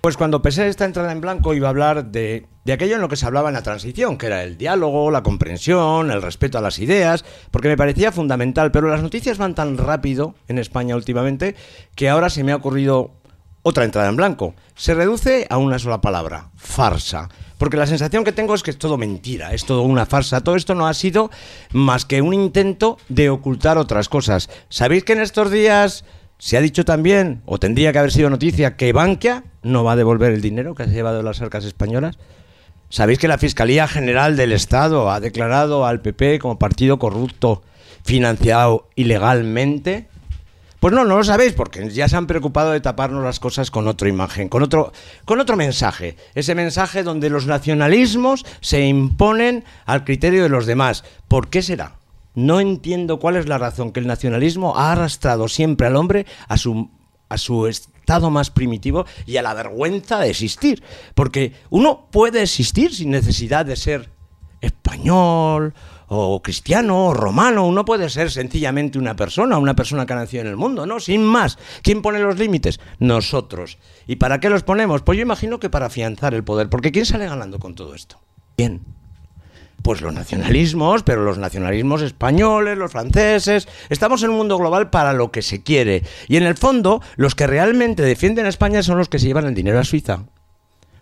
Pues cuando pensé esta entrada en blanco iba a hablar de, de, aquello en lo que se hablaba en la transición, que era el diálogo, la comprensión, el respeto a las ideas, porque me parecía fundamental, pero las noticias van tan rápido en España últimamente que ahora se me ha ocurrido otra entrada en blanco. Se reduce a una sola palabra, farsa. Porque la sensación que tengo es que es todo mentira, es todo una farsa. Todo esto no ha sido más que un intento de ocultar otras cosas. ¿Sabéis que en estos días se ha dicho también, o tendría que haber sido noticia, que Bankia no va a devolver el dinero que ha llevado las arcas españolas? ¿Sabéis que la Fiscalía General del Estado ha declarado al PP como partido corrupto financiado ilegalmente? Pues no, no lo sabéis porque ya se han preocupado de taparnos las cosas con otra imagen, con otro, con otro mensaje. Ese mensaje donde los nacionalismos se imponen al criterio de los demás. ¿Por qué será? No entiendo cuál es la razón que el nacionalismo ha arrastrado siempre al hombre a su, a su estado más primitivo y a la vergüenza de existir. Porque uno puede existir sin necesidad de ser español o cristiano o romano, uno puede ser sencillamente una persona, una persona que ha nacido en el mundo, ¿no? Sin más. ¿Quién pone los límites? Nosotros. ¿Y para qué los ponemos? Pues yo imagino que para afianzar el poder, porque ¿quién sale ganando con todo esto? ¿Quién? Pues los nacionalismos, pero los nacionalismos españoles, los franceses. Estamos en un mundo global para lo que se quiere. Y en el fondo, los que realmente defienden a España son los que se llevan el dinero a Suiza.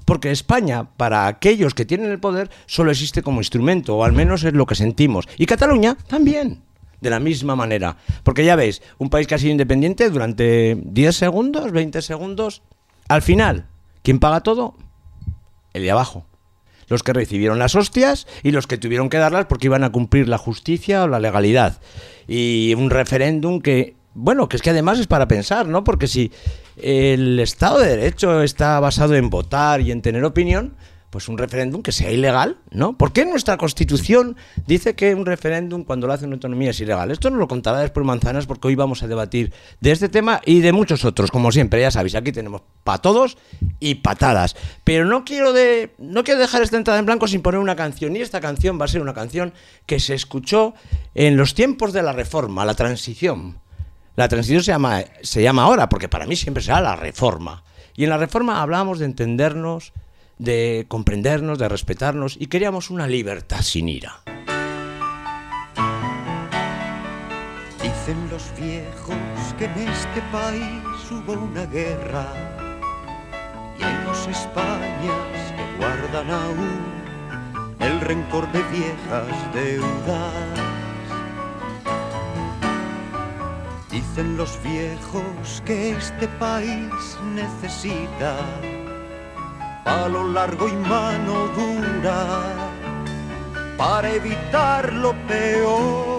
Porque España, para aquellos que tienen el poder, solo existe como instrumento, o al menos es lo que sentimos. Y Cataluña también, de la misma manera. Porque ya veis, un país que ha sido independiente durante 10 segundos, 20 segundos, al final, ¿quién paga todo? El de abajo. Los que recibieron las hostias y los que tuvieron que darlas porque iban a cumplir la justicia o la legalidad. Y un referéndum que bueno, que es que además es para pensar, ¿no? Porque si el Estado de Derecho está basado en votar y en tener opinión, pues un referéndum que sea ilegal, ¿no? ¿Por qué nuestra Constitución dice que un referéndum cuando lo hace una autonomía es ilegal? Esto nos lo contará después Manzanas porque hoy vamos a debatir de este tema y de muchos otros, como siempre, ya sabéis, aquí tenemos para todos y patadas. Pero no quiero, de, no quiero dejar esta entrada en blanco sin poner una canción, y esta canción va a ser una canción que se escuchó en los tiempos de la reforma, la transición. La transición se llama, se llama ahora, porque para mí siempre será la reforma. Y en la reforma hablábamos de entendernos, de comprendernos, de respetarnos y queríamos una libertad sin ira. Dicen los viejos que en este país hubo una guerra y hay dos Españas que guardan aún el rencor de viejas deudas. Dicen los viejos que este país necesita palo largo y mano dura para evitar lo peor.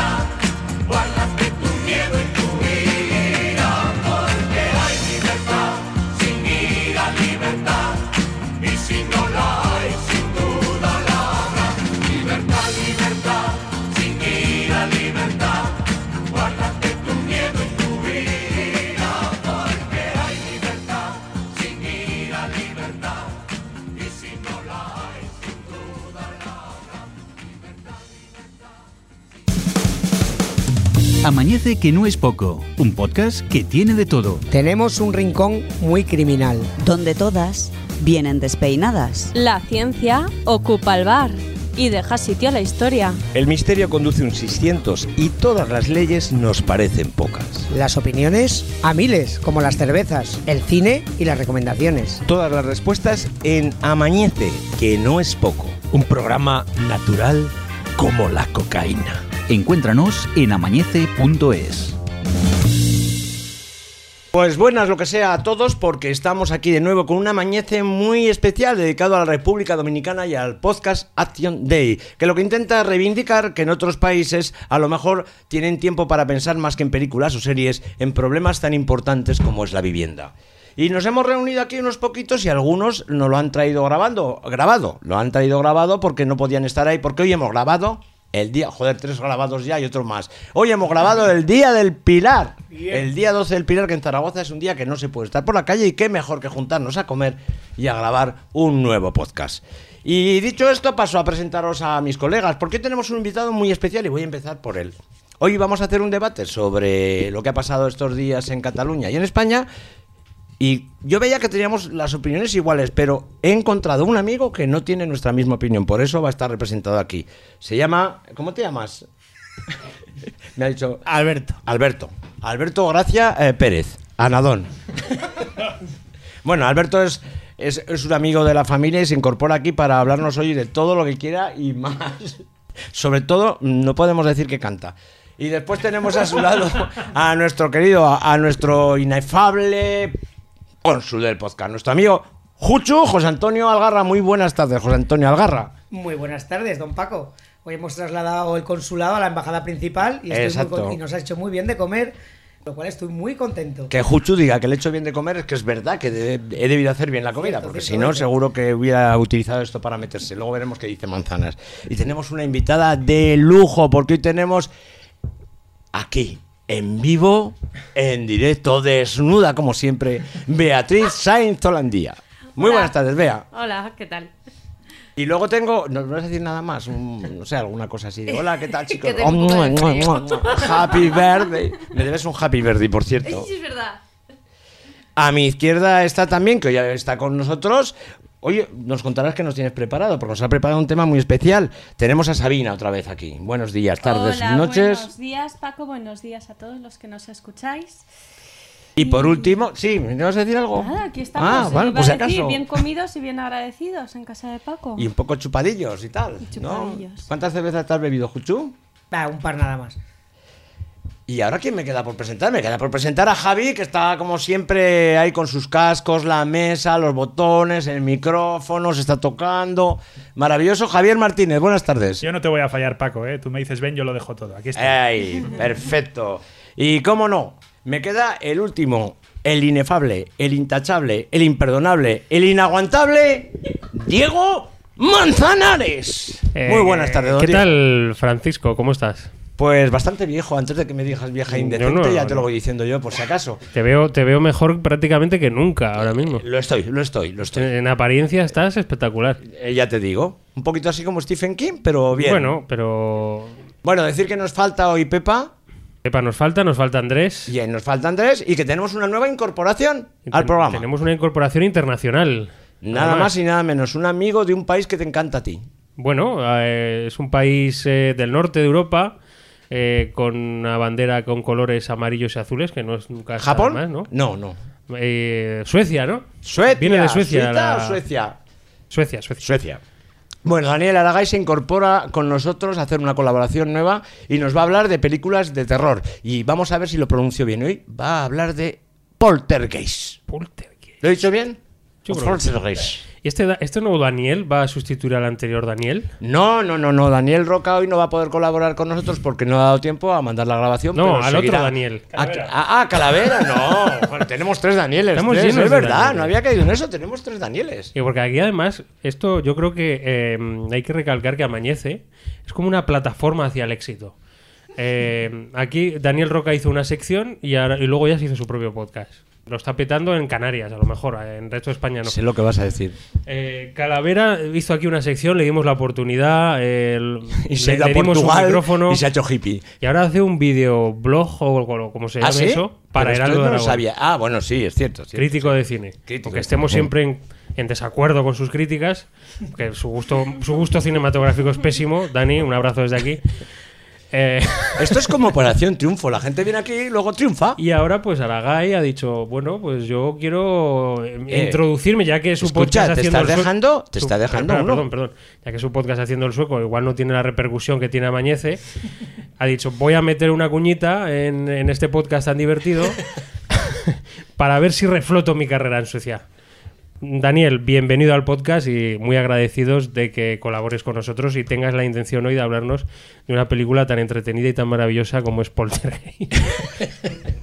Amanece que no es poco, un podcast que tiene de todo. Tenemos un rincón muy criminal. donde todas vienen despeinadas. La ciencia ocupa el bar y deja sitio a la historia. El misterio conduce un 600 y todas las leyes nos parecen pocas. Las opiniones a miles, como las cervezas, el cine y las recomendaciones. Todas las respuestas en Amañece, que no es poco. Un programa natural como la cocaína. Encuéntranos en amañece.es. Pues buenas lo que sea a todos porque estamos aquí de nuevo con un amañece muy especial dedicado a la República Dominicana y al podcast Action Day, que lo que intenta reivindicar que en otros países a lo mejor tienen tiempo para pensar más que en películas o series en problemas tan importantes como es la vivienda. Y nos hemos reunido aquí unos poquitos y algunos nos lo han traído grabando, grabado, lo han traído grabado porque no podían estar ahí, porque hoy hemos grabado el día, joder, tres grabados ya y otro más. Hoy hemos grabado el Día del Pilar. El día 12 del Pilar, que en Zaragoza es un día que no se puede estar por la calle y qué mejor que juntarnos a comer y a grabar un nuevo podcast. Y dicho esto, paso a presentaros a mis colegas, porque hoy tenemos un invitado muy especial y voy a empezar por él. Hoy vamos a hacer un debate sobre lo que ha pasado estos días en Cataluña y en España. Y yo veía que teníamos las opiniones iguales, pero he encontrado un amigo que no tiene nuestra misma opinión, por eso va a estar representado aquí. Se llama... ¿Cómo te llamas? Me ha dicho... Alberto. Alberto. Alberto Gracia eh, Pérez. Anadón. bueno, Alberto es, es, es un amigo de la familia y se incorpora aquí para hablarnos hoy de todo lo que quiera y más. Sobre todo, no podemos decir que canta. Y después tenemos a su lado a nuestro querido, a, a nuestro inefable cónsul del podcast, nuestro amigo Juchu, José Antonio Algarra. Muy buenas tardes, José Antonio Algarra. Muy buenas tardes, don Paco. Hoy hemos trasladado el consulado a la embajada principal y, estoy muy Exacto. con- y nos ha hecho muy bien de comer, lo cual estoy muy contento. Que Juchu diga que le he hecho bien de comer es que es verdad que de- he debido hacer bien la comida, Cierto, porque si no, seguro que hubiera utilizado esto para meterse. Luego veremos qué dice Manzanas. Y tenemos una invitada de lujo, porque hoy tenemos aquí, en vivo, en directo, desnuda, como siempre, Beatriz Sainz Holandía. Muy Hola. buenas tardes, Bea. Hola, ¿qué tal? Y luego tengo, no, no vas a decir nada más, un- no sé, alguna cosa así de hola, ¿qué tal, chicos? Oh, mua, mua, mua. happy birthday. Me debes un happy birthday, por cierto. Sí, es verdad. A mi izquierda está también, que hoy está con nosotros. Oye, nos contarás que nos tienes preparado, porque nos ha preparado un tema muy especial. Tenemos a Sabina otra vez aquí. Buenos días, tardes, Hola, noches. Buenos días, Paco. Buenos días a todos los que nos escucháis. Y por último, sí, ¿me vas a decir algo? Nada, aquí estamos. Ah, eh, vale, iba pues si a decir, acaso. bien comidos y bien agradecidos en casa de Paco. Y un poco chupadillos y tal. Y ¿no? chupadillos. ¿Cuántas cervezas te has bebido, Juchu? Un par nada más. Y ahora, ¿quién me queda por presentar? Me queda por presentar a Javi, que está como siempre ahí con sus cascos, la mesa, los botones, el micrófono, se está tocando. Maravilloso. Javier Martínez, buenas tardes. Yo no te voy a fallar, Paco, ¿eh? Tú me dices, ven, yo lo dejo todo. Aquí estoy. ¡Ey! Perfecto. Y cómo no, me queda el último, el inefable, el intachable, el imperdonable, el inaguantable, Diego Manzanares. Muy Eh, buenas tardes, don ¿Qué tal, Francisco? ¿Cómo estás? Pues bastante viejo, antes de que me digas vieja indecente, no, ya te lo voy diciendo yo, por si acaso. Te veo, te veo mejor prácticamente que nunca ahora mismo. Lo estoy, lo estoy, lo estoy. En apariencia estás espectacular. Eh, ya te digo, un poquito así como Stephen King, pero bien. Bueno, pero. Bueno, decir que nos falta hoy Pepa, Pepa, nos falta, nos falta Andrés. y nos falta Andrés, y que tenemos una nueva incorporación al programa. Tenemos una incorporación internacional. Nada más y nada menos, un amigo de un país que te encanta a ti. Bueno, eh, es un país eh, del norte de Europa. Eh, con una bandera con colores amarillos y azules, que no es nunca ¿Japón? más, ¿no? No, no. Eh, Suecia, ¿no? Suecia. Viene de Suecia. ¿Suiza la- o Suecia? Suecia, Suecia. Suecia. Bueno, Daniel Aragay se incorpora con nosotros a hacer una colaboración nueva y nos va a hablar de películas de terror. Y vamos a ver si lo pronuncio bien. Hoy va a hablar de Poltergeist. Poltergeist. ¿Lo he dicho bien? Yo creo que sí. Poltergeist. ¿Y este, este nuevo Daniel va a sustituir al anterior Daniel? No, no, no, no. Daniel Roca hoy no va a poder colaborar con nosotros porque no ha dado tiempo a mandar la grabación. No, pero al otro. Daniel. Ah, ah, ah, Calavera, no. Tenemos tres Danieles. Estamos tres, llenos es verdad, Danieles. no había caído en eso. Tenemos tres Danieles. Y porque aquí además, esto yo creo que eh, hay que recalcar que Amanece es como una plataforma hacia el éxito. Eh, aquí Daniel Roca hizo una sección y, ahora- y luego ya se hizo su propio podcast. Lo está petando en Canarias, a lo mejor, en el resto de España no. Sé lo que vas a decir. Eh, Calavera hizo aquí una sección, le dimos la oportunidad, el- Y se le, le dimos un Portugal micrófono y se ha hecho hippie. y ahora hace un videoblog o, o como se llama ¿Ah, sí? eso para Heraldo de no lo Aragón. sabía. Ah, bueno, sí, es cierto. es cierto, Crítico sí. de cine. Crítico. Aunque estemos siempre en, en desacuerdo con sus críticas, que su gusto, su gusto cinematográfico es pésimo. Dani, un abrazo desde aquí. Eh, Esto es como Operación Triunfo. La gente viene aquí y luego triunfa. y ahora, pues Aragay ha dicho: Bueno, pues yo quiero eh, Eh, introducirme, ya que su escucha, podcast ¿te haciendo estás el dejando? ¿Te su- está dejando uno? Perdón, perdón. Ya que su podcast haciendo el sueco igual no tiene la repercusión que tiene Amañece, ha dicho: Voy a meter una cuñita en, en este podcast tan divertido para ver si refloto mi carrera en Suecia. Daniel, bienvenido al podcast y muy agradecidos de que colabores con nosotros y tengas la intención hoy de hablarnos de una película tan entretenida y tan maravillosa como es Poltergeist.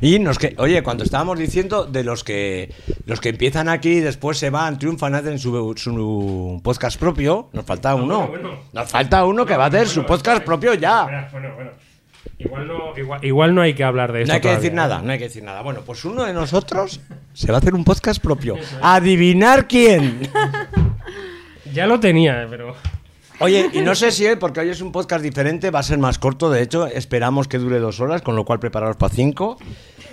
Y nos que, oye, cuando estábamos diciendo de los que los que empiezan aquí y después se van, triunfan, hacen su, su podcast propio, nos falta uno. bueno, bueno. Nos falta uno que va a hacer su podcast propio ya. Igual no, igual, igual no hay que hablar de esto. No hay que todavía, decir ¿eh? nada, no hay que decir nada. Bueno, pues uno de nosotros se va a hacer un podcast propio. Adivinar quién. Ya lo tenía, pero. Oye, y no sé si hoy, porque hoy es un podcast diferente, va a ser más corto. De hecho, esperamos que dure dos horas, con lo cual prepararos para cinco.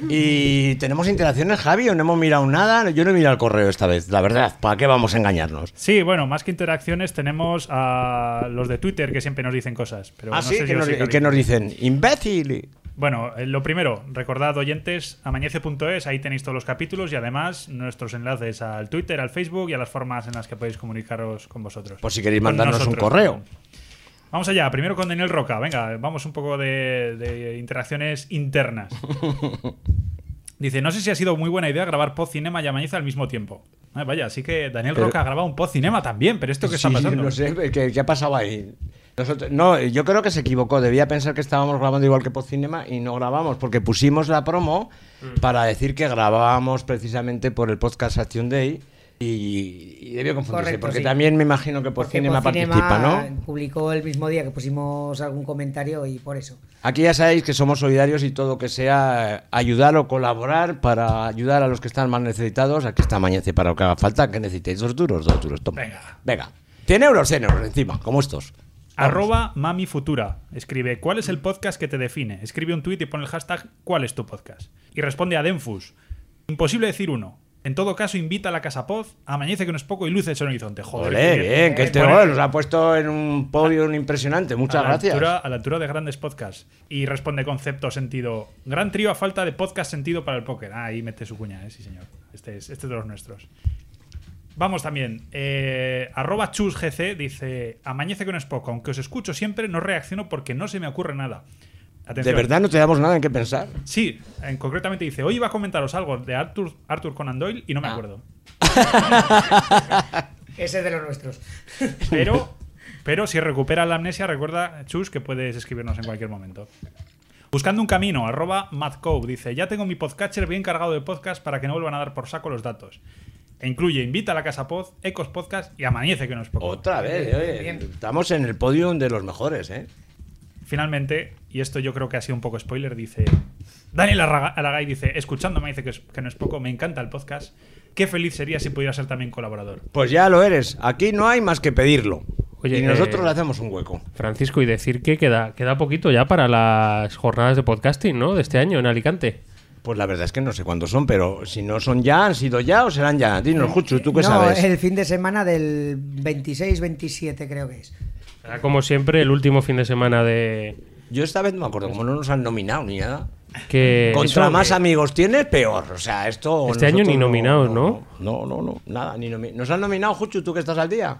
Y tenemos interacciones, Javi, o no hemos mirado nada. Yo no he mirado el correo esta vez, la verdad. ¿Para qué vamos a engañarnos? Sí, bueno, más que interacciones tenemos a los de Twitter que siempre nos dicen cosas. Pero ah, no sí, sé si nos, sigue que nos dicen, imbécil. Bueno, eh, lo primero, recordad oyentes, amañece.es, ahí tenéis todos los capítulos y además nuestros enlaces al Twitter, al Facebook y a las formas en las que podéis comunicaros con vosotros. Por si queréis mandarnos un correo. Vamos allá, primero con Daniel Roca. Venga, vamos un poco de, de interacciones internas. Dice, no sé si ha sido muy buena idea grabar Pod Cinema y Amañece al mismo tiempo. Ah, vaya, así que Daniel Pero- Roca ha grabado un Pod Cinema también, pero ¿esto qué está Sí, pasando? No sé, ¿qué, qué ha pasado ahí? Nosotros- no, yo creo que se equivocó. Debía pensar que estábamos grabando igual que Podcinema y no grabamos, porque pusimos la promo Mm. para decir que grabábamos precisamente por el podcast Action Day y, y debió confundirse, Correcto, porque sí. también me imagino que Porque Podcinema Podcinema participa, ¿no? Publicó el mismo día que pusimos algún comentario y por eso. Aquí ya sabéis que somos solidarios y todo que sea ayudar o colaborar para ayudar a los que están más necesitados. Aquí está Mañece para lo que haga falta. que necesitéis? Dos duros, dos duros. Toma. Venga. Venga. 100 euros, 100 euros encima, como estos. Arroba Mami Futura. Escribe, ¿cuál es el podcast que te define? Escribe un tweet y pone el hashtag, ¿cuál es tu podcast? Y responde a Denfus. Imposible decir uno. En todo caso, invita a la Casa Pod, amanece que no es poco y luce el horizonte. Joder. Olé, bien, que este gol nos ha puesto en un podio impresionante. Muchas a la gracias. Altura, a la altura de grandes podcasts. Y responde concepto, sentido. Gran trío a falta de podcast sentido para el póker. Ah, ahí mete su cuña, eh, sí, señor. Este es, este es de los nuestros. Vamos también. Eh, arroba chusgc dice: Amañece que no es poco. Aunque os escucho siempre, no reacciono porque no se me ocurre nada. ¿De verdad no te damos nada en qué pensar? Sí, en- concretamente dice: Hoy iba a comentaros algo de Arthur, Arthur Conan Doyle y no me Ah. acuerdo. Ese es de los nuestros. Pero, pero si recupera la amnesia, recuerda, Chus, que puedes escribirnos en cualquier momento. Buscando un camino, arroba MattCove, dice, ya tengo mi podcatcher bien cargado de podcast para que no vuelvan a dar por saco los datos. E incluye Invita a la Casa Pod, Ecos Podcast y Amanece que no es poco. Otra vez, oye, Bien. estamos en el podium de los mejores, ¿eh? Finalmente, y esto yo creo que ha sido un poco spoiler, dice... Daniel Aragay dice, escuchándome dice que, es- que no es poco, me encanta el podcast. Qué feliz sería si pudiera ser también colaborador. Pues ya lo eres. Aquí no hay más que pedirlo. Oye, y nosotros eh, le hacemos un hueco. Francisco, y decir que queda, queda poquito ya para las jornadas de podcasting, ¿no? De este año en Alicante. Pues la verdad es que no sé cuántos son, pero si no son ya, han sido ya o serán ya. Dinos, Juchu, ¿tú qué no, sabes? el fin de semana del 26-27 creo que es. Será como siempre el último fin de semana de. Yo esta vez no me acuerdo, como no nos han nominado ni nada. Que Contra más amigos tienes, peor. O sea, esto. Este año ni nominados, ¿no? No, no, no, nada, ni nomi- ¿Nos han nominado, Juchu, tú que estás al día?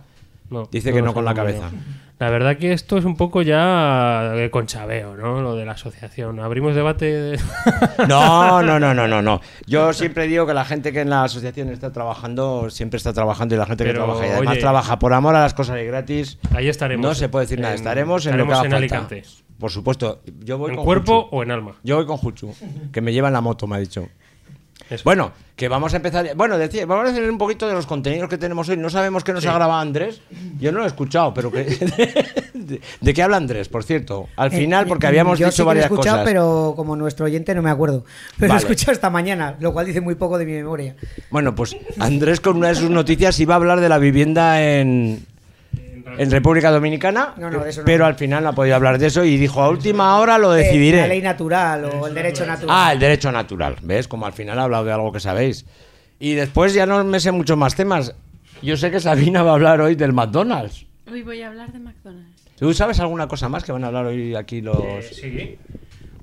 No, Dice que no con la cabeza. La verdad que esto es un poco ya de conchabeo, ¿no? Lo de la asociación. Abrimos debate. de- No, no, no, no, no, no. Yo siempre digo que la gente que en la asociación está trabajando, siempre está trabajando y la gente que trabaja y además oye- trabaja por amor a las cosas y gratis. Ahí estaremos. No se puede decir nada. En- Estaremos en lo que estaremos en. Alicante. Por supuesto. Yo voy ¿En con cuerpo Juchu. o en alma? Yo voy con Juchu, que me lleva en la moto, me ha dicho. Eso. Bueno, que vamos a empezar. Bueno, decía, vamos a decir un poquito de los contenidos que tenemos hoy. No sabemos qué nos ha grabado Andrés. Yo no lo he escuchado, pero que. ¿De, de qué habla Andrés, por cierto? Al final, Eh, porque habíamos yo dicho sí que lo he varias escuchado, cosas. pero como nuestro oyente no me acuerdo. Pero lo he escuchado esta mañana, lo cual dice muy poco de mi memoria. Bueno, pues Andrés con una de sus noticias iba a hablar de la vivienda en, en República Dominicana, No, no, de eso no. pero al final no ha podido hablar de eso y dijo a última hora lo Eh, La ley decidiré. natural o el derecho natural. Ah, el derecho natural, ¿ves? Como al final ha hablado de algo que sabéis. Y después ya no me sé muchos más temas. Yo sé que Sabina va a hablar hoy del McDonald's. Hoy voy a hablar de McDonald's. ¿Tú sabes alguna cosa más que van a hablar hoy aquí los... Sí.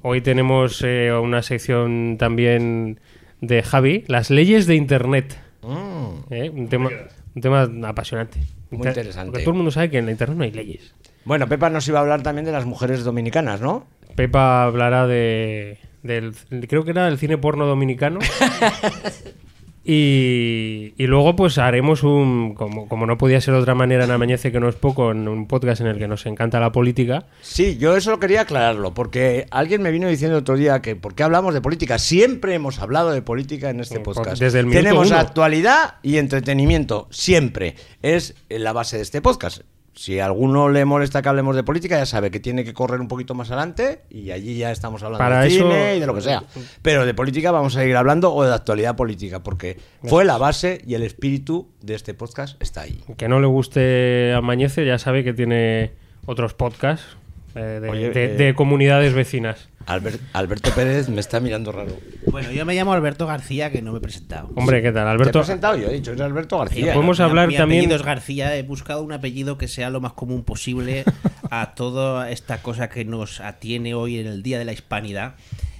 Hoy tenemos eh, una sección también de Javi, las leyes de Internet. Mm. Eh, Un, tema, un tema apasionante. Muy Inter- interesante. Porque todo el mundo sabe que en la Internet no hay leyes. Bueno, Pepa nos iba a hablar también de las mujeres dominicanas, ¿no? Pepa hablará de. Del, creo que era del cine porno dominicano. Y, y luego pues haremos un, como, como no podía ser de otra manera en Amañece que no es poco, en un podcast en el que nos encanta la política. Sí, yo eso quería aclararlo, porque alguien me vino diciendo otro día que ¿por qué hablamos de política? Siempre hemos hablado de política en este podcast. desde el minuto Tenemos uno. actualidad y entretenimiento, siempre. Es la base de este podcast. Si a alguno le molesta que hablemos de política, ya sabe que tiene que correr un poquito más adelante y allí ya estamos hablando Para de eso- cine y de lo que sea. Pero de política vamos a seguir hablando o de actualidad política, porque fue la base y el espíritu de este podcast está ahí. Que no le guste Amañece ya sabe que tiene otros podcasts eh, de, Oye, de- eh, de comunidades vecinas. Albert- Alberto Pérez me está mirando raro. Bueno, yo me llamo Alberto García, que no me he presentado. Hombre, ¿qué tal? Te he Alberto, presentado yo, he dicho, eres Alberto García. Podemos Mi- hablar mi también- apellido es García. He buscado un apellido que sea lo más común posible a toda esta cosa que nos atiene hoy en el Día de la Hispanidad.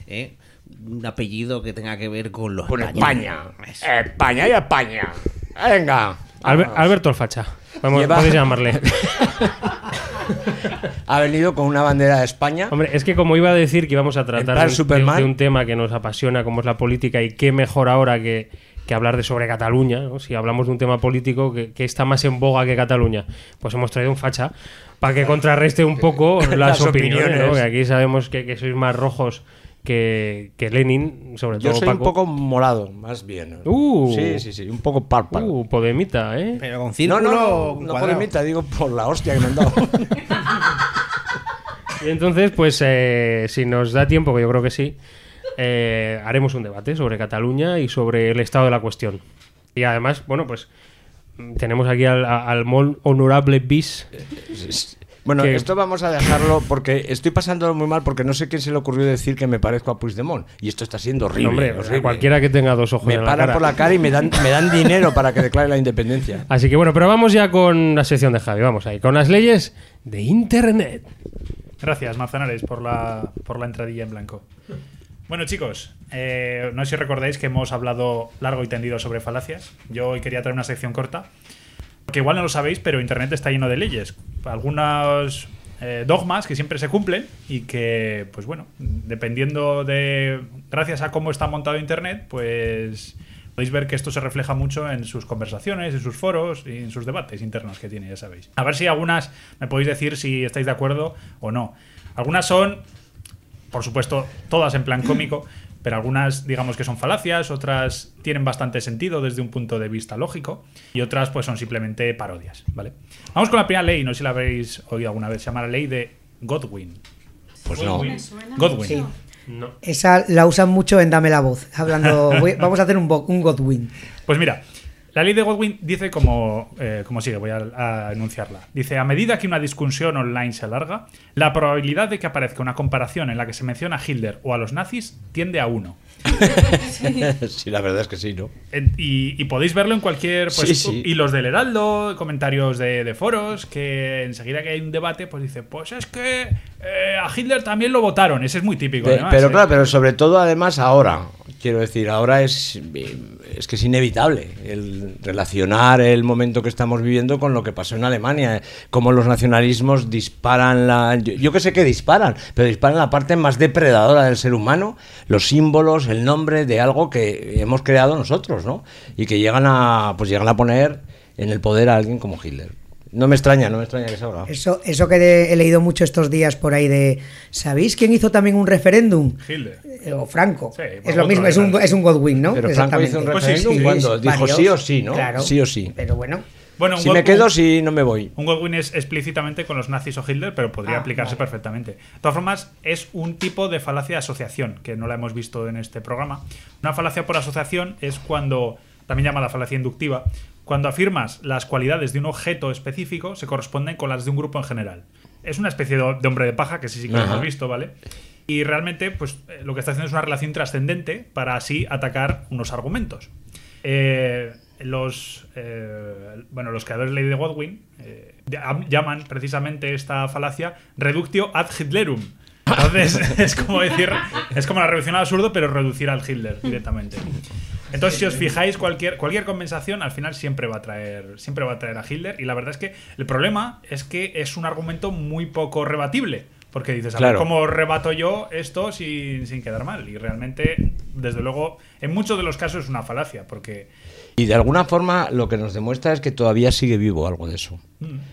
¿eh? Un apellido que tenga que ver con los Con españoles. España. España y España. Venga. Alberto el Facha. Vamos, Lleva- podéis llamarle. Ha venido con una bandera de España. Hombre, es que como iba a decir que íbamos a tratar de, un- de un tema que nos apasiona como es la política y qué mejor ahora que, que hablar de sobre Cataluña, ¿no? si hablamos de un tema político que, que está más en boga que Cataluña, pues hemos traído un facha para que contrarreste un poco las, Las opiniones, opiniones. ¿no? que aquí sabemos que, que sois más rojos que, que Lenin, sobre Yo todo soy un Paco. poco morado, más bien. Uh. sí, sí, sí, un poco párpado. Uh, Podemita, ¿eh? Pero con no, círculo no, no, no por mitad, digo por la hostia que me han dado. Y entonces, pues, eh, si nos da tiempo, que yo creo que sí, eh, haremos un debate sobre Cataluña y sobre el estado de la cuestión. Y además, bueno, pues mm, tenemos aquí al, al molt honorable bis. bueno, Que- esto vamos a dejarlo porque estoy pasándolo muy mal porque no sé quién se le ocurrió decir que me parezco a Puigdemont. Y esto está siendo horrible. Hombre, o sea, cualquiera que tenga dos ojos Me en la paran cara. por la cara y me dan, me dan dinero para que declare la independencia. Así que bueno, pero vamos ya con la sección de Javi, vamos ahí, con las leyes de Internet. Gracias, Manzanares, por la, por la entradilla en blanco. Bueno, chicos, eh, no sé si recordáis que hemos hablado largo y tendido sobre falacias. Yo hoy quería traer una sección corta. Que igual no lo sabéis, pero Internet está lleno de leyes. Algunos eh, dogmas que siempre se cumplen y que, pues bueno, dependiendo de. Gracias a cómo está montado Internet, pues podéis ver que esto se refleja mucho en sus conversaciones, en sus foros y en sus debates internos que tiene, ya sabéis. A ver si algunas me podéis decir si estáis de acuerdo o no. Algunas son, por supuesto, todas en plan cómico, pero algunas digamos que son falacias, otras tienen bastante sentido desde un punto de vista lógico y otras pues son simplemente parodias, ¿vale? Vamos con la primera ley, no sé si la habéis oído alguna vez, se llama la ley de Godwin. Pues no. Me suena Godwin. Sí. No. Esa la usan mucho en Dame la Voz, hablando. voy- vamos a hacer un, un Godwin. Pues mira, la ley de Godwin dice como, eh, como sigue, voy a, a enunciarla. Dice, a medida que una discusión online se alarga, la probabilidad de que aparezca una comparación en la que se menciona a Hitler o a los nazis tiende a uno. sí, la verdad es que sí, ¿no? En- Y, y podéis verlo en cualquier pues, Sí, sí. hilos del Heraldo, comentarios de, de foros, que enseguida que hay un debate, pues dice, pues es que eh, a Hitler también lo votaron. Ese es muy típico. Pe- además, pero ¿eh? claro, pero sobre todo además ahora. Quiero decir, ahora es, es que es inevitable el relacionar el momento que estamos viviendo con lo que pasó en Alemania. Cómo los nacionalismos disparan la. Yo, yo que sé que disparan, pero disparan la parte más depredadora del ser humano, los símbolos, el nombre de algo que hemos creado nosotros, ¿no? Y que llegan a, pues llegan a poner en el poder a alguien como Hitler. No me extraña, no me extraña que salga. Eso, eso que de- he leído mucho estos días por ahí de. ¿Sabéis quién hizo también un referéndum? Hitler. Eh, O Franco. Sí, es lo mismo, es un, es un Godwin, ¿no? Pero Franco hizo un Exactamente. Pues sí, referéndum sí, sí, dijo varios. sí o sí, ¿no? Claro. Sí o sí. Pero bueno. Bueno, Si Godwin- me quedo, si no me voy. Un Godwin es explícitamente con los nazis o Hitler, pero podría Ah, aplicarse vale. perfectamente. De todas formas, es un tipo de falacia de asociación, que no la hemos visto en este programa. Una falacia por asociación es cuando, también llamada falacia inductiva, cuando afirmas las cualidades de un objeto específico se corresponden con las de un grupo en general. Es una especie de hombre de paja, que sí, sí que lo hemos visto, ¿vale? Y realmente, pues eh, lo que está haciendo es una relación trascendente para así atacar unos argumentos. Eh, los, eh, bueno, los creadores de de Godwin eh, llam- llaman precisamente esta falacia reductio ad Hitlerum. Entonces, es como decir, es como la reducción al absurdo, pero reducir al Hitler directamente. Entonces, si os fijáis, cualquier, cualquier compensación al final siempre va a traer, siempre va a traer a Hitler. Y la verdad es que el problema es que es un argumento muy poco rebatible. Porque dices, a ver, Claro. ¿cómo rebato yo esto sin, sin quedar mal? Y realmente, desde luego, en muchos de los casos es una falacia, porque Y de alguna forma lo que nos demuestra es que todavía sigue vivo algo de eso.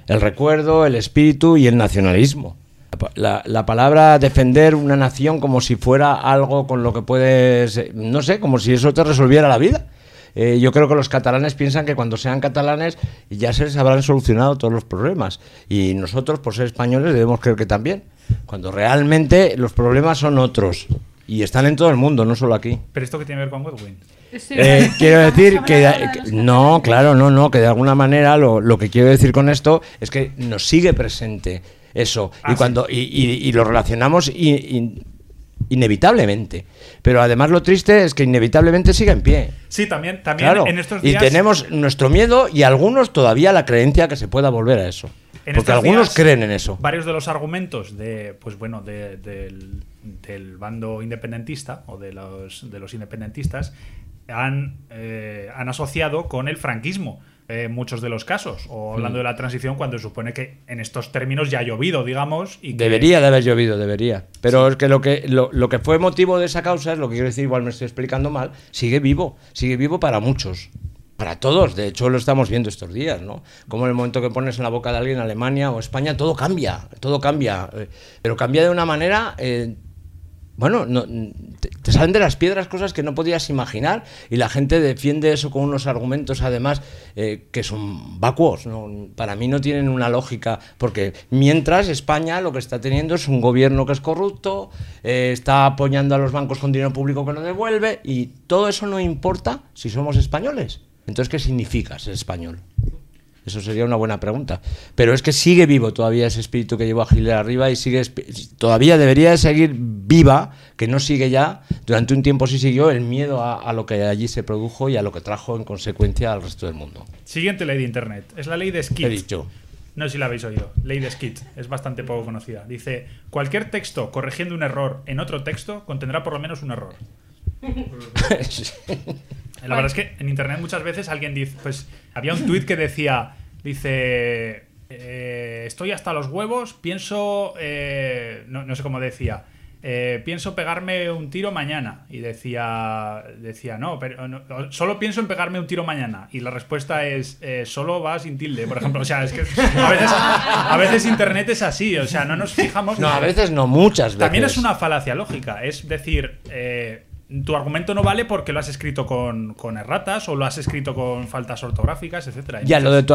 El recuerdo, el espíritu y el nacionalismo. La pa- La, la palabra defender una nación como si fuera algo con lo que puedes, no sé, como si eso te resolviera la vida. Eh, yo creo que los catalanes piensan que cuando sean catalanes ya se les habrán solucionado todos los problemas. Y nosotros, por ser españoles, debemos creer que también. Cuando realmente los problemas son otros. Y están en todo el mundo, no solo aquí. ¿Pero esto qué tiene que ver con Godwin? Eh, quiero decir que, que- no, claro, no, no, que de alguna manera lo, lo que quiero decir con esto es que nos sigue presente eso Ah, y cuando y, y- y lo relacionamos in- inevitablemente. Pero además lo triste es que inevitablemente sigue en pie. Sí, también, también Claro. en estos Y días. tenemos nuestro miedo y algunos todavía la creencia que se pueda volver a eso. en Porque algunos días, creen en eso. Varios de los argumentos de, pues bueno, de- del, del bando independentista o de los, de los independentistas han, eh, han asociado con el franquismo. Eh, muchos de los casos, o hablando Mm. de la transición, cuando se supone que en estos términos ya ha llovido, digamos. Y que- Debería de haber llovido, debería. Pero es que lo que lo, lo que fue motivo de esa causa, es lo que quiero decir, igual me estoy explicando mal, sigue vivo, sigue vivo para muchos. Para todos, de hecho lo estamos viendo estos días, ¿no? Como en el momento que pones en la boca de alguien Alemania o España, todo cambia, todo cambia. eh, Pero cambia de una manera, eh, bueno, no- te, salen de las piedras cosas que no podías imaginar y la gente defiende eso con unos argumentos además eh, que son vacuos. ¿no? Para mí no tienen una lógica porque mientras España lo que está teniendo es un gobierno que es corrupto, eh, está apoyando a los bancos con dinero público que no devuelve y todo eso no importa si somos españoles. Entonces, ¿qué significa ser español? Eso sería una buena pregunta. Pero es que sigue vivo todavía ese espíritu que llevó a Hitler arriba y sigue todavía debería de seguir viva, que no sigue ya. Durante un tiempo sí siguió el miedo a, a lo que allí se produjo y a lo que trajo en consecuencia al resto del mundo. Siguiente ley de Internet. Es la ley de Skid. He dicho. No sé si la habéis oído. Ley de Skid. Es bastante poco conocida. Dice, cualquier texto corrigiendo un error en otro texto contendrá por lo menos un error. La verdad es que en internet muchas veces alguien dice, pues había un tuit que decía, dice, eh, estoy hasta los huevos, pienso, eh, no, no sé cómo decía, eh, pienso pegarme un tiro mañana. Y decía, decía no, pero no, solo pienso en pegarme un tiro mañana. Y la respuesta es, eh, solo va sin tilde, por ejemplo. O sea, es que a veces, a veces internet es así, o sea, no nos fijamos. No, a veces no, muchas veces. También es una falacia lógica. Es decir, eh, tu argumento no vale porque lo has escrito con, con erratas o lo has escrito con faltas ortográficas, etcétera. Ya, lo de, tu,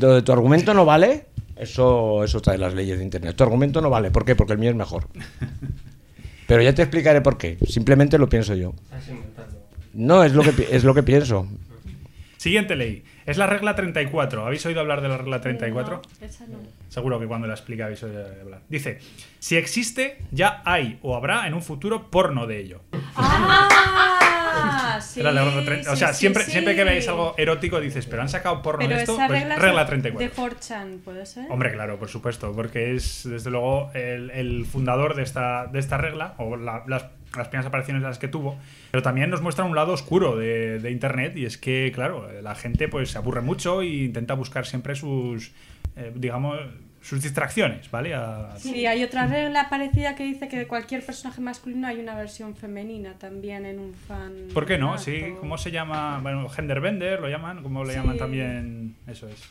lo de tu argumento no vale, eso, eso trae las leyes de Internet. Tu argumento no vale, ¿por qué? Porque el mío es mejor. Pero ya te explicaré por qué. Simplemente lo pienso yo. No, es lo que, es lo que pienso. Siguiente ley. Es la regla 34. ¿Habéis oído hablar de la regla 34? No, esa no. Seguro que cuando la explique habéis oído hablar. Dice, si existe, ya hay o habrá en un futuro porno de ello. Ah, sí, Era la regla 30. O sea, sí, siempre, sí. siempre que veáis algo erótico dices, pero han sacado porno Pero de esto, esa pues regla, es regla de- 34. de 4chan, ¿puede ser? Hombre, claro, por supuesto, porque es desde luego el, el fundador de esta, de esta regla, o la- las las primeras apariciones las que tuvo, pero también nos muestra un lado oscuro de, de Internet y es que, claro, la gente pues se aburre mucho e intenta buscar siempre sus, eh, digamos, sus distracciones, ¿vale? A- Sí, hay otra regla parecida que dice que de cualquier personaje masculino hay una versión femenina también en un fan. ¿Por qué no? Sí, ¿cómo se llama? Bueno, genderbender lo llaman, ¿cómo le Sí. llaman también? Eso es.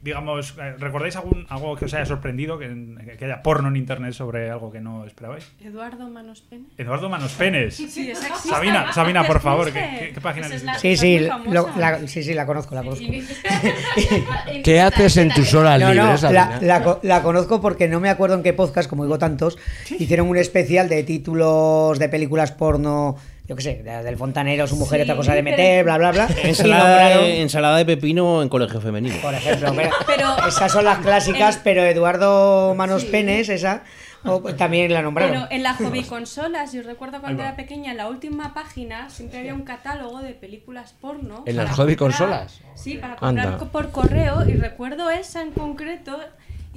Digamos, eh, ¿recordáis algún, algo que os haya sorprendido, que, que haya porno en internet sobre algo que no esperabais? Eduardo Manos Pene. Eduardo. Sí, esa existe. Sabina, Sabina, por favor. ¿qué, qué, qué página es la-? Sí, sí, lo- la, sí, sí, la conozco, la conozco. ¿Qué haces en tus horas No, no, libres, la, la conozco porque no me acuerdo en qué podcast, como digo tantos, hicieron un especial de títulos de películas porno, yo qué sé, de- del fontanero, su mujer, Sí, otra cosa de pero- meter, bla, bla, bla. Ensalada nombraron, de, ensalada de pepino en colegio femenino. por ejemplo, pero- Pero- esas son las clásicas, pero Eduardo Manos Penes, esa, o- también la nombraron. Pero en la hobby consolas, yo recuerdo cuando era pequeña, en la última página siempre había un catálogo de películas porno. ¿En las hobby comprar. consolas? Sí, para comprar Anda. por correo y recuerdo esa en concreto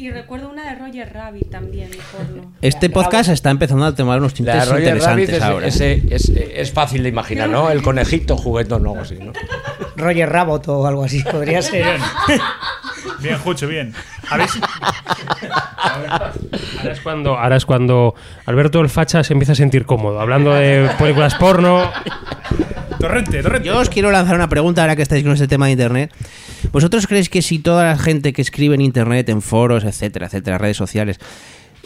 y recuerdo una de Roger Rabbit también, porno. Este podcast está empezando a tomar unos tintes Roger Rabbit interesantes es, ahora. ese- es, es fácil de imaginar, ¿no? El conejito juguetón o algo así, ¿no? Roger Rabbit o algo así podría ser. Bien, Jucho, bien. ¿Habéis, Ahora es cuando, ahora es cuando Alberto el Facha se empieza a sentir cómodo, hablando de películas porno. Torrente, torrente. Yo os quiero lanzar una pregunta ahora que estáis con este tema de internet. ¿Vosotros creéis que si toda la gente que escribe en internet, en foros, etcétera, etcétera, redes sociales,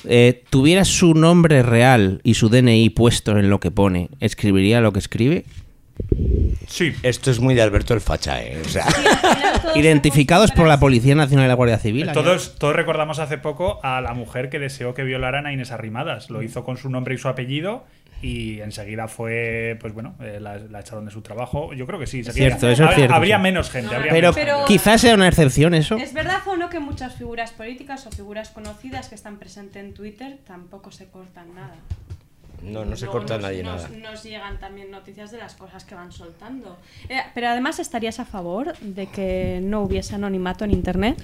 eh, tuviera su nombre real y su DNI puesto en lo que pone, ¿escribiría lo que escribe? Sí. Esto es muy de Alberto el Facha, ¿eh? O sea, Identificados por la Policía Nacional y la Guardia Civil. Todos, todos recordamos hace poco a la mujer que deseó que violaran a Inés Arrimadas. Lo hizo con su nombre y su apellido y enseguida fue, pues bueno, eh, la, la echaron de su trabajo. Yo creo que sí. sería- Cierto, eso es habría- cierto, Habría sí. menos gente. habría Pero, menos gente. Quizás sea una excepción eso. ¿Es verdad o no que muchas figuras políticas o figuras conocidas que están presentes en Twitter tampoco se cortan nada? no, no se Luego corta nos, nadie nos- nada. Nos llegan también noticias de las cosas que van soltando. Eh, pero además, ¿estarías a favor de que no hubiese anonimato en Internet?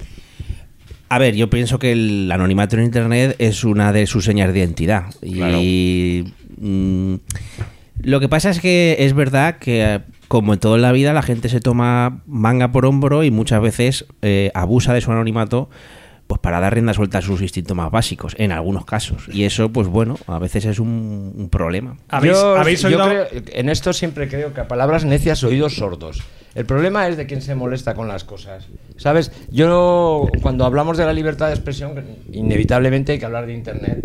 A ver, yo pienso que el anonimato en Internet es una de sus señas de identidad. Y mm, lo que pasa es que es verdad que, eh, como en toda la vida, la gente se toma manga por hombro y muchas veces eh, abusa de su anonimato pues para dar rienda suelta a sus instintos más básicos, en algunos casos. Y eso, pues bueno, a veces es un, un problema. ¿Habéis, yo, habéis yo oído- creo- en esto siempre creo que a palabras necias oídos sordos. El problema es de quien se molesta con las cosas. ¿Sabes? Yo, cuando hablamos de la libertad de expresión, inevitablemente hay que hablar de Internet.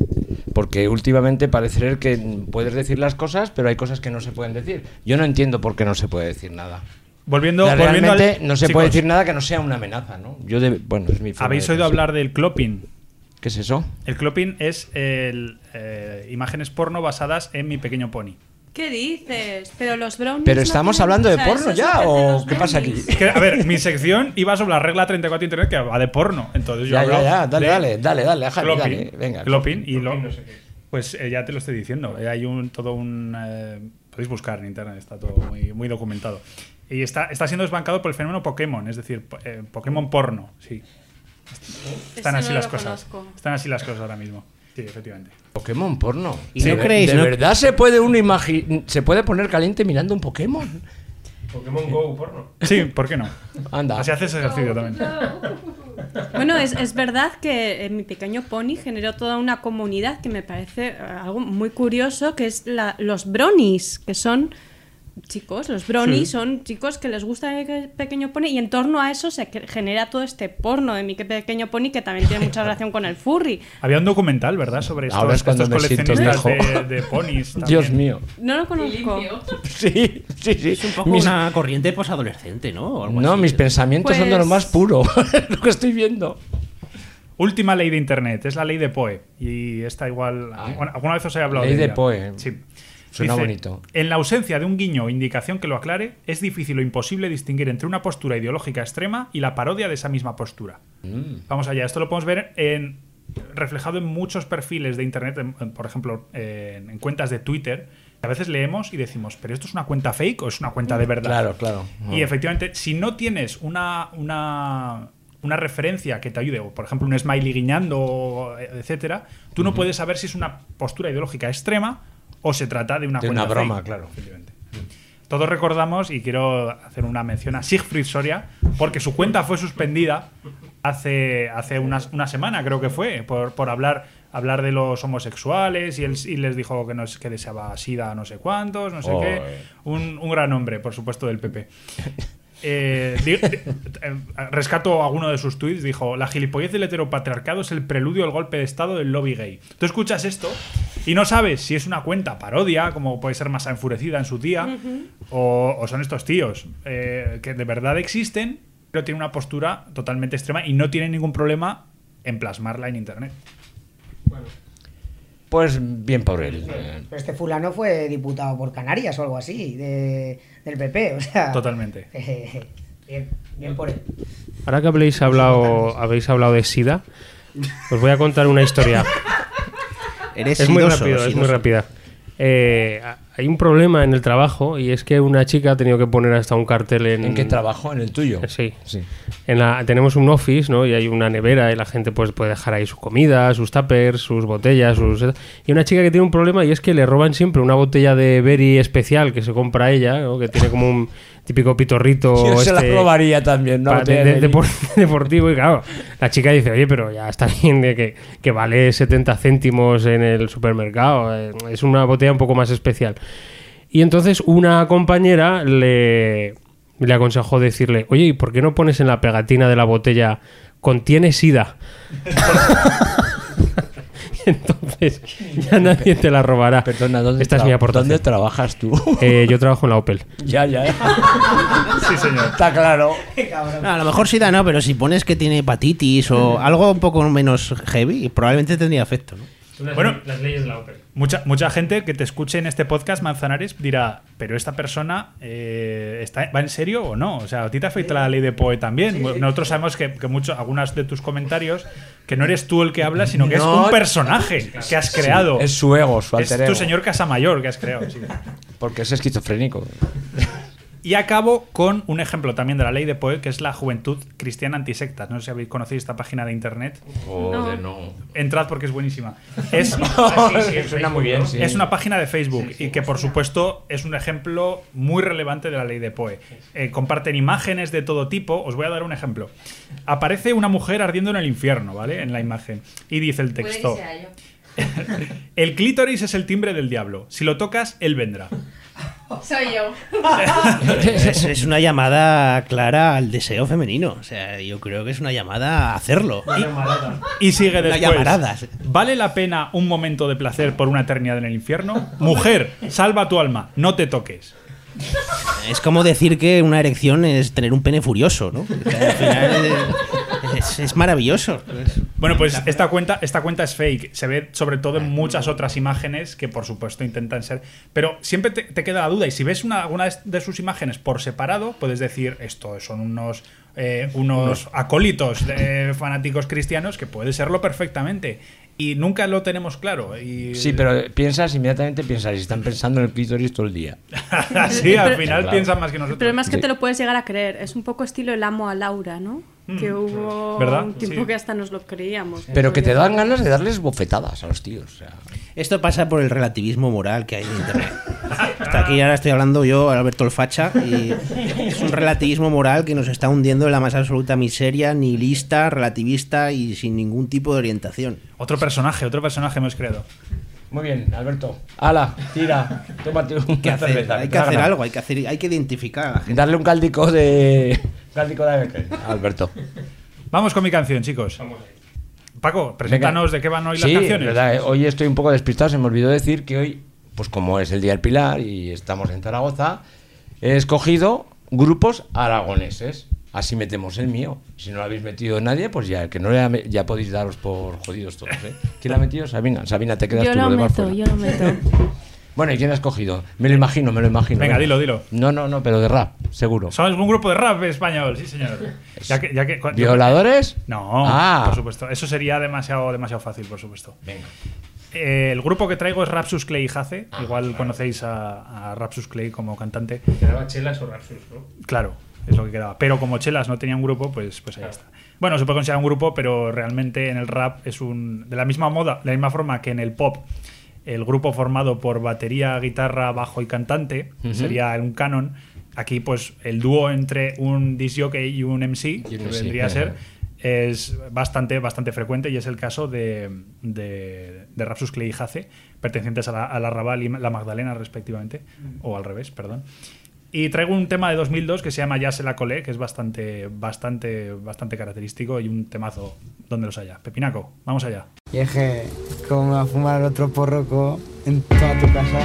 Porque últimamente parece ser que puedes decir las cosas, pero hay cosas que no se pueden decir. Yo no entiendo por qué no se puede decir nada. Volviendo, sea, volviendo al- realmente no se chicos, puede decir nada que no sea una amenaza, ¿no? Yo de- bueno, es mi ¿Habéis de oído hablar del clopping? ¿Qué es eso? El clopping es el, eh, imágenes porno basadas en mi pequeño pony. ¿Qué dices? Pero los brownies. Pero no estamos tienen- hablando de o sea, porno eso es ya, lo que hacen o los qué pasa aquí? brownies. Es que, a ver, mi sección iba sobre la regla 34 de internet que va de porno. Entonces yo Ya, hablo ya, ya, dale, de dale, dale, dale, Javi, clopping, dale, venga. clopping y lo, pues eh, ya te lo estoy diciendo. eh, hay un todo un eh, podéis buscar en internet, está todo muy, muy documentado. Y está, está siendo desbancado por el fenómeno Pokémon, es decir, po- eh, Pokémon porno, sí. Están Ese así no las lo cosas. conozco. Están así las cosas ahora mismo. Sí, efectivamente. Pokémon porno. ¿Y no ¿De- creéis, ¿De no? verdad se puede uno se puede poner caliente mirando un Pokémon? Pokémon Go porno. Sí, ¿por qué no? Anda. Así haces ejercicio también. Bueno, es, es verdad que eh, mi pequeño pony generó toda una comunidad que me parece eh, algo muy curioso, que es la- los bronies, que son chicos, los bronies son chicos que les gusta el pequeño pony y en torno a eso se genera todo este porno de mi pequeño pony que también tiene mucha relación con el furry. Había un documental, ¿verdad? Sobre estos, Ahora es cuando estos coleccionistas de, de ponis. también. Dios mío. No lo conozco. Sí, sí, sí. Es un poco Mis- una corriente posadolescente, ¿no? O algo No, así. mis pensamientos son de lo Pues- más puro, es lo que estoy viendo. Última ley de Internet, es la ley de Poe. Y esta igual... bueno, ¿Alguna vez os he hablado Ley de de? Poe. Sí. Suena bonito. En la ausencia de un guiño o indicación que lo aclare, es difícil o imposible distinguir entre una postura ideológica extrema y la parodia de esa misma postura. Mm. Vamos allá, esto lo podemos ver en, reflejado en muchos perfiles de Internet, en- en, por ejemplo, en, en cuentas de Twitter. A veces leemos y decimos, ¿pero esto es una cuenta fake o es una cuenta de verdad? Claro, claro. Y efectivamente, si no tienes una, una, una referencia que te ayude, o por ejemplo un smiley guiñando, etcétera, tú no puedes saber si es una postura ideológica extrema o se trata de una De cuenta una broma, fake. claro. Todos recordamos, y quiero hacer una mención a Siegfried Soria, porque su cuenta fue suspendida hace, hace unas- una semana, creo que fue, por, por hablar, hablar de los homosexuales y, él, y les dijo que, no, es- que deseaba sida a no sé cuántos, no sé Oh, qué. eh. Un, un gran hombre, por supuesto, del PP. Eh, di- di- eh, rescato alguno de sus tweets. Dijo: La gilipollez del heteropatriarcado es el preludio al golpe de estado del lobby gay. Tú escuchas esto y no sabes si es una cuenta parodia, como puede ser más enfurecida en su día, o, o son estos tíos eh, que de verdad existen, pero tienen una postura totalmente extrema y no tienen ningún problema en plasmarla en internet. Pues bien por él. Pero este fulano fue diputado por Canarias o algo así, de- del PP, o sea... Totalmente. eh, bien, bien por él. Ahora que habéis hablado, habéis hablado de SIDA, os voy a contar una historia. Eres es muy sidoso, rápido, es muy sidoso. rápida. Hay un problema en el trabajo y es que una chica ha tenido que poner hasta un cartel en... ¿En qué trabajo? ¿En el tuyo? Sí. Sí. En la, tenemos un office, ¿no? Y hay una nevera y la gente pues puede dejar ahí su comida, sus tuppers, sus botellas, sus... Y una chica que tiene un problema y es que le roban siempre una botella de Berry especial que se compra ella, ¿no? Que tiene como un típico pitorrito... Yo se la este, probaría también, ¿no? de- de- deportivo y claro, la chica dice, oye, pero ya está bien de que, que vale 70 céntimos en el supermercado, eh, es una botella un poco más especial. Y entonces una compañera le, le aconsejó decirle, oye, ¿y por qué no pones en la pegatina de la botella contiene sida? entonces ya nadie te la robará. Perdona, ¿dónde, Esta es mi aportación. ¿dónde trabajas tú? Eh, yo trabajo en la Opel. ya, ya. Sí, señor. Está claro. No, a lo mejor SIDA no, pero si pones que tiene hepatitis o algo un poco menos heavy, probablemente tendría efecto. ¿no? Bueno, las leyes de la. Mucha, mucha gente que te escuche en este podcast, Manzanares, dirá, pero esta persona eh, está, va en serio o no. O sea, a ti te afecta la ley de Poe también. Nosotros sabemos que, que mucho, algunas de tus comentarios, que no eres tú el que habla, sino que No. es un personaje que has creado. Es su ego, su Es alter tu ego. señor Casamayor que has creado. sí. Porque es esquizofrénico. Y acabo con un ejemplo también de la ley de Poe, que es la Juventud Cristiana Antisectas. No sé si habéis conocido esta página de internet. Joder, no. Entrad porque es buenísima. Es, Suena muy bien, sí. Es una página de Facebook y que por supuesto es un ejemplo muy relevante de la ley de Poe. Eh, comparten imágenes de todo tipo. Os voy a dar un ejemplo. Aparece una mujer ardiendo en el infierno, ¿vale? En la imagen. Y dice el texto. El clítoris es el timbre del diablo. Si lo tocas, él vendrá. Soy yo. Es, es una llamada clara al deseo femenino. O sea, yo creo que es una llamada a hacerlo. Y sigue después. llamarada. ¿Vale la pena un momento de placer por una eternidad en el infierno? Mujer, salva tu alma, no te toques. Es como decir que una erección es tener un pene furioso, ¿no? Al final es, es- maravilloso. Bueno, pues esta cuenta, esta cuenta es fake. Se ve sobre todo en muchas otras imágenes que por supuesto intentan ser. Pero siempre te, te queda la duda. Y si ves una, alguna de- de sus imágenes por separado, puedes decir, esto son unos, eh, unos acólitos de fanáticos cristianos que puede serlo perfectamente. Y nunca lo tenemos claro. Y, Sí, pero piensas, inmediatamente piensas, y están pensando en el clítoris todo el día. sí, al Pero- final Claro. piensan más que El nosotros. problema es que Sí. te lo puedes llegar a creer. Es un poco estilo el amo a Laura, ¿no? Que hubo ¿Verdad? un tiempo Sí. que hasta nos lo creíamos. Pero que te dan ganas de darles bofetadas a los tíos. o sea. Esto pasa por el relativismo moral que hay en Internet. Hasta aquí ahora estoy hablando yo, Alberto el Facha, y es un relativismo moral que nos está hundiendo en la más absoluta miseria, nihilista, relativista y sin ningún tipo de orientación. Otro personaje, otro personaje hemos creado. Muy bien, Alberto. Ala, tira. Tómate Hay que hacer, cerveza, hay que hacer algo, hay que, hacer, hay que identificar a la gente. Darle un caldico de. Caldico de Becker. Alberto. Vamos con mi canción, chicos. Paco, preséntanos de qué van hoy las sí, canciones. verdad, eh, hoy estoy un poco despistado. Se me olvidó decir que hoy, pues como es el Día del Pilar y estamos en Zaragoza, he escogido grupos aragoneses. Así metemos el mío. Si no lo habéis metido nadie, pues ya el que no le ha me- ya podéis daros por jodidos todos. ¿eh? ¿Quién lo ha metido? Sabina. Sabina, te quedas Yo tú lo meto, fuera. yo lo meto. Bueno, ¿y quién ha escogido? Me lo imagino, me lo imagino. Venga, dilo, dilo. No, no, no, pero de rap, seguro. Somos un grupo de rap español, sí, señor. Ya que, ya que, ¿Violadores? No, Ah. por supuesto. Eso sería demasiado, demasiado fácil, por supuesto. Venga. Eh, el grupo que traigo es Rapsus Clay y Jace. Igual conocéis a, a Rapsus Clay como cantante. Quedaba chelas o rapsus, ¿no? Claro, es lo que quedaba. Pero como Chelas no tenía un grupo, pues, pues ahí está. Bueno, se puede considerar un grupo, pero realmente en el rap es un. De la misma moda, de la misma forma que en el pop el grupo formado por batería, guitarra, bajo y cantante, sería un canon. Aquí, pues, el dúo entre un disc jockey y un MC, que MC, vendría a ser, es bastante, bastante frecuente y es el caso de, de, de Rapsus Clay y Jace, pertenecientes a la, a la Raval y la Magdalena, respectivamente, o al revés, perdón. Y traigo un tema de 2002 que se llama Ya se la colé, que es bastante, bastante, bastante característico y un temazo donde los haya. Pepinaco, vamos allá. Y es que, ¿cómo me va a fumar otro porroco en toda tu casa?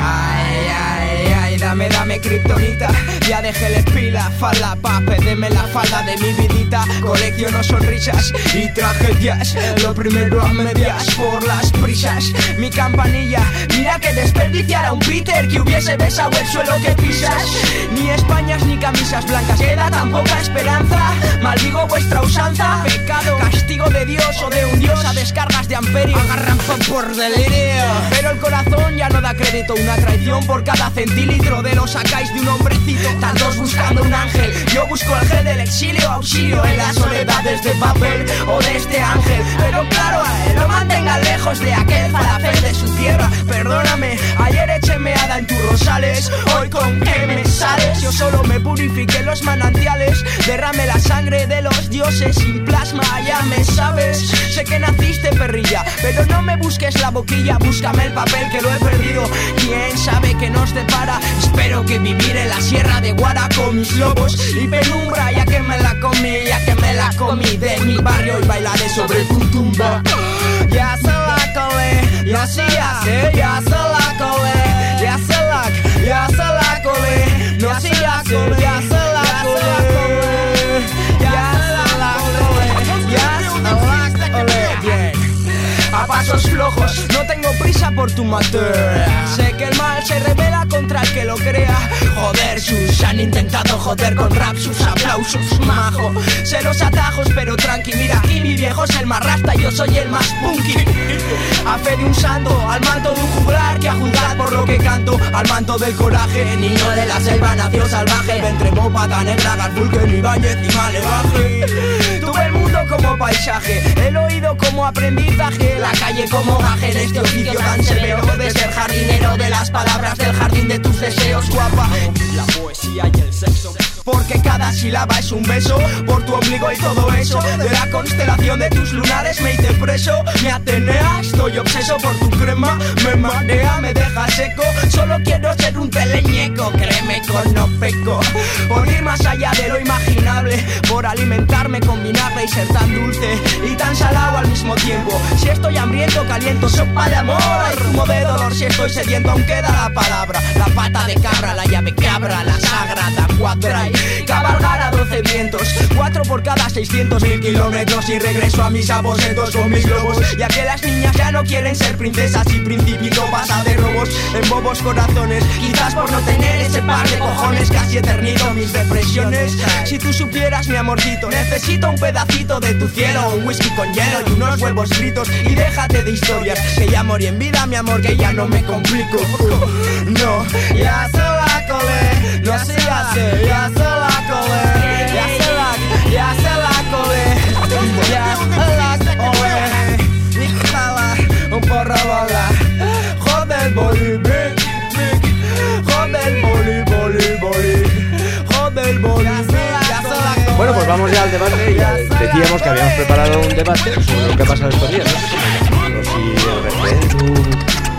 Ay, ay, ay, dame, dame kriptonita. Ya dejé la pila, falda, pape, deme la falda de mi vidita. Colecciono sonrisas y tragedias Lo primero a medias por las prisas. Mi campanilla, mira que desperdiciara un Peter Que hubiese besado el suelo que pisas. Ni Españas ni camisas blancas Queda tan poca esperanza. Maldigo vuestra usanza Pecado, castigo de Dios o de un dios A descargas de amperio. Agarran por delirio. Pero el corazón ya no da crédito Una traición por cada centímetro De lo sacáis de un hombrecito. Tantos buscando un ángel. Yo busco el gel del exilio Auxilio en las soledades de papel O de este ángel. Pero claro, a él lo mantengan lejos De aquel falafel de su tierra. Perdóname, ayer eché meada en tus rosales Hoy con qué me sales. Yo solo me purifiqué los manantiales Derrame la sangre de los dioses Sin plasma, ya me sabes. Sé que naciste perrilla Pero no me busques la boquilla Búscame el papel que lo he perdido. Quién sabe qué nos depara Espero que vivir en la sierra de Guara Con mis lobos y penumbra Ya que me la comí, ya que me la comí De mi barrio y bailaré sobre tu tumba. Ya se la colé, ya sí, ya se la ya se la, ya se la colé ya sé, ya se la pasos flojos, no tengo prisa por tu mater Sé que el mal se revela contra el que lo crea. Joder, sus han intentado joder con rap sus aplausos Majo, sé los atajos pero tranqui Mira aquí mi viejo es el más rasta yo soy el más punky. A fe de un santo, al manto de un juglar Que a juzgar por lo que canto. Al manto del coraje, niño de la selva nació salvaje. Ventre pata negra, Garfunkel, Ibáñez y Malevaje como paisaje El oído como aprendizaje La calle como gaje en este oficio tan severo De ser jardinero de las palabras del jardín de tus deseos guapa La poesía y el sexo porque cada sílaba es un beso por tu ombligo y todo eso. De la constelación de tus lunares me hice preso. Me atenea, estoy obseso por tu crema. Me marea, me deja seco. Solo quiero ser un teleñeco, créeme con no peco. Por ir más allá de lo imaginable. Por alimentarme con vinagre y ser tan dulce y tan salado al mismo tiempo. Si estoy hambriento, caliento sopa de amor. Hay zumo de dolor si estoy sediento, aún queda la palabra. La pata de cabra, la llave cabra, la sagrada cuadra cabalgar a 12 vientos. Cuatro por cada 600 mil kilómetros y regreso a mis aposentos con mis globos. Ya que las niñas ya no quieren ser princesas y principito pasa de robos en bobos corazones. Quizás por no tener ese par de cojones casi eternizo mis depresiones. Si tú supieras mi amorcito, necesito un pedacito de tu cielo, un whisky con hielo y unos huevos fritos. Y déjate de historias, que ya morí en vida, mi amor, que ya no me complico. No, ya se la colé, no sé, ya sé, ya se la colé, ya se la, ya se la colé, ya se la colé. Y jala un porro bola, joder, boli, Bueno, pues vamos ya al debate. Decíamos que habíamos preparado un debate sobre lo que ha pasado estos días. ¿no? Si el referéndum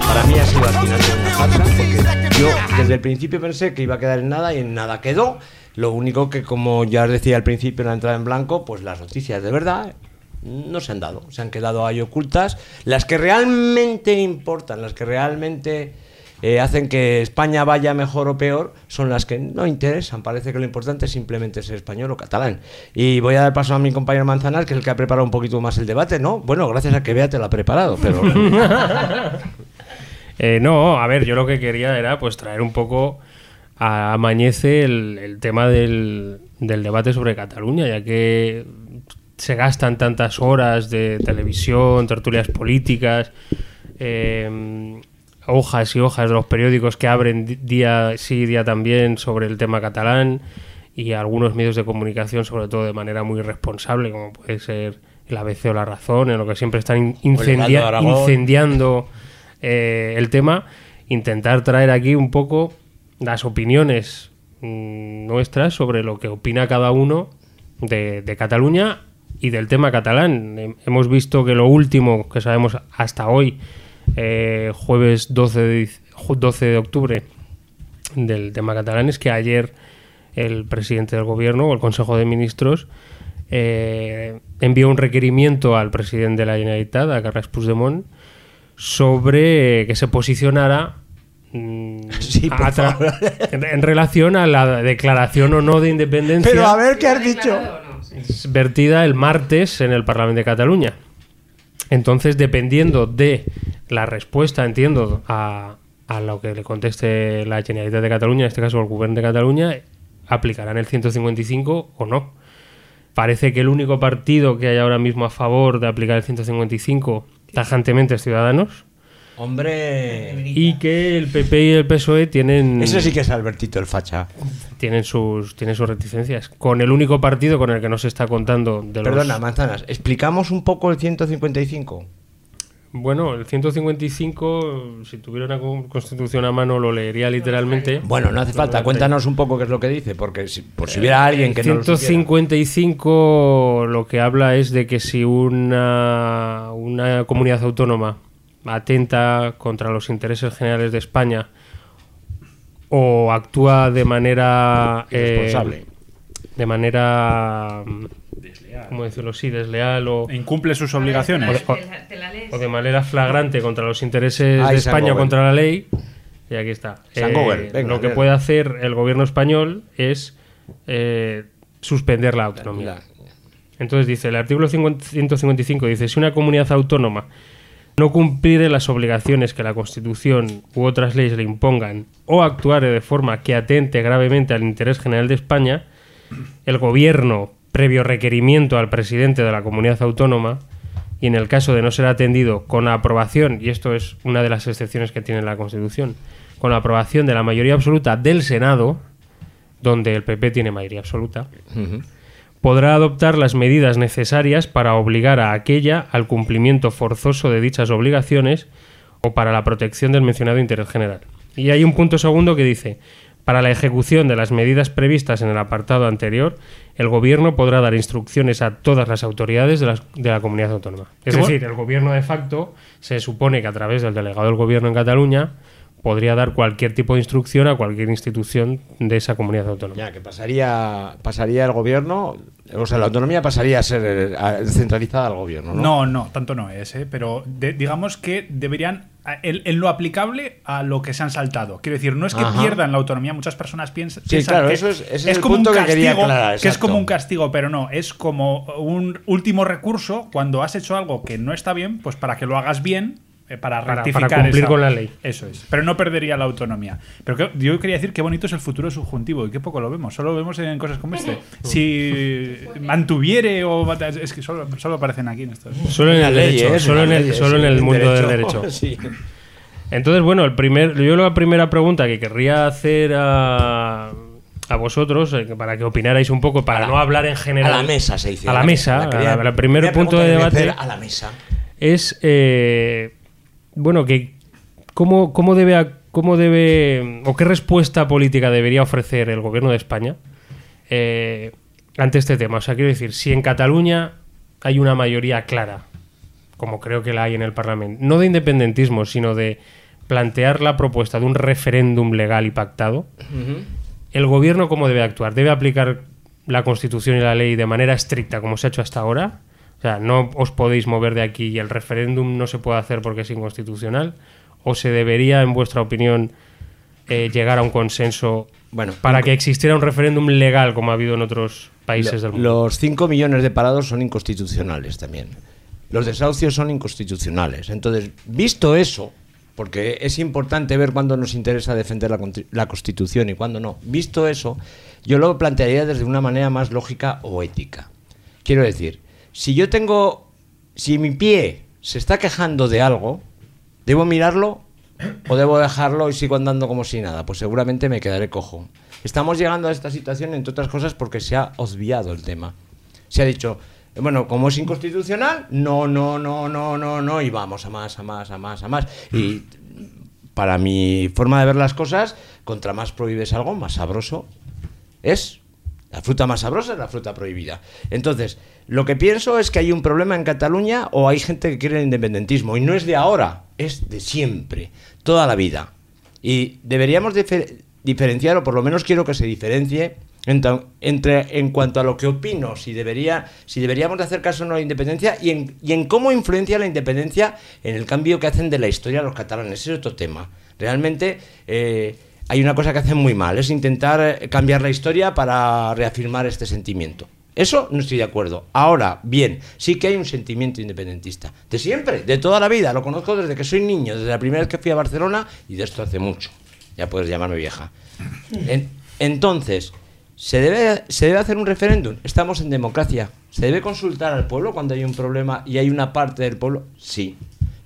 para mí ha sido al final una farsa, porque yo desde el principio pensé que iba a quedar en nada y en nada quedó. Lo único que, como ya os decía al principio en la entrada en blanco, pues las noticias de verdad no se han dado, se han quedado ahí ocultas. Las que realmente importan, las que realmente eh, hacen que España vaya mejor o peor, son las que no interesan. Parece que lo importante es simplemente ser español o catalán. Y voy a dar paso a mi compañero Manzanar, que es el que ha preparado un poquito más el debate, ¿no? Bueno, gracias a que Bea te lo ha preparado, pero... Eh, no, a ver, yo lo que quería era pues traer un poco a Mañece el, tema del, del debate sobre Cataluña, ya que se gastan tantas horas de televisión, tertulias políticas, eh, hojas y hojas de los periódicos que abren día sí, día también sobre el tema catalán y algunos medios de comunicación, sobre todo de manera muy responsable, como puede ser el ABC o La Razón, en lo que siempre están incendia- incendiando eh, el tema, intentar traer aquí un poco las opiniones mm, nuestras sobre lo que opina cada uno de, de Cataluña y del tema catalán. Hem- Hemos visto que lo último que sabemos hasta hoy, eh, jueves 12 de, dic- ju- 12 de octubre, del tema catalán es que ayer el presidente del gobierno o el Consejo de Ministros eh, envió un requerimiento al presidente de la Generalitat, a Carles Puigdemont, sobre que se posicionara mm, por favor. en, relación a la declaración o no de independencia Pero a ver qué has dicho. vertida el martes en el Parlamento de Cataluña. Entonces, dependiendo de la respuesta, entiendo, a, a lo que le conteste la Generalitat de Cataluña, en este caso el Gobierno de Cataluña, aplicarán el 155 o no. Parece que el único partido que hay ahora mismo a favor de aplicar el 155 tajantemente es Ciudadanos Hombre. y que el PP y el PSOE tienen Ese sí que es Albertito el facha. tienen sus tienen sus reticencias. Con el único partido con el que no se está contando de los Perdona, manzanas. ¿Explicamos un poco el 155? Bueno, el 155, si tuviera una con- constitución a mano, lo leería literalmente. Bueno, no hace falta. Cuéntanos un poco qué es lo que dice, porque si, por si hubiera alguien que no lo supiera. 155 lo que habla es de que si una, una comunidad autónoma atenta contra los intereses generales de España o actúa de manera eh, Irresponsable. de manera mm, ¿cómo decirlo? Sí, desleal o incumple sus obligaciones. o, o de manera flagrante contra los intereses Ay, de España o contra la ley. Y aquí está. Eh, venga, lo que puede hacer el gobierno español es eh, suspender la autonomía. Entonces dice, el artículo 50 155 dice, si una comunidad autónoma no cumpliere las obligaciones que la Constitución u otras leyes le impongan o actuare de forma que atente gravemente al interés general de España, el gobierno, previo requerimiento al presidente de la comunidad autónoma, y en el caso de no ser atendido con la aprobación, y esto es una de las excepciones que tiene la Constitución, con la aprobación de la mayoría absoluta del Senado, donde el PP tiene mayoría absoluta, podrá adoptar las medidas necesarias para obligar a aquella al cumplimiento forzoso de dichas obligaciones o para la protección del mencionado interés general. Y hay un punto segundo que dice, para la ejecución de las medidas previstas en el apartado anterior, el Gobierno podrá dar instrucciones a todas las autoridades de, las- de la comunidad autónoma. Es decir, el Gobierno de facto se supone que a través del delegado del Gobierno en Cataluña podría dar cualquier tipo de instrucción a cualquier institución de esa comunidad autónoma. Ya, que pasaría, pasaría el gobierno, o sea, la autonomía pasaría a ser eh, centralizada al gobierno, ¿no? No, no, tanto no es, ¿eh? pero de- digamos que deberían, en, en lo aplicable a lo que se han saltado. Quiero decir, no es que Ajá. pierdan la autonomía, muchas personas piensan, Sí, piensan claro, que eso es- ese es el como punto un que quería castigo, aclarar, que es como un castigo, pero no, es como un último recurso cuando has hecho algo que no está bien, pues para que lo hagas bien. Eh, Para, Para- rectificar para cumplir esa- con la ley. Eso es. Pero no perdería la autonomía. Pero que- yo quería decir qué bonito es el futuro subjuntivo y qué poco lo vemos. Solo lo vemos en cosas como este. Si mantuviere o. Es que solo, solo aparecen aquí en estos. Solo en el derecho, solo en el, solo en el mundo del derecho. Sí. Entonces, bueno, el primer, yo la primera pregunta que querría hacer a, a vosotros, eh, para que opinarais un poco, para no hablar en general. a la mesa se dice. A la mesa, La el primer punto de debate. A la mesa. es eh, bueno que cómo, cómo debe cómo debe o qué respuesta política debería ofrecer el gobierno de España eh, ante este tema. O sea, quiero decir, si en Cataluña hay una mayoría clara, como creo que la hay en el Parlamento, no de independentismo, sino de plantear la propuesta de un referéndum legal y pactado, ¿el gobierno cómo debe actuar? ¿Debe aplicar la Constitución y la ley de manera estricta como se ha hecho hasta ahora? O sea, no os podéis mover de aquí y el referéndum no se puede hacer porque es inconstitucional. ¿O se debería, en vuestra opinión, eh, llegar a un consenso Bueno, para que existiera un referéndum legal como ha habido en otros países del mundo? Los 5 millones de parados son inconstitucionales también. Los desahucios son inconstitucionales. Entonces, visto eso, porque es importante ver cuándo nos interesa defender la, Constitución y cuándo no, visto eso, yo lo plantearía desde una manera más lógica o ética. Quiero decir, si yo tengo, si mi pie se está quejando de algo, ¿debo mirarlo o debo dejarlo y sigo andando como si nada? Pues seguramente me quedaré cojo. Estamos llegando a esta situación, entre otras cosas, porque se ha obviado el tema. Se ha dicho, Bueno, como es inconstitucional, no, no, no, no, no, no, y vamos a más, a más, a más, a más. Y para mi forma de ver las cosas, contra más prohíbes algo, más sabroso es. La fruta más sabrosa es la fruta prohibida. Entonces, lo que pienso es que hay un problema en Cataluña o hay gente que quiere el independentismo. Y no es de ahora, es de siempre, toda la vida. Y deberíamos difer- diferenciar, o por lo menos quiero que se diferencie, entre, en cuanto a lo que opino, si, debería, si deberíamos de hacer caso o no a la independencia y en, y en cómo influencia la independencia en el cambio que hacen de la historia los catalanes. Ese es otro tema. Realmente eh, hay una cosa que hacen muy mal, es intentar eh, cambiar la historia para reafirmar este sentimiento. Eso no estoy de acuerdo. Ahora, bien, sí que hay un sentimiento independentista. De siempre, de toda la vida. Lo conozco desde que soy niño, desde la primera vez que fui a Barcelona y de esto hace mucho. Ya puedes llamarme vieja. En- entonces, ¿se debe, ¿se debe hacer un referéndum? Estamos en democracia. ¿Se debe consultar al pueblo cuando hay un problema y hay una parte del pueblo? Sí.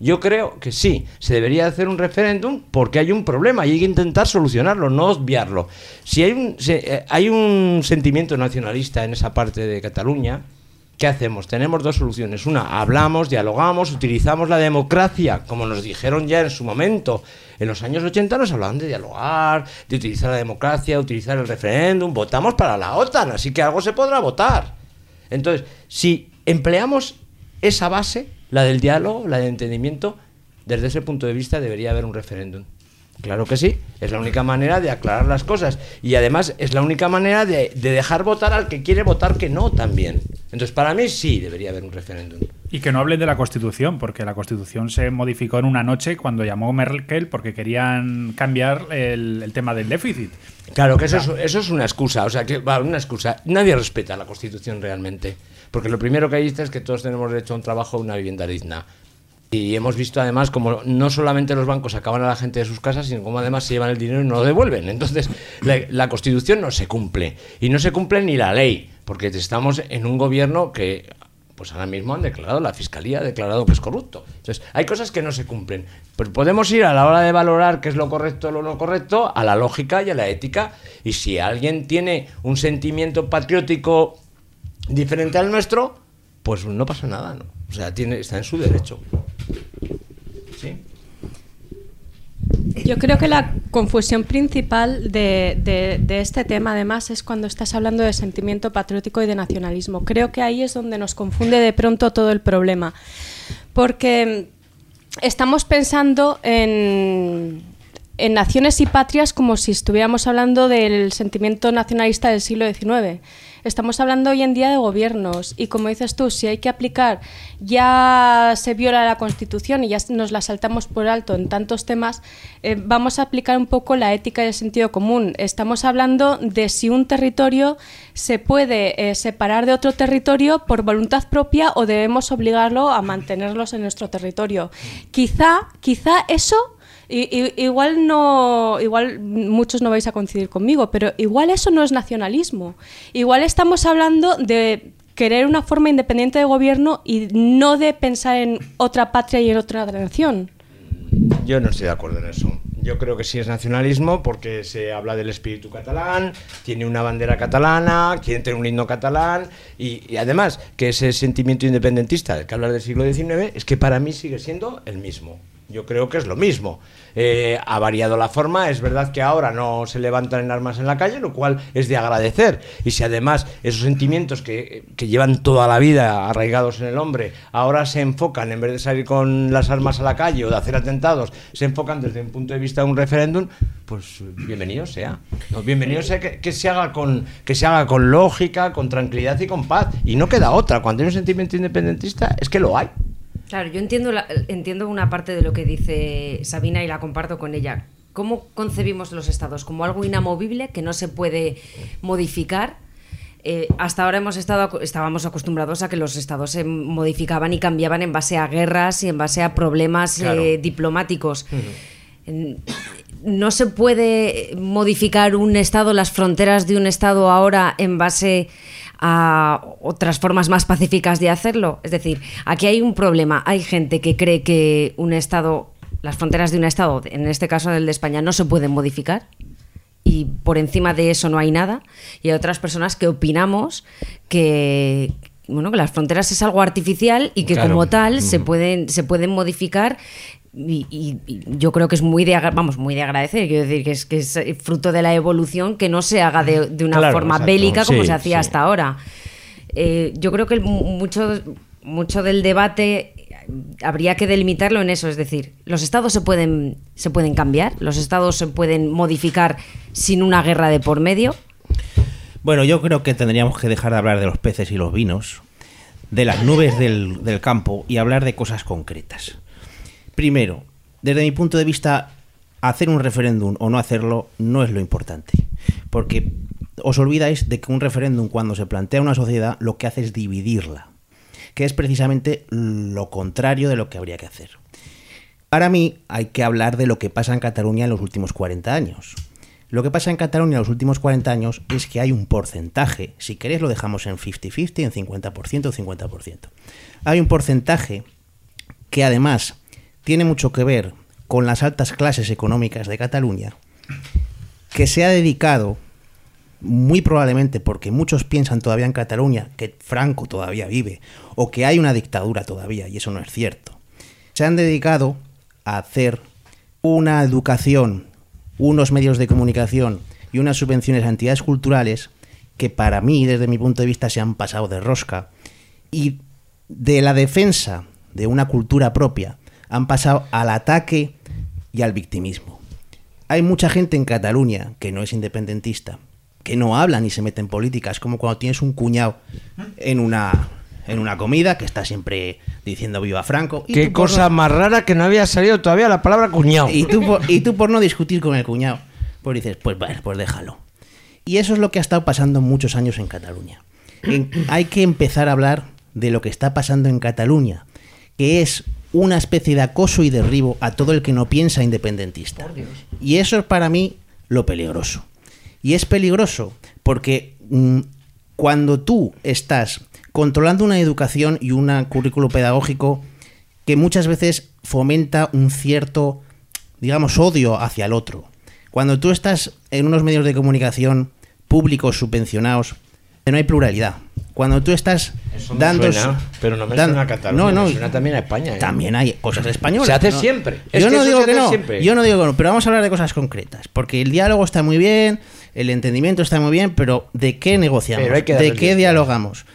Yo creo que sí, se debería hacer un referéndum porque hay un problema y hay que intentar solucionarlo, no obviarlo. Si hay un, se- eh, hay un sentimiento nacionalista en esa parte de Cataluña, ¿qué hacemos? Tenemos dos soluciones. Una, hablamos, dialogamos, utilizamos la democracia, como nos dijeron ya en su momento. En los años 80 nos hablaban de dialogar, de utilizar la democracia, utilizar el referéndum. Votamos para la OTAN, así que algo se podrá votar. Entonces, si empleamos esa base, la del diálogo, la del entendimiento, desde ese punto de vista debería haber un referéndum. Claro que sí, es la única manera de aclarar las cosas y además es la única manera de, de dejar votar al que quiere votar que no también. Entonces, para mí sí debería haber un referéndum. Y que no hablen de la Constitución, porque la Constitución se modificó en una noche cuando llamó Merkel porque querían cambiar el, el tema del déficit. Claro que eso es, eso es una excusa, o sea, que va, una excusa. Nadie respeta la Constitución realmente, porque lo primero que dice es que todos tenemos derecho a un trabajo, a una vivienda digna. Y hemos visto además como no solamente los bancos acaban a la gente de sus casas, sino como además se llevan el dinero y no lo devuelven. Entonces, la, Constitución no se cumple. Y no se cumple ni la ley, porque estamos en un gobierno que pues ahora mismo han declarado, la Fiscalía ha declarado que es corrupto. Entonces, hay cosas que no se cumplen. Pues podemos ir a la hora de valorar qué es lo correcto o lo no correcto, a la lógica y a la ética. Y si alguien tiene un sentimiento patriótico diferente al nuestro, pues no pasa nada, ¿no? O sea, tiene, está en su derecho. ¿Sí? Yo creo que la confusión principal de, de- de este tema, además, es cuando estás hablando de sentimiento patriótico y de nacionalismo. Creo que ahí es donde nos confunde de pronto todo el problema. Porque estamos pensando en, en naciones y patrias como si estuviéramos hablando del sentimiento nacionalista del siglo XIX. Estamos hablando hoy en día de gobiernos y como dices tú, si hay que aplicar, ya se viola la Constitución y ya nos la saltamos por alto en tantos temas, eh, vamos a aplicar un poco la ética y el sentido común. Estamos hablando de si un territorio se puede eh, separar de otro territorio por voluntad propia o debemos obligarlo a mantenerlos en nuestro territorio. Quizá, quizá eso I- igual no, igual muchos no vais a coincidir conmigo, pero igual eso no es nacionalismo. Igual estamos hablando de querer una forma independiente de gobierno y no de pensar en otra patria y en otra nación. Yo no estoy de acuerdo en eso. Yo creo que sí es nacionalismo porque se habla del espíritu catalán, tiene una bandera catalana, quiere tener un himno catalán y, y además que ese sentimiento independentista del que hablas del siglo XIX es que para mí sigue siendo el mismo. Yo creo que es lo mismo. Eh, ha variado la forma, es verdad que ahora no se levantan en armas en la calle, lo cual es de agradecer. Y si además esos sentimientos que, que llevan toda la vida arraigados en el hombre, ahora se enfocan, en vez de salir con las armas a la calle o de hacer atentados, se enfocan desde un punto de vista de un referéndum, pues bienvenido sea. Bienvenido sea que se haga con, que se haga con lógica, con tranquilidad y con paz. Y no queda otra. Cuando hay un sentimiento independentista, es que lo hay. Claro, yo entiendo, la- entiendo una parte de lo que dice Sabina y la comparto con ella. ¿Cómo concebimos los estados? ¿Como algo inamovible que no se puede modificar? Eh, hasta ahora hemos estado, estábamos acostumbrados a que los estados se modificaban y cambiaban en base a guerras y en base a problemas Claro. eh, diplomáticos. No se puede modificar un estado, las fronteras de un estado ahora en base a otras formas más pacíficas de hacerlo. Es decir, aquí hay un problema. Hay gente que cree que un estado, las fronteras de un estado, en este caso del de España, no se pueden modificar y por encima de eso no hay nada. Y hay otras personas que opinamos que, bueno, que las fronteras es algo artificial y que Claro. como tal se pueden se pueden modificar y, y- y yo creo que es muy de vamos muy de agradecer quiero decir que es que es eh, fruto de la evolución que no se haga de, de una Claro, forma exacto. bélica como Sí, se hacía sí. hasta ahora Eh, yo creo que el mucho mucho del debate eh, habría que delimitarlo en eso es decir los estados se pueden se pueden cambiar los estados se pueden modificar sin una guerra de por medio Bueno, yo creo que tendríamos que dejar de hablar de los peces y los vinos, de las nubes del, del campo y hablar de cosas concretas. Primero, desde mi punto de vista, hacer un referéndum o no hacerlo no es lo importante. Porque os olvidáis de que un referéndum cuando se plantea una sociedad lo que hace es dividirla, que es precisamente lo contrario de lo que habría que hacer. Para mí hay que hablar de lo que pasa en Cataluña en los últimos 40 años. Lo que pasa en Cataluña en los últimos 40 años es que hay un porcentaje, si queréis lo dejamos en 50-50, en 50% o 50%. Hay un porcentaje que además tiene mucho que ver con las altas clases económicas de Cataluña, que se ha dedicado, muy probablemente porque muchos piensan todavía en Cataluña que Franco todavía vive, o que hay una dictadura todavía, y eso no es cierto. Se han dedicado a hacer una educación, unos medios de comunicación y unas subvenciones a entidades culturales que para mí, desde mi punto de vista, se han pasado de rosca. Y de la defensa de una cultura propia han pasado al ataque y al victimismo. Hay mucha gente en Cataluña que no es independentista, que no habla ni se mete en política. Es como cuando tienes un cuñado en una, en una comida que está siempre diciendo viva Franco. y Qué cosa no- más rara que no había salido todavía la palabra cuñado. y tú, por, y tú por no discutir con el cuñado, pues dices, pues bueno, pues déjalo. Y eso es lo que ha estado pasando muchos años en Cataluña. En- hay que empezar a hablar de lo que está pasando en Cataluña, que es una especie de acoso y derribo a todo el que no piensa independentista. Y eso es para mí lo peligroso. Y es peligroso porque mm, cuando tú estás controlando una educación y un currículo pedagógico que muchas veces fomenta un cierto, digamos, odio hacia el otro. Cuando tú estás en unos medios de comunicación públicos subvencionados, no hay pluralidad. Cuando tú estás Eso me dando... suena, pero no me dan- suena a Cataluña, No, no, me suena también a España. ¿eh? También hay cosas españolas. Se hace ¿no? siempre. Yo no digo que no. siempre. Yo no digo que no, pero vamos a hablar de cosas concretas. Porque el diálogo está muy bien, el entendimiento está muy bien, pero ¿de qué negociamos? Pero hay que darle ¿De qué dialogamos?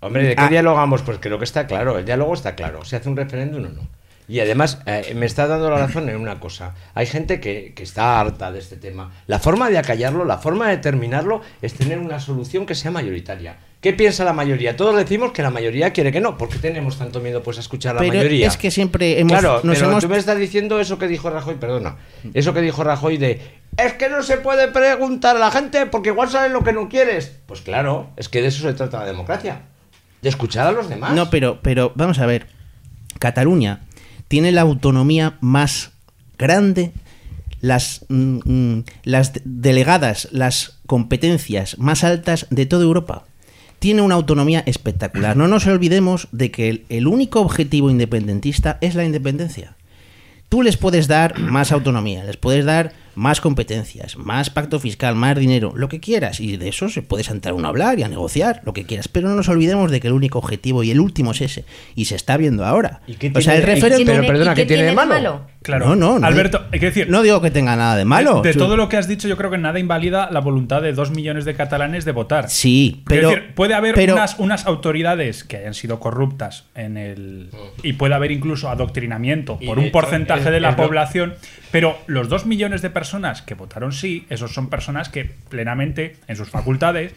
Hombre, ¿de qué Ah. dialogamos? Pues creo que está claro. El diálogo está claro. ¿Se hace un referéndum o no? Y además, eh, me está dando la razón en una cosa. Hay gente que, que está harta de este tema. La forma de acallarlo, la forma de terminarlo, es tener una solución que sea mayoritaria. ¿Qué piensa la mayoría? Todos decimos que la mayoría quiere que no. ¿Por qué tenemos tanto miedo pues, a escuchar a la mayoría? es que siempre hemos- Claro, nos pero hemos- tú me estás diciendo eso que dijo Rajoy, perdona. Eso que dijo Rajoy de. Es que no se puede preguntar a la gente porque igual sabes lo que no quieres. Pues claro, es que de eso se trata la democracia. De escuchar a los demás. No, pero, pero vamos a ver. Cataluña tiene la autonomía más grande, las, mm, mm, las de- delegadas, las competencias más altas de toda Europa. Tiene una autonomía espectacular. No nos olvidemos de que el, el único objetivo independentista es la independencia. Tú les puedes dar más autonomía, les puedes dar más competencias, más pacto fiscal, más dinero, lo que quieras. Y de eso se puede sentar uno a hablar y a negociar, lo que quieras. Pero no nos olvidemos de que el único objetivo y el último es ese. Y se está viendo ahora. qué o sea, el tiene- y- referéndum... pero perdona, ¿qué tiene de malo? Claro. No, no, no. Alberto, hay que decir. No digo que tenga nada de malo. De, todo lo que has dicho, yo creo que nada invalida la voluntad de dos millones de catalanes de votar. Sí, pero... decir, puede haber pero- unas, unas autoridades que hayan sido corruptas en el y puede haber incluso adoctrinamiento Y por un porcentaje de la población, pero los dos millones de personas que votaron sí, esos son personas que plenamente en sus facultades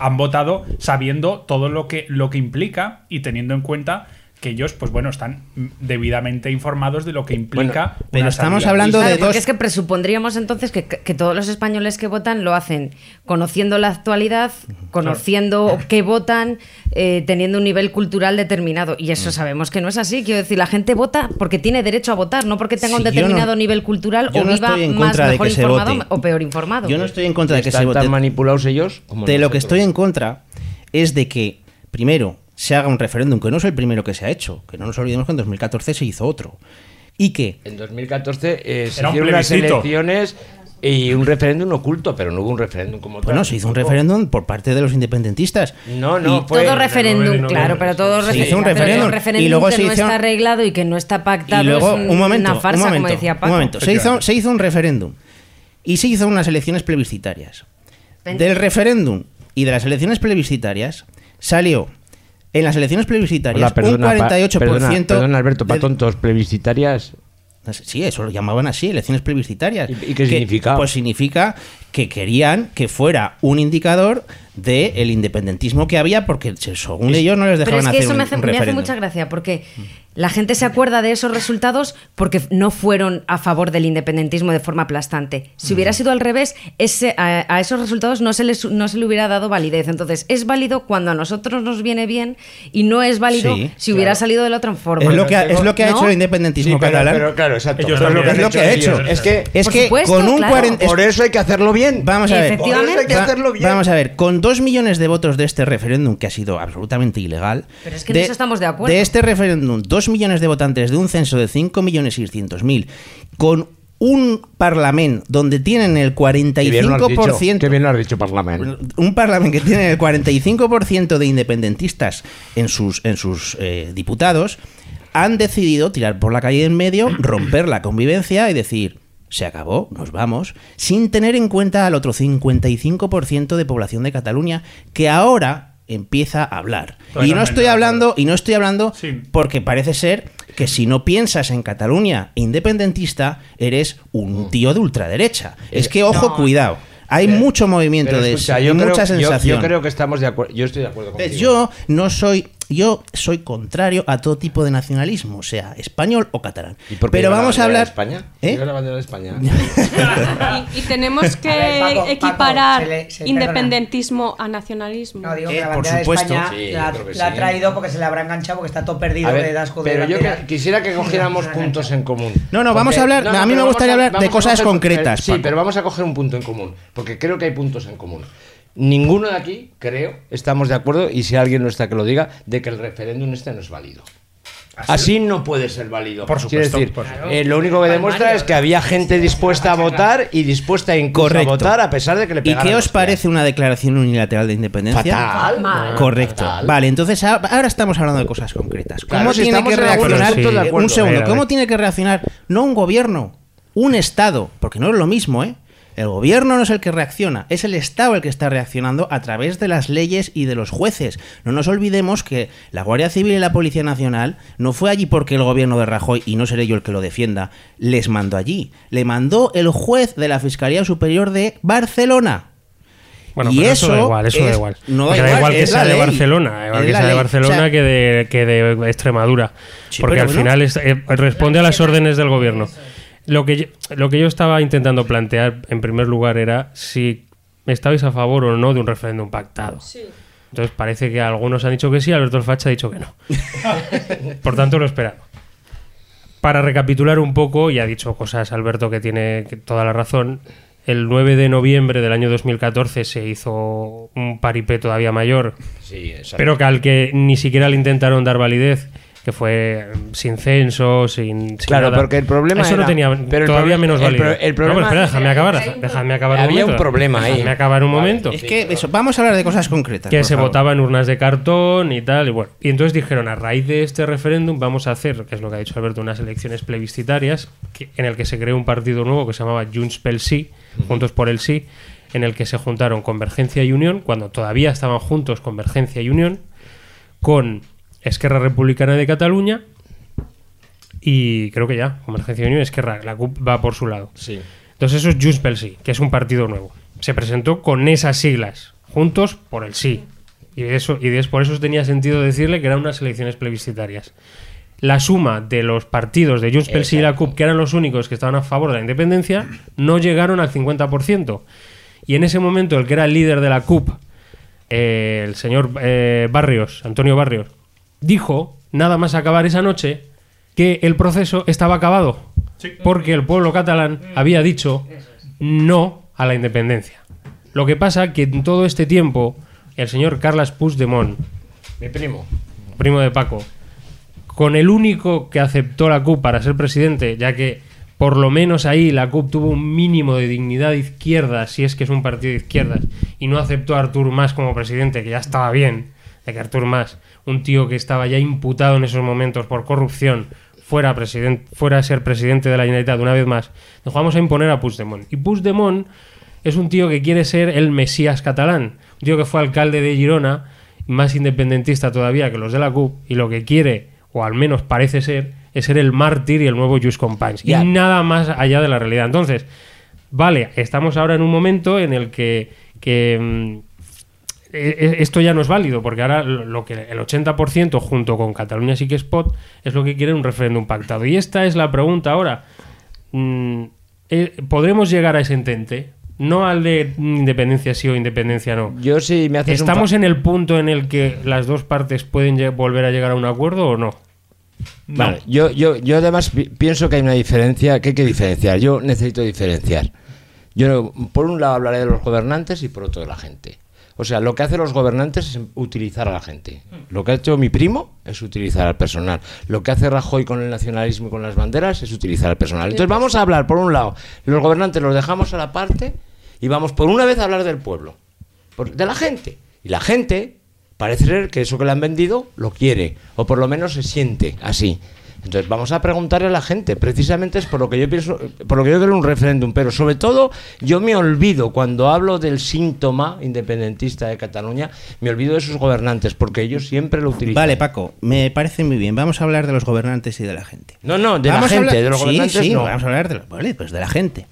han votado sabiendo todo lo que lo que implica y teniendo en cuenta que ellos, pues bueno, están mm, debidamente informados de lo que implica. pero una estamos hablando Claro, de porque dos- es que presupondríamos entonces que, que todos los españoles que votan lo hacen conociendo la actualidad, conociendo qué votan, eh, teniendo un nivel cultural determinado. Y Mm. eso sabemos que no es así. Quiero decir, la gente vota porque tiene derecho a votar, no porque tenga Sí, un determinado no- nivel cultural o no viva más mejor informado o peor informado. Yo no estoy en contra de que Están se vote. tan manipulados ellos como de lo que estoy en contra es de que, primero, se haga un referéndum, que no es el primero que se ha hecho, que no nos olvidemos que en 2014 se hizo otro. Y que En 2014 eh, se un hicieron unas elecciones Y un referéndum oculto, pero no hubo un referéndum como tal. Bueno, se hizo un referéndum por parte de los independentistas. No, no, Y- fue- todo referéndum, claro, pero todo Se refer- hizo un referéndum. un referéndum Y luego que se no hizo- está arreglado y que no está pactado Y luego, es un momento, una farsa, un momento, como decía un Paco. momento. Se hizo, se hizo un referéndum y se hizo unas elecciones plebiscitarias. Del referéndum y de las elecciones plebiscitarias salió en las elecciones plebiscitarias Hola, perdona, un pa- 48%. perdona, perdona, Alberto, para tontos plebiscitarias. Sí, eso lo llamaban así, elecciones plebiscitarias. ¿Y- y qué significa? Pues significa que querían que fuera un indicador del el independentismo que había, porque según ellos no les Pero dejaban es que hacer eso un, me hace, un me hace referéndum. mucha gracia porque la gente se acuerda de esos resultados porque no fueron a favor del independentismo de forma aplastante. Si hubiera sido al revés, ese, a, a esos resultados no se, les, no se le hubiera dado validez. Entonces, es válido cuando a nosotros nos viene bien y no es válido Sí, si hubiera salido de la otra forma. Es lo que ha, es lo que ha ¿No? hecho el independentismo Sí, pero- catalán. pero claro, exacto. Ellos Pero también. han es lo que ha hecho. Es que, Es Por que supuesto, con un claro. 40 es- por eso hay que hacerlo bien. Vamos a ver. Efectivamente. Hay que hacerlo bien. Vamos a ver, con dos millones de votos de este referéndum, que ha sido absolutamente ilegal. Pero es que en eso estamos de acuerdo. De este referéndum, dos millones de votantes de un censo de 5.600.000, con un parlamento donde tienen el Qué bien lo has dicho. 45%. Qué bien lo has dicho, Parlamento. un parlamento que tiene el 45% de independentistas en sus, en sus eh, diputados, han decidido tirar por la calle en medio, romper la convivencia y decir, se acabó, nos vamos, sin tener en cuenta al otro 55% de población de Cataluña que ahora empieza a hablar. Y no estoy hablando, y no estoy hablando Sí. porque parece ser que si no piensas en Cataluña independentista, eres un tío de ultraderecha. Es que, ojo, cuidado. Hay mucho movimiento de eso, yo y creo- mucha yo- sensación. Yo, creo que estamos de acuerdo. Yo estoy de acuerdo contigo. yo no soy, yo soy contrario a todo tipo de nacionalismo, sea español o catalán. ¿Y por qué Pero la vamos a hablar. de España? ¿Eh? La bandera de España. Y, y tenemos que A ver, Paco, Paco, equiparar se le- se- independentismo a nacionalismo. No, digo Eh, que la por bandera de supuesto. España Sí, la, que la ha sí. traído porque se le habrá enganchado porque está todo perdido A de ver, asco de pero yo que- quisiera que cogiéramos puntos en común. No, no, vamos a hablar- a mí me gustaría hablar de a cosas coger- concretas, Sí, Paco. pero vamos a coger un punto en común, porque creo que hay puntos en común. Ninguno de aquí, creo, estamos de acuerdo, y si alguien no está que lo diga, de que el referéndum este no es válido. Así no puede ser válido. Por supuesto, decir, por supuesto. eh, lo único que demuestra es que había gente dispuesta a votar y dispuesta incluso a votar a pesar de que le ¿Y qué os parece una declaración unilateral de independencia? Fatal. Correcto. Fatal. Vale, entonces ahora estamos hablando de cosas concretas. ¿Cómo Claro, tiene que reaccionar? un segundo, ¿cómo tiene que reaccionar? No un gobierno, un Estado, porque no es lo mismo, ¿eh? El gobierno no es el que reacciona, es el Estado el que está reaccionando a través de las leyes y de los jueces. No nos olvidemos que la Guardia Civil y la Policía Nacional no fue allí porque el gobierno de Rajoy, y no seré yo el que lo defienda, les mandó allí. Le mandó el juez de la Fiscalía Superior de Barcelona. Bueno, Y pero eso, da igual, eso da es- igual. no da igual, que sea de. Barcelona, igual que sea de. Barcelona O sea- que, de, que de Extremadura. Sí, porque al bueno. final es- eh, responde a las órdenes del gobierno. Lo que, yo, lo que yo estaba intentando plantear, en primer lugar, era si estabais a favor o no de un referéndum pactado. Entonces parece que algunos han dicho que sí, Alberto Facha ha dicho que no. Por tanto, lo esperado. Para recapitular un poco, y ha dicho cosas Alberto que tiene toda la razón, el 9 de noviembre del año 2014 se hizo un paripé todavía mayor, Sí, pero que al que ni siquiera le intentaron dar validez, que fue sin censo, sin, sin Claro, nada. porque el problema Eso no tenía pero todavía menos el validez. pro- el No, problema- pero espera, déjame acabar, déjame acabar un Había un momento. problema ahí. Déjame acabar un momento Es que eso, vamos a hablar de cosas concretas. que por se favor. votaba en urnas de cartón y tal. Y bueno, y entonces dijeron, a raíz de este referéndum vamos a hacer, que es lo que ha dicho Alberto, unas elecciones plebiscitarias que- en el que se creó un partido nuevo que se llamaba Junts pel Sí, Juntos por el Sí, en el que se juntaron Convergencia y Unión, cuando todavía estaban juntos Convergencia y Unión, con Esquerra Republicana de Cataluña y creo que ya, Convergencia y Unión, Esquerra, la CUP va por su lado. Sí. Entonces eso es Junts pel Sí, que es un partido nuevo. Se presentó con esas siglas, juntos por el sí. Y, eso, y des- por eso tenía sentido decirle que eran unas elecciones plebiscitarias. La suma de los partidos de Junts pel Sí y la CUP, que eran los únicos que estaban a favor de la independencia, no llegaron al 50%. Y en ese momento el que era el líder de la CUP, eh, el señor eh, Barrios, Antonio Barrios, dijo, nada más acabar esa noche, que el proceso estaba acabado. Porque el pueblo catalán había dicho no a la independencia. Lo que pasa que en todo este tiempo, el señor Carles Puigdemont, Mi primo. primo de Paco, con el único que aceptó la CUP para ser presidente, ya que por lo menos ahí la CUP tuvo un mínimo de dignidad de izquierda, si es que es un partido de izquierdas, y no aceptó a Artur Mas como presidente, que ya estaba bien, de que Artur Mas, un tío que estaba ya imputado en esos momentos por corrupción, fuera, fuera a ser presidente de la Generalitat una vez más, dijo, vamos a imponer a Puigdemont. Y Puigdemont es un tío que quiere ser el Mesías catalán, un tío que fue alcalde de Girona, más independentista todavía que los de la CUP, y lo que quiere, o al menos parece ser, es ser el mártir y el nuevo Just Companys. Y nada más allá de la realidad. Entonces, vale, estamos ahora en un momento en el que, que, mm, esto ya no es válido, porque ahora lo que el 80% junto con Cataluña sí que es pot es lo que quiere un referéndum pactado. Y esta es la pregunta ahora. Mm, eh, ¿Podremos llegar a ese entente? No al de independencia sí o independencia no. Yo sí me haces ¿Estamos en el punto en el que las dos partes pueden volver a llegar a un acuerdo o no? Vale, yo, yo, yo además pi- pienso que hay una diferencia, que hay que diferenciar. Yo necesito diferenciar. Yo, por un lado, hablaré de los gobernantes y por otro de la gente. O sea, lo que hacen los gobernantes es utilizar a la gente. Lo que ha hecho mi primo es utilizar al personal. Lo que hace Rajoy con el nacionalismo y con las banderas es utilizar al personal. Entonces vamos a hablar, por un lado, los gobernantes los dejamos a la parte y vamos por una vez a hablar del pueblo, de la gente. Y la gente parece ser que eso que le han vendido lo quiere, o por lo menos se siente así. Entonces vamos a preguntarle a la gente, precisamente es por lo que yo pienso, por lo que yo quiero un referéndum, pero sobre todo yo me olvido cuando hablo del síntoma independentista de Cataluña, me olvido de sus gobernantes, porque ellos siempre lo utilizan. Vale, Paco, me parece muy bien. Vamos a hablar de los gobernantes y de la gente. No, no, de Vamos la gente, hablar- de los Sí, gobernantes sí, no. vamos a hablar de, los- vale, pues de la gente.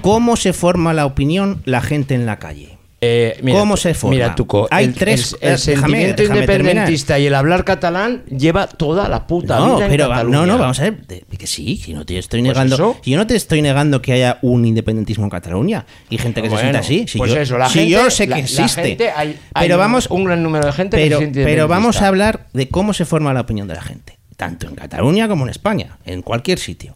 ¿Cómo se forma la opinión la gente en la calle? Eh, mira, ¿Cómo se forma? Mira, Tuco, Hay el, tres- el- el eh, déjame- sentimiento déjame independentista y el hablar catalán lleva toda la puta No, vida pero Cataluña. no, no, vamos a ver, que sí, si no te estoy Pues negando, si yo no te estoy negando que haya un independentismo en Cataluña y gente que se sienta así, si pues yo, eso, la si gente- yo sé que la existe, hay- hay pero vamos un gran número de gente que pero, se pero vamos a hablar de cómo se forma la opinión de la gente, tanto en Cataluña como en España, en cualquier sitio.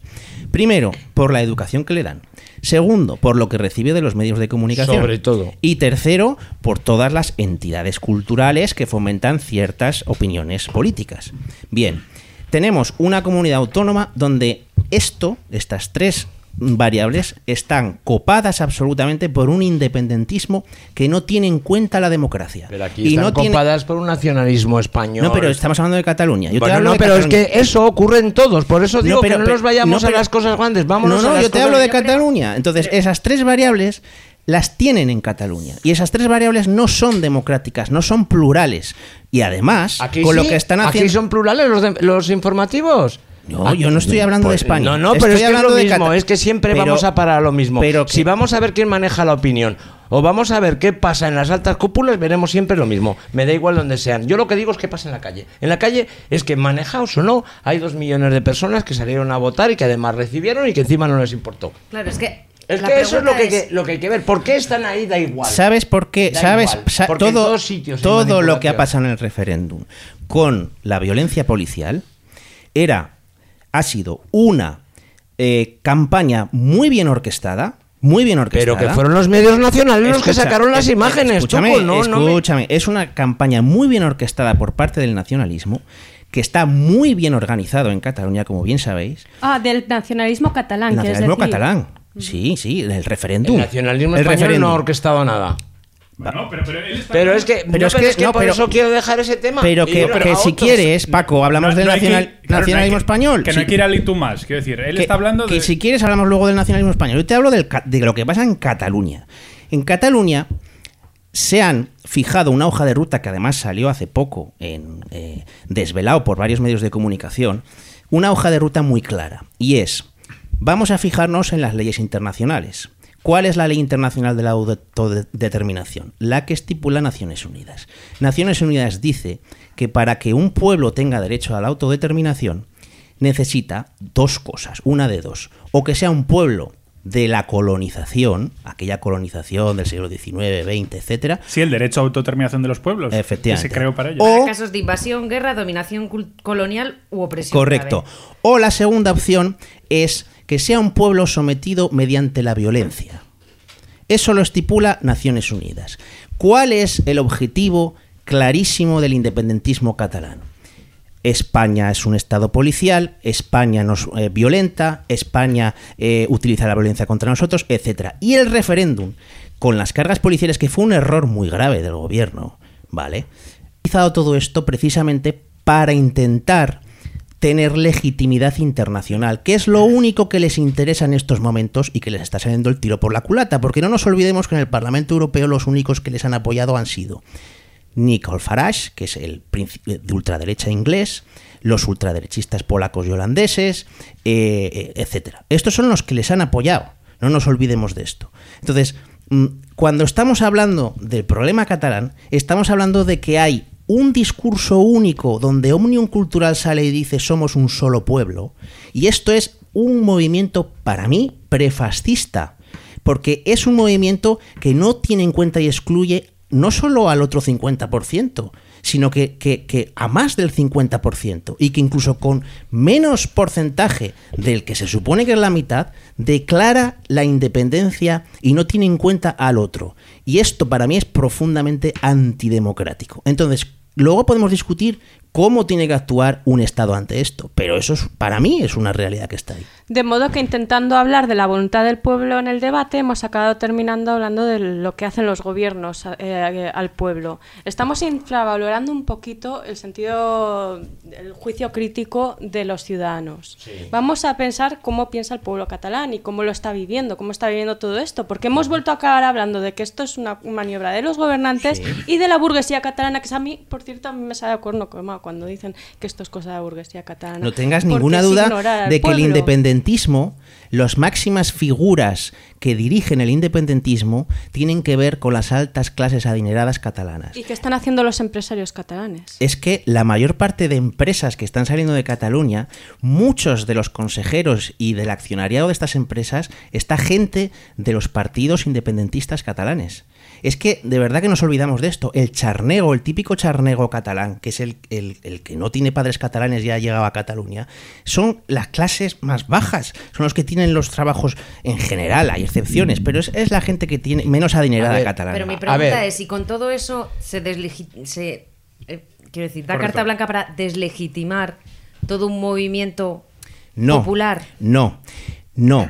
Primero, por la educación que le dan. Segundo, por lo que recibe de los medios de comunicación. Sobre todo. Y tercero, por todas las entidades culturales que fomentan ciertas opiniones políticas. Bien, tenemos una comunidad autónoma donde esto, estas tres variables, están copadas absolutamente por un independentismo que no tiene en cuenta la democracia. Pero aquí y están no tiene- copadas por un nacionalismo español. No, pero estamos hablando de Cataluña. Yo te Bueno, hablo no, de pero Cataluña. es que eso ocurre en todos. Por eso digo que no nos vayamos no, a pero- las cosas grandes. Vámonos no, no, a las yo te hablo de Cataluña. Entonces, esas tres variables las tienen en Cataluña. Y esas tres variables no son democráticas, no son plurales. Y además, Aquí con lo que están Aquí haciendo. son plurales los, de- los informativos. No, yo no estoy hablando de Pues, España. No, no, Estoy pero es que es hablando lo mismo. Es que siempre Pero- vamos a parar a lo mismo. pero que- si vamos a ver quién maneja la opinión o vamos a ver qué pasa en las altas cúpulas, veremos siempre lo mismo. Me da igual donde sean. Yo lo que digo es qué pasa en la calle. En la calle es que manejaos o no, hay dos millones de personas que salieron a votar y que además recibieron y que encima no les importó. Claro, es que. Es la que eso es lo que, pregunta hay que- lo que hay que ver. ¿Por qué están ahí? Da igual. ¿Sabes por qué? Da ¿Sabes? igual, Sa- porque en todo todos sitios todo lo que ha pasado en el referéndum con la violencia policial era ha sido una eh, campaña muy bien orquestada. Muy bien orquestada. Pero que fueron los medios nacionales los que sacaron las eh, imágenes. Escúchame, no, no me- escúchame. Es una campaña muy bien orquestada por parte del nacionalismo, que está muy bien organizado en Cataluña, como bien sabéis. Ah, del nacionalismo catalán. El nacionalismo decir. catalán. Sí, sí, el referéndum. El nacionalismo El español referéndum. no ha orquestado nada. Bueno, pero, pero él está Pero es que, Pero no, es pero que- es que no, por pero- eso quiero dejar ese tema. Pero que, que si quieres, Paco, hablamos del no que- nacional- nacionalismo que- español. Que no hay que ir al tú más. Quiero decir, él que, está hablando que de. si quieres hablamos luego del nacionalismo español. Yo te hablo del de lo que pasa en Cataluña. En Cataluña se han fijado una hoja de ruta que además salió hace poco, en, eh, desvelado por varios medios de comunicación, una hoja de ruta muy clara. Y es, vamos a fijarnos en las leyes internacionales. ¿Cuál es la ley internacional de la autodeterminación? La que estipula Naciones Unidas. Naciones Unidas dice que para que un pueblo tenga derecho a la autodeterminación, necesita dos cosas, una de dos. O que sea un pueblo de la colonización, aquella colonización del siglo XIX, XX, etcétera. Sí, el derecho a autodeterminación de los pueblos. Efectivamente. Que se creó para ello. Para casos de invasión, guerra, dominación colonial u opresión. Correcto. O la segunda opción es que sea un pueblo sometido mediante la violencia. Eso lo estipula Naciones Unidas. ¿Cuál es el objetivo clarísimo del independentismo catalán? España es un Estado policial, España nos eh, violenta, España eh, utiliza la violencia contra nosotros, etc. Y el referéndum, con las cargas policiales, que fue un error muy grave del gobierno, ¿vale? Todo esto precisamente para intentar tener legitimidad internacional, que es lo único que les interesa en estos momentos y que les está saliendo el tiro por la culata, porque no nos olvidemos que en el Parlamento Europeo los únicos que les han apoyado han sido Nigel Farage, que es el de ultraderecha inglés, los ultraderechistas polacos y holandeses, eh, eh, etcétera. Estos son los que les han apoyado. No nos olvidemos de esto. Entonces, mm, cuando estamos hablando del problema catalán, estamos hablando de que hay un discurso único donde Omnium Cultural sale y dice somos un solo pueblo, y esto es un movimiento para mí prefascista, porque es un movimiento que no tiene en cuenta y excluye no solo al otro 50%, sino que, que- que a más del 50%, y que incluso con menos porcentaje del que se supone que es la mitad, declara la independencia y no tiene en cuenta al otro. Y esto para mí es profundamente antidemocrático. Entonces, luego podemos discutir cómo tiene que actuar un Estado ante esto, pero eso es, para mí es una realidad que está ahí. De modo que intentando hablar de la voluntad del pueblo en el debate, hemos acabado terminando hablando de lo que hacen los gobiernos eh, al pueblo. Estamos infravalorando un poquito el sentido, el juicio crítico de los ciudadanos. Vamos a pensar cómo piensa el pueblo catalán y cómo lo está viviendo, cómo está viviendo todo esto, porque hemos vuelto a acabar hablando de que esto es una maniobra de los gobernantes y de la burguesía catalana, que es a mí, por cierto, a mí me sale de cuerno como cuando dicen que esto es cosa de burguesía catalana. No tengas ninguna duda de que el independentismo, las máximas figuras que dirigen el independentismo, tienen que ver con las altas clases adineradas catalanas. ¿Y qué están haciendo los empresarios catalanes? Es que la mayor parte de empresas que están saliendo de Cataluña, muchos de los consejeros y del accionariado de estas empresas, está gente de los partidos independentistas catalanes. Es que de verdad que nos olvidamos de esto. El charnego, el típico charnego catalán, que es el, el- el que no tiene padres catalanes y ha llegado a Cataluña, son las clases más bajas. Son los que tienen los trabajos en general, hay excepciones, pero es, es la gente que tiene menos adinerada ver, catalana. Pero mi pregunta es, si con todo eso se deslegitima, se, eh, quiero decir, da Correcto. carta blanca para deslegitimar todo un movimiento no, popular. No, no.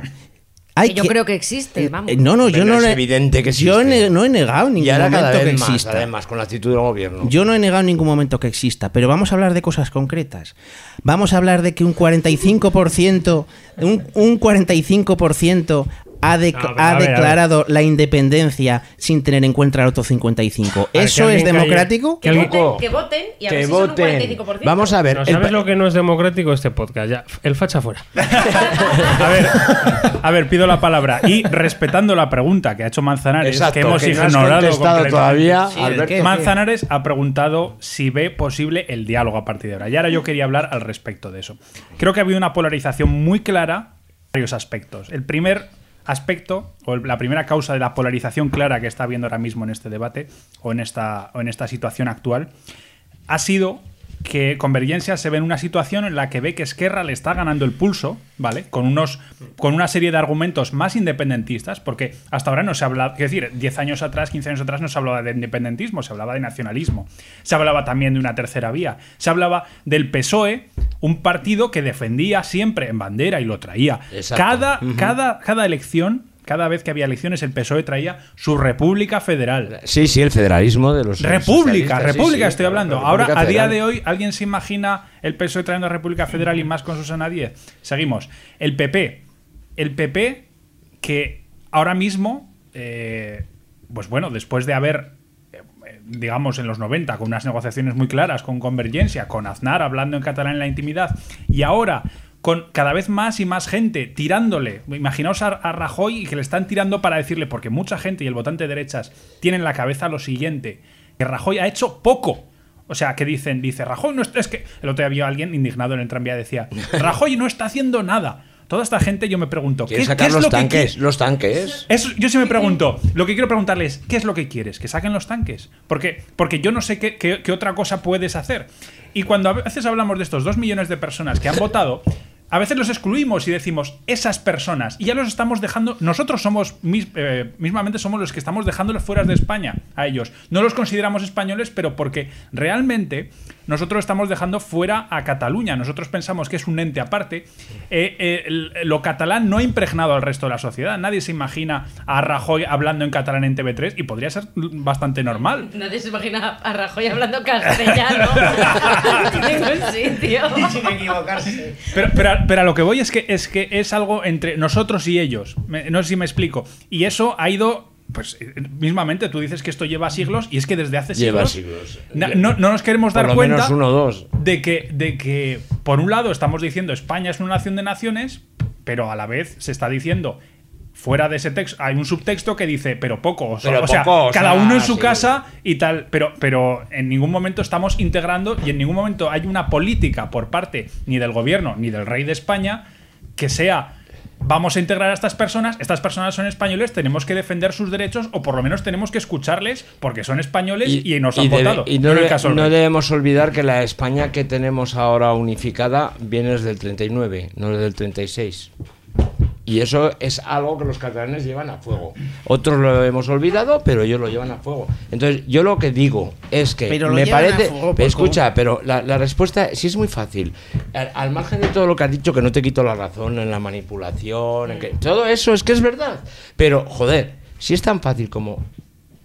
Hay que yo creo que existe, vamos. Eh, No, no, yo Hombre, no es evidente que Yo existe. ne- no he negado en Y ningún ahora cada momento que vez más, exista. además, con la actitud del gobierno. Yo no he negado en ningún momento que exista, pero vamos a hablar de cosas concretas. Vamos a hablar de que un 45%, un, un 45% ha, de- No, ha declarado la independencia sin tener en cuenta el otro 55. que ¿Eso es democrático? que alguien- Que voten y a Que ver si son un voten. 45%. Vamos a ver, ¿No ¿Sabes lo que no es democrático este podcast? Ya, el facha fuera. A ver, a ver, pido la palabra. Y respetando la pregunta que ha hecho Manzanares, Exacto, que hemos que no ignorado completamente. todavía, Sí, ¿el Alberto. qué? Manzanares ha preguntado si ve posible el diálogo a partir de ahora. Y ahora yo quería hablar al respecto de eso. Creo que ha habido una polarización muy clara en varios aspectos. El primer aspecto, o la primera causa de la polarización clara que está habiendo ahora mismo en este debate, o en esta, o en esta situación actual, ha sido que Convergencia se ve en una situación en la que ve que Esquerra le está ganando el pulso, ¿vale? Con unos con una serie de argumentos más independentistas, porque hasta ahora no se habla, es decir, 10 años atrás, 15 años atrás no se hablaba de independentismo, se hablaba de nacionalismo. Se hablaba también de una tercera vía. Se hablaba del PSOE, un partido que defendía siempre en bandera y lo traía. Exacto. Cada, cada, cada elección, cada vez que había elecciones, el PSOE traía su República Federal. Sí, sí, el federalismo de los. República, República sí, estoy hablando. la Ahora, a día de hoy, ¿alguien se imagina el PSOE trayendo República Federal y más con Susana Díez? Seguimos. El PP. El PP que ahora mismo, eh, pues bueno, después de haber, eh, digamos, en los 90, con unas negociaciones muy claras con Convergencia, con Aznar hablando en catalán en la intimidad, y ahora con cada vez más y más gente tirándole, imaginaos a, a Rajoy y que le están tirando para decirle, porque mucha gente y el votante de derechas tienen en la cabeza lo siguiente, que Rajoy ha hecho poco. O sea, que dicen, dice, Rajoy no está, es que el otro día había alguien indignado en el tranvía decía, Rajoy no está haciendo nada. Toda esta gente yo me pregunto, ¿qué, Quiere qué sacar es los lo que tanques, qui- los tanques. eso, yo sí me pregunto, lo que quiero preguntarles, ¿qué es lo que quieres? ¿Que saquen los tanques? Porque, porque yo no sé qué, qué- qué otra cosa puedes hacer. Y cuando a veces hablamos de estos dos millones de personas que han votado, a veces los excluimos y decimos esas personas y ya los estamos dejando nosotros somos mis- eh, mismamente somos los que estamos dejándolos fuera de España a ellos no los consideramos españoles pero porque realmente nosotros estamos dejando fuera a Cataluña nosotros pensamos que es un ente aparte Eh, eh, el- lo catalán no ha impregnado al resto de la sociedad nadie se imagina a Rajoy hablando en catalán en TV3 y podría ser bastante normal Nadie se imagina a Rajoy hablando castellano. en ningún sitio. Sin equivocarse. Pero, pero, pero a lo que voy es que es que es algo entre nosotros y ellos. Me- no sé si me explico. Y eso ha ido. Pues eh, mismamente tú dices que esto lleva siglos y es que desde hace Lleva siglos, siglos. na- no, no nos queremos Por dar lo cuenta menos uno dos. de que de que por un lado estamos diciendo España es una nación de naciones, pero a la vez se está diciendo fuera de ese texto hay un subtexto que dice pero poco, o sea, Pero o sea, poco, o cada sea, uno en su sí. casa y tal, pero pero en ningún momento estamos integrando y en ningún momento hay una política por parte ni del gobierno ni del rey de España que sea vamos a integrar a estas personas, estas personas son españoles, tenemos que defender sus derechos o por lo menos tenemos que escucharles porque son españoles y, nos han y debe- votado. y no, caso no debemos olvidar que la España que tenemos ahora unificada viene desde el 39, no desde el 36. Y eso es algo que los catalanes llevan a fuego. Otros lo hemos olvidado, pero ellos lo llevan a fuego. Entonces, yo lo que digo es que Pero me parece. fuego, pero ¿por escucha, pero la, la respuesta sí es muy fácil. Al, al margen de todo lo que has dicho, que no te quito la razón en la manipulación, en que, todo eso es que es verdad. Pero, joder, si es tan fácil como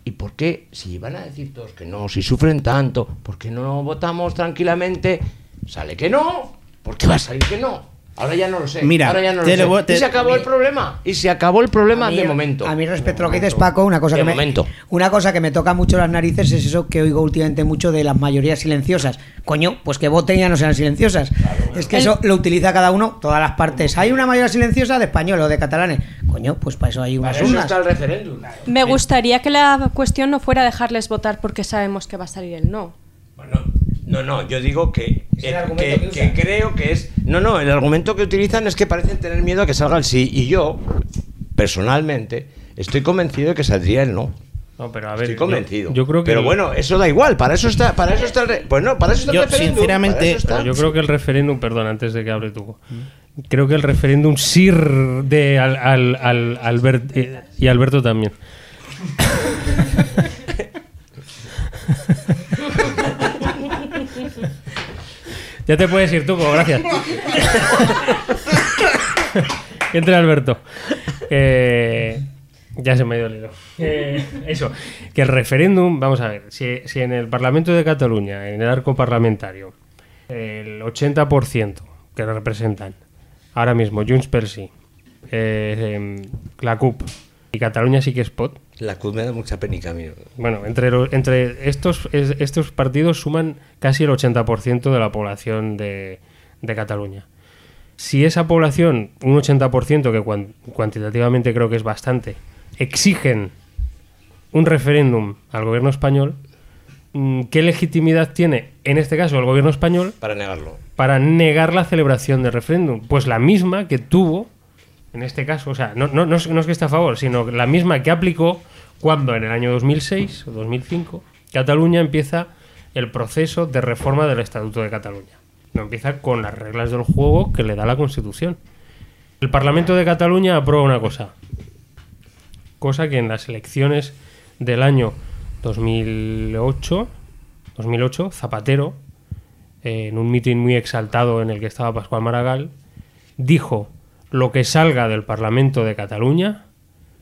¿Y por qué, si van a decir todos que no, si sufren tanto, ¿por qué no votamos tranquilamente? Sale que no. ¿Por qué va a salir que no? Ahora ya no lo sé. Mira, ahora ya no lo te sé. voy- te- y se acabó el problema. Y se acabó el problema mí- de momento. A mí respecto a lo que dices Paco, una cosa De que me momento. una cosa que me toca mucho las narices es eso que oigo últimamente mucho de las mayorías silenciosas. Coño, pues que voten y ya no sean silenciosas. es que El- eso lo utiliza cada uno, todas las partes. Hay una mayoría silenciosa de español o de catalanes. Coño, pues para eso hay unas Para eso urnas. está el referéndum. Me gustaría que la cuestión no fuera dejarles votar porque sabemos que va a salir el no. No, no, yo digo que, Es el eh, argumento que, que que creo que es... No, no, el argumento que utilizan es que parecen tener miedo a que salga el sí. Y yo, personalmente, estoy convencido de que saldría el no. No, pero a ver, Estoy yo- convencido. Yo, creo que Pero el- bueno, eso da igual. Para eso está, para eso está el... re- Pues no, para eso está Yo, el referéndum. sinceramente, para eso está. Yo creo que el referéndum, perdón, antes de que hable tú, creo que el referéndum sí de al, al, al- Albert- eh, y Alberto también. ya te puedes ir tú, gracias. Entre Alberto. Eh, ya se me ha ido el hilo. Eh, eso, que el referéndum, vamos a ver, si, si en el Parlamento de Cataluña, en el arco parlamentario, el 80% que lo representan ahora mismo Junts per sí, eh, em, la CUP y Cataluña sí que es pot. La CUT me da mucha penica a mí. Bueno, entre, lo- entre estos, es- estos partidos suman casi el 80% de la población de, de Cataluña. Si esa población, un 80%, que cuan- cuantitativamente creo que es bastante, exigen un referéndum al gobierno español, mm, ¿qué legitimidad tiene, en este caso, el gobierno español Para negarlo. para negar la celebración del referéndum? Pues la misma que tuvo, en este caso, o sea, no, es, que esté a favor, sino la misma que aplicó cuando en el año 2006 o 2005 Cataluña empieza el proceso de reforma del Estatuto de Cataluña. No empieza con las reglas del juego que le da la Constitución. El Parlamento de Cataluña aprueba una cosa, cosa que en las elecciones del año 2008, 2008 Zapatero, en un mitin muy exaltado en el que estaba Pascual Maragall, dijo, lo que salga del Parlamento de Cataluña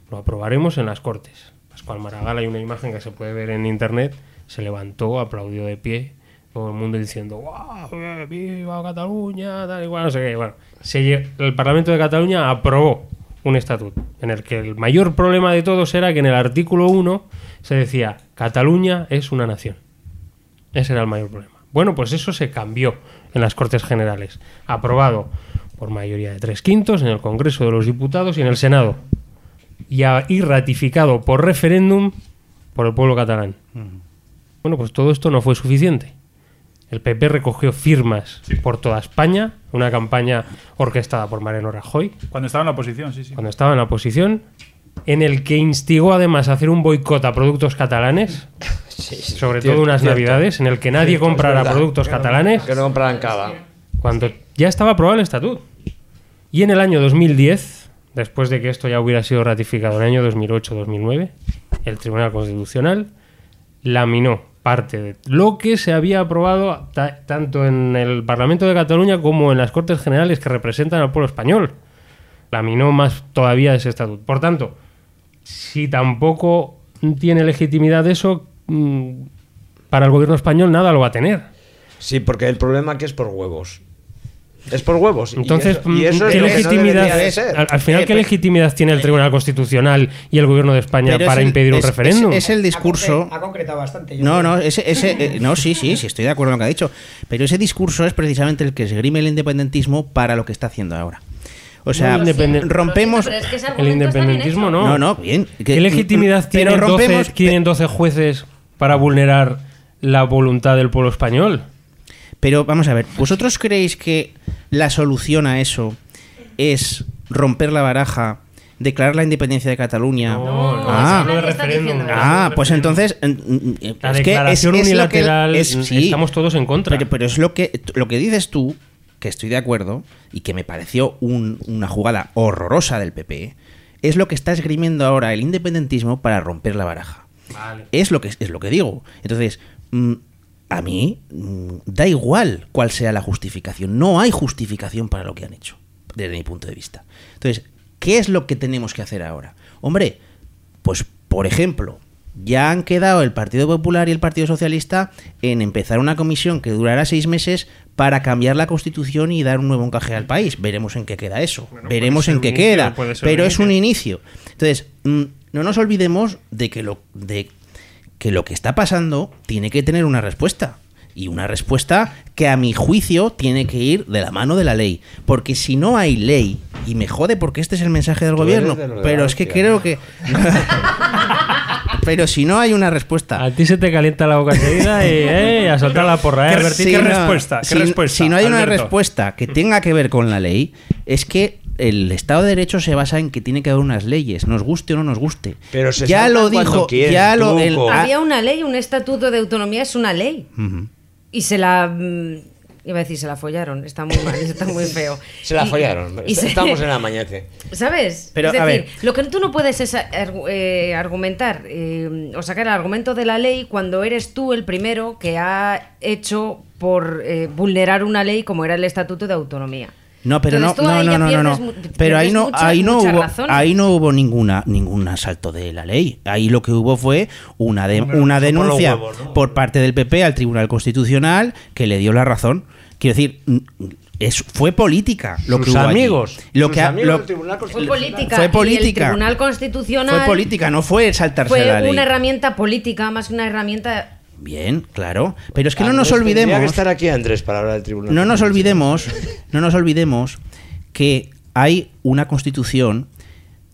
lo aprobaremos en las Cortes. Pascual Maragall, hay una imagen que se puede ver en internet, se levantó, aplaudió de pie, todo el mundo diciendo, ¡Guau, eh, viva Cataluña! Tal y cual, no sé qué. Bueno, el Parlamento de Cataluña aprobó un estatuto en el que el mayor problema de todos era que en el artículo 1 se decía, Cataluña es una nación. Ese era el mayor problema. Bueno, pues eso se cambió en las Cortes Generales. Aprobado por mayoría de tres quintos en el Congreso de los Diputados y en el Senado. Y, a- y ratificado por referéndum por el pueblo catalán. Bueno, pues todo esto no fue suficiente. El PP recogió firmas por toda España, una campaña orquestada por Mariano Rajoy, Cuando estaba en la oposición, sí, sí. cuando estaba en la oposición, en el que instigó además a hacer un boicot a productos catalanes, sobre cierto, todo unas cierto. navidades, en el que nadie Cierto, comprara verdad. productos Que no- catalanes, Que no compraran cava. Cuando ya estaba aprobado el estatuto. Y en el año 2010, después de que esto ya hubiera sido ratificado en el año 2008-2009, el Tribunal Constitucional laminó parte de lo que se había aprobado ta- tanto en el Parlamento de Cataluña como en las Cortes Generales que representan al pueblo español. Laminó más todavía ese estatuto. Por tanto, si tampoco tiene legitimidad eso, mm, para el gobierno español nada lo va a tener. Sí, porque el problema que es por huevos. Es por huevos. y Entonces, eso- y eso ¿qué no legitimidad, al, al final, Eh, ¿qué pero- legitimidad tiene el Tribunal Constitucional y el Gobierno de España para el- impedir un es- referéndum? Es, es el discurso. Ha concretado bastante. yo No, creo. no, ese, ese, eh, no, sí, sí, sí, estoy de acuerdo con lo que ha dicho. Pero ese discurso es precisamente el que esgrime el independentismo para lo que está haciendo ahora. O sea, No, independen- rompemos. Pero es que ese el independentismo no. No, no, bien. ¿Qué legitimidad tienen, 12, rompemos- tienen 12 jueces para vulnerar la voluntad del pueblo español? Pero vamos a ver, ¿vosotros creéis que la solución a eso es romper la baraja, declarar la independencia de Cataluña? No, no, ah, hablo de referéndum. Ah, pues entonces La es que declaración es- es lo que- unilateral, es- sí, estamos todos en contra. Pero, pero es lo que lo que dices tú, que estoy de acuerdo y que me pareció un- una jugada horrorosa del PP, es lo que está esgrimiendo ahora el independentismo para romper la baraja. Vale. Es lo que es lo que digo. Entonces, mm, a mí mm, da igual cuál sea la justificación. No hay justificación para lo que han hecho, desde mi punto de vista. Entonces, ¿qué es lo que tenemos que hacer ahora? Hombre, pues por ejemplo, ya han quedado el Partido Popular y el Partido Socialista en empezar una comisión que durará seis meses para cambiar la Constitución y dar un nuevo encaje al país. Veremos en qué queda eso. Veremos en qué queda. Pero es un inicio. Entonces, mm, no nos olvidemos de que lo de que lo que está pasando tiene que tener una respuesta. Y una respuesta que a mi juicio tiene que ir de la mano de la ley. Porque si no hay ley, y me jode porque este es el mensaje del Tú gobierno, de pero es que creo que... pero si no hay una respuesta... A ti se te calienta la boca enseguida y eh, a soltar la porra. ¿eh, ¿Qué? ¿qué no- respuesta? ¿Qué si, respuesta, si no hay una respuesta que tenga que ver con la ley, es que el Estado de Derecho se basa en que tiene que haber unas leyes, nos guste o no nos guste. Pero se ya lo dijo, quieren, ya lo el- Había una ley, un estatuto de autonomía es una ley. Y se la. mm, Iba a decir, se la follaron. Está muy mal, está muy feo. Se la Y- follaron. y se- Estamos en el amañece. ¿Sabes? Pero, es a decir, ver. lo que tú no puedes es argu- eh, argumentar eh, o sacar el argumento de la ley cuando eres tú el primero que ha hecho por eh, vulnerar una ley como era el Estatuto de Autonomía. No, pero Entonces, no, tú no, ahí no, ya no, no, no. Pero ahí no, mucha- ahí no hubo, razón. ahí no hubo ninguna, ningún asalto de la ley. Ahí lo que hubo fue una, de- una son por denuncia huevos, ¿no? por parte del PP al Tribunal Constitucional que le dio la razón. Quiero decir, es, fue política lo Sus que hubo allí. amigos, Lo sus que ha- amigos lo- Tribunal Fue Constitucional. política. Fue y el política. Tribunal Constitucional fue política, no fue saltarse fue la ley. una herramienta política más que una herramienta. Bien, claro. Pero es que no nos olvidemos. que estar aquí Andrés para hablar del tribunal. No nos olvidemos, no nos olvidemos que hay una constitución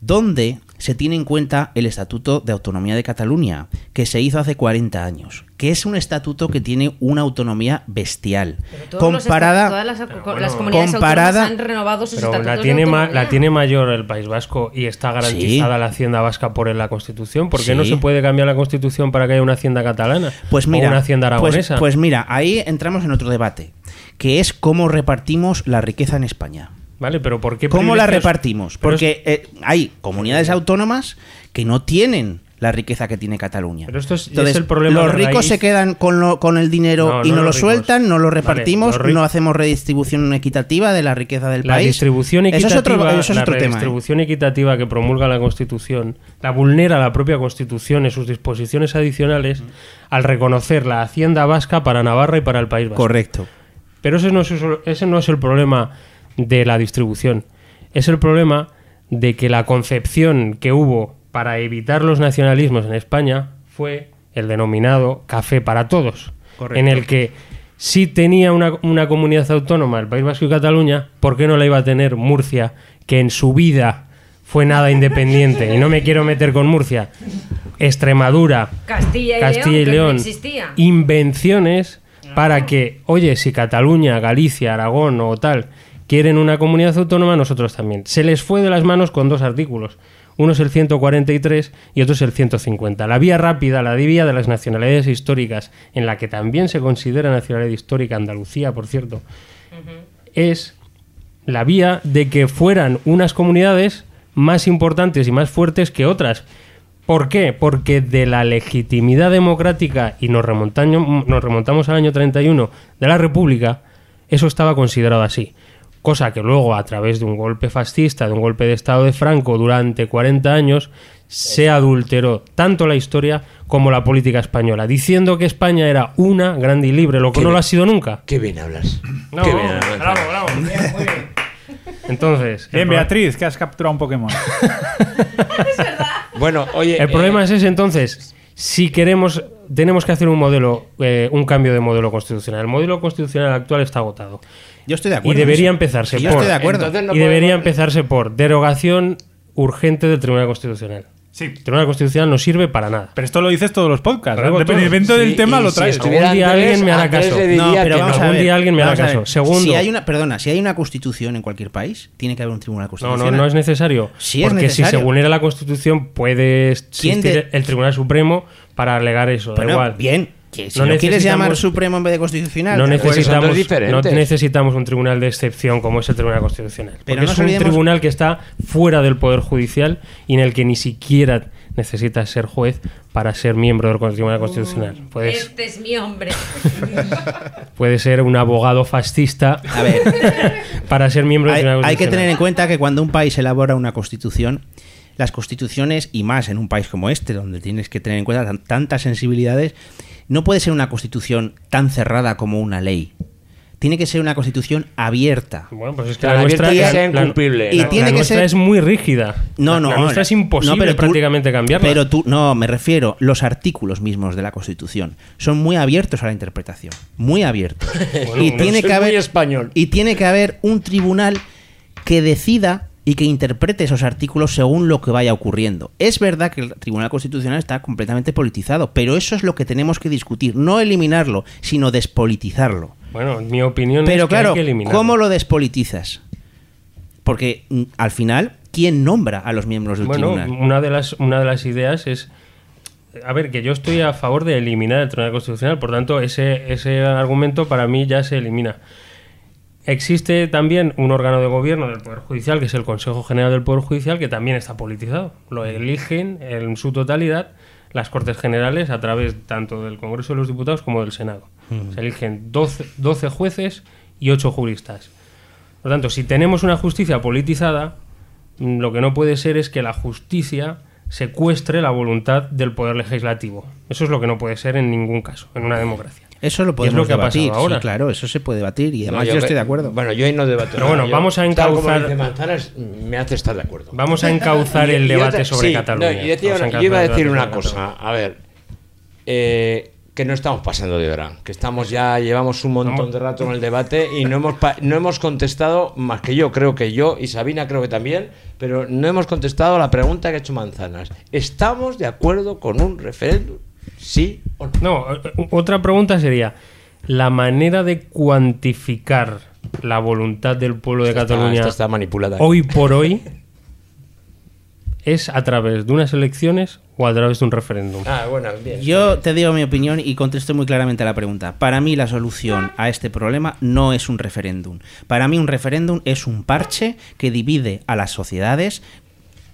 donde se tiene en cuenta el Estatuto de Autonomía de Cataluña, que se hizo hace 40 años, que es un estatuto que tiene una autonomía bestial, Pero todos los comparada todas las, bueno, las comunidades comparada- autónomas han renovado sus Pero estatutos la de tiene, ma- la tiene mayor el País Vasco y está garantizada la hacienda vasca por la Constitución. ¿Por qué no se puede cambiar la Constitución para que haya una hacienda catalana? Pues o una hacienda pues, aragonesa. pues mira, ahí entramos en otro debate, que es cómo repartimos la riqueza en España. Vale, pero ¿por qué ¿Cómo la repartimos? Es- Porque eh, hay comunidades autónomas que no tienen la riqueza que tiene Cataluña. Pero esto es- es Entonces, el problema los ricos raíz. se quedan con, lo- con el dinero No, y no no, lo ricos. sueltan, no lo repartimos, no hacemos redistribución equitativa de la riqueza del La país. distribución Eso equitativa, es otro, eso es la otro tema. ¿eh? redistribución equitativa que promulga la Constitución la vulnera la propia Constitución en sus disposiciones adicionales al reconocer la hacienda vasca para Navarra y para el País Vasco. Correcto. Pero ese no, es, ese no es el problema de la distribución. Es el problema de que la concepción que hubo para evitar los nacionalismos en España fue el denominado café para todos. Correcto. En el que si tenía una, una comunidad autónoma, el País Vasco y Cataluña, ¿por qué no la iba a tener Murcia, que en su vida fue nada independiente? Y no me quiero meter con Murcia. Extremadura, Castilla y Castilla y León, no León, existía. invenciones para que, oye, si Cataluña, Galicia, Aragón o tal quieren una comunidad autónoma, nosotros también. Se les fue de las manos con dos artículos. Uno es el 143 y otro es el 150. La vía rápida, la vía de las nacionalidades históricas, en la que también se considera nacionalidad histórica Andalucía, por cierto, es la vía de que fueran unas comunidades más importantes y más fuertes que otras. ¿Por qué? Porque de la legitimidad democrática, y nos remontamos, nos remontamos al año 31 de la República, eso estaba considerado así. Cosa que luego, a través de un golpe fascista, de un golpe de Estado de Franco durante 40 años, se adulteró tanto la historia como la política española, diciendo que España era una grande y libre, lo que no lo bien. ha sido nunca. Qué bien hablas. No, Qué bien hablas. bravo, bravo. Entonces, Bien, el pro- Beatriz, que has capturado un Pokémon. Bueno, oye. El problema eh, es ese entonces. Si queremos, tenemos que hacer un modelo, eh, un cambio de modelo constitucional. El modelo constitucional actual está agotado. Yo estoy de Y acuerdo. en debería empezarse Sí, yo por, estoy de acuerdo. No y debería podemos- empezarse por derogación urgente del Tribunal Constitucional. Sí. El Tribunal Constitucional no sirve para nada. Pero esto lo dices todos los podcasts. Independientemente todos. del tema, y lo traes. Algún día alguien me hará caso. No, que pero no. vamos a Algún ver. día alguien me hará vamos a caso. Segundo. Si hay una, perdona, si hay una constitución en cualquier país, tiene que haber un tribunal No, constitucional. no, no es necesario. Sí es porque si se vulnera la Constitución puede ¿Quién existir de- el Tribunal Supremo para alegar eso. da igual. bien. Que si No lo quieres llamar necesitamos- supremo en vez de constitucional. No son dos necesitamos, no necesitamos un tribunal de excepción como es el Tribunal Constitucional. Pero Porque no es un tribunal que está fuera del Poder Judicial y en el que ni siquiera necesitas ser juez para ser miembro del Tribunal Constitucional. Puedes, Este es mi hombre. puede ser un abogado fascista A ver, para ser miembro del hay, Tribunal hay que Constitucional. tener en cuenta que cuando un país elabora una constitución, las constituciones, y más en un país como este, donde tienes que tener en cuenta tan- tantas sensibilidades, no puede ser una constitución tan cerrada como una ley. Tiene que ser una constitución abierta. Bueno, pues es que la nuestra, sea la- incumplible. Y la- tiene la que nuestra ser- es muy rígida. No, La- no. La nuestra es imposible no, pero tú- prácticamente cambiarla. Pero tú, no, me refiero, los artículos mismos de la Constitución son muy abiertos a la interpretación. Muy abiertos. y, tiene que haber, español. y tiene que haber un tribunal que decida y que interprete esos artículos según lo que vaya ocurriendo. Es verdad que el Tribunal Constitucional está completamente politizado, pero eso es lo que tenemos que discutir, no eliminarlo, sino despolitizarlo. Bueno, mi opinión Pero es que claro, hay que eliminarlo. ¿cómo lo despolitizas? Porque mm, al final, ¿quién nombra a los miembros del Bueno, tribunal? una de las una de las ideas es a ver, que yo estoy a favor de eliminar el Tribunal Constitucional, por tanto, ese, ese argumento para mí ya se elimina. Existe también un órgano de gobierno del Poder Judicial, que es el Consejo General del Poder Judicial, que también está politizado. Lo eligen en su totalidad las Cortes Generales a través tanto del Congreso de los Diputados como del Senado. Se eligen 12, 12 jueces y 8 juristas. Por lo tanto, si tenemos una justicia politizada, mm, lo que no puede ser es que la justicia secuestre la voluntad del poder legislativo. Eso es lo que no puede ser en ningún caso, en una democracia. Eso lo es podemos lo que ha debatir, ahora. sí, claro, eso se puede debatir y además No, yo, estoy de acuerdo. Bueno, yo ahí no debato. Pero bueno, Yo, vamos a como encauzar- dice Manzanas, me hace estar de acuerdo. Vamos a encauzar el debate sobre sí, Cataluña. no, y decía Vamos a una- yo iba a decir una cosa. A ver, eh, que no estamos pasando de hora, que estamos ya, llevamos un montón de rato en el debate y no hemos, pa- no hemos contestado, más que yo, creo que yo y Sabina creo que también, pero no hemos contestado a la pregunta que ha hecho Manzanas. ¿Estamos de acuerdo con un referéndum? ¿Sí o no? No, eh, otra pregunta sería, ¿la manera de cuantificar la voluntad del pueblo de Esta Cataluña está manipulada. hoy por hoy es a través de unas elecciones o a través de un referéndum? Ah, bueno, bien. Yo te digo mi opinión y contesto muy claramente a la pregunta. Para mí la solución a este problema no es un referéndum. Para mí un referéndum es un parche que divide a las sociedades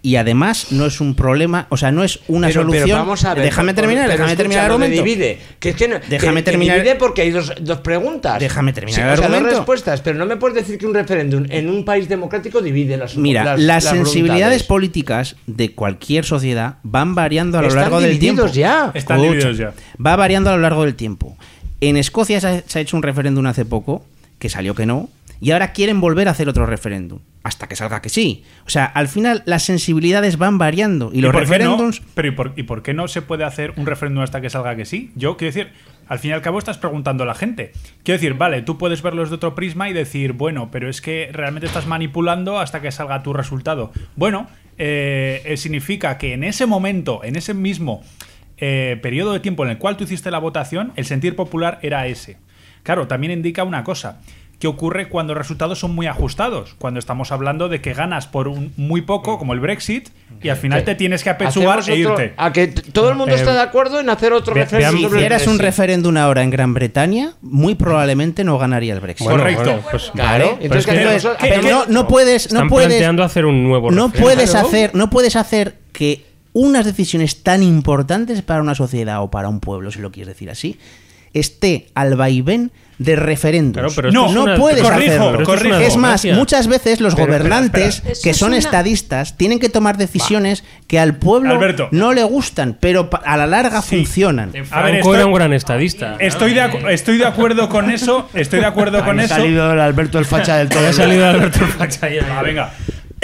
y además no es un problema, o sea, no es una Pero- pero solución. vamos a ver, déjame terminar, pero déjame terminar el argumento. divide, que es que no- Déjame que- que terminar- divide porque hay dos, dos preguntas. Déjame terminar Sí, el o sea, dos argumento. respuestas, pero no me puedes decir que un referéndum en un país democrático divide las Mira, las, las, las sensibilidades políticas de cualquier sociedad van variando a lo Están largo del tiempo. divididos ya. Están Escucha, divididos ya. Va variando a lo largo del tiempo. En Escocia se ha, se ha hecho un referéndum hace poco, que salió que no, y ahora quieren volver a hacer otro referéndum, hasta que salga que sí. O sea, al final las sensibilidades van variando y los no? referéndums... pero ¿y por, ¿y por qué no se puede hacer un referéndum hasta que salga que sí? Yo quiero decir, al fin y al cabo estás preguntando a la gente. Quiero decir, vale, tú puedes verlos de otro prisma y decir, bueno, pero es que realmente estás manipulando hasta que salga tu resultado. Bueno, eh, eh, significa que en ese momento, en ese mismo eh, periodo de tiempo en el cual tú hiciste la votación, el sentir popular era ese. Claro, también indica una cosa, qué ocurre cuando los resultados son muy ajustados. Cuando estamos hablando de que ganas por un muy poco, como el Brexit, y al final te tienes que apechugar e irte. A que todo el mundo Eh, está de acuerdo en hacer otro referéndum. Si hicieras un Brexit. referéndum ahora en Gran Bretaña, muy probablemente no ganaría el Brexit. Bueno, Correcto. bueno, pues- Claro, entonces, Pero ¿qué es que- no, no puedes, no Están puedes, planteando hacer un nuevo no referéndum. puedes Claro. hacer, no puedes hacer que unas decisiones tan importantes para una sociedad o para un pueblo, si lo quieres decir así, esté al vaivén de referéndums. Claro, pero No, es una- puedes corrijo, hacerlo. pero esto es es más, muchas veces los Pero, espera, gobernantes espera. Eso que es son una- estadistas tienen que tomar decisiones que al pueblo Alberto. no le gustan, pero a la larga funcionan. A ver, estoy- era un gran estadista. Estoy de, acu- estoy de acuerdo con eso. Estoy de acuerdo con Ha eso. salido el Alberto el facha del todo. Ha salido Alberto Facha ahí, ahí. Ah, venga.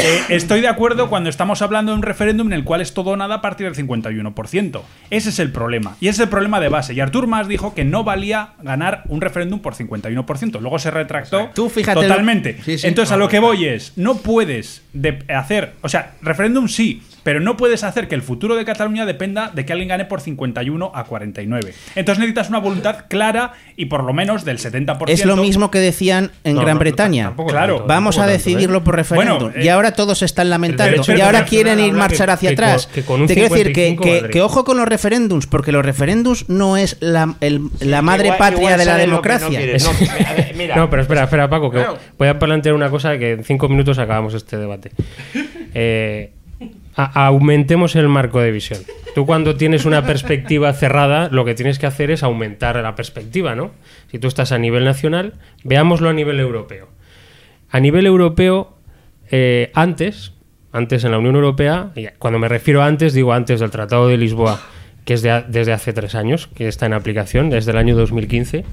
Eh, estoy de acuerdo cuando estamos hablando de un referéndum en el cual es todo o nada a partir del 51%. Ese es el problema. Y ese es el problema de base. Y Artur Mas dijo que no valía ganar un referéndum por 51%. Luego se retractó Tú fíjate lo- totalmente. Sí, sí. Entonces, a lo que voy es, no puedes de- hacer, o sea, referéndum sí, pero no puedes hacer que el futuro de Cataluña dependa de que alguien gane por 51 a 49. Entonces necesitas una voluntad clara y por lo menos del 70%. Es lo mismo que decían en No, Gran no, Bretaña. tampoco Claro. tanto, Vamos tampoco a tanto, ¿eh? decidirlo por referéndum. Bueno, y eh, ahora todos se están lamentando. Y ahora quieren ir marchar que- hacia que con- atrás. que con un Te quiero decir que, 55 que- que ojo con los referéndums, porque los referéndums no es la, el- la madre Igual- patria igual de la que democracia. No, a ver, mira. No, pero espera, espera, Paco, que Claro. voy a plantear una cosa que en cinco minutos acabamos este debate. Eh, aumentemos el marco de visión. Tú cuando tienes una perspectiva cerrada, lo que tienes que hacer es aumentar la perspectiva, ¿no? Si tú estás a nivel nacional, veámoslo a nivel europeo. A nivel europeo, eh, antes, antes en la Unión Europea, cuando me refiero a antes, digo antes del Tratado de Lisboa, que es de desde hace tres años, que está en aplicación, desde el año 2015,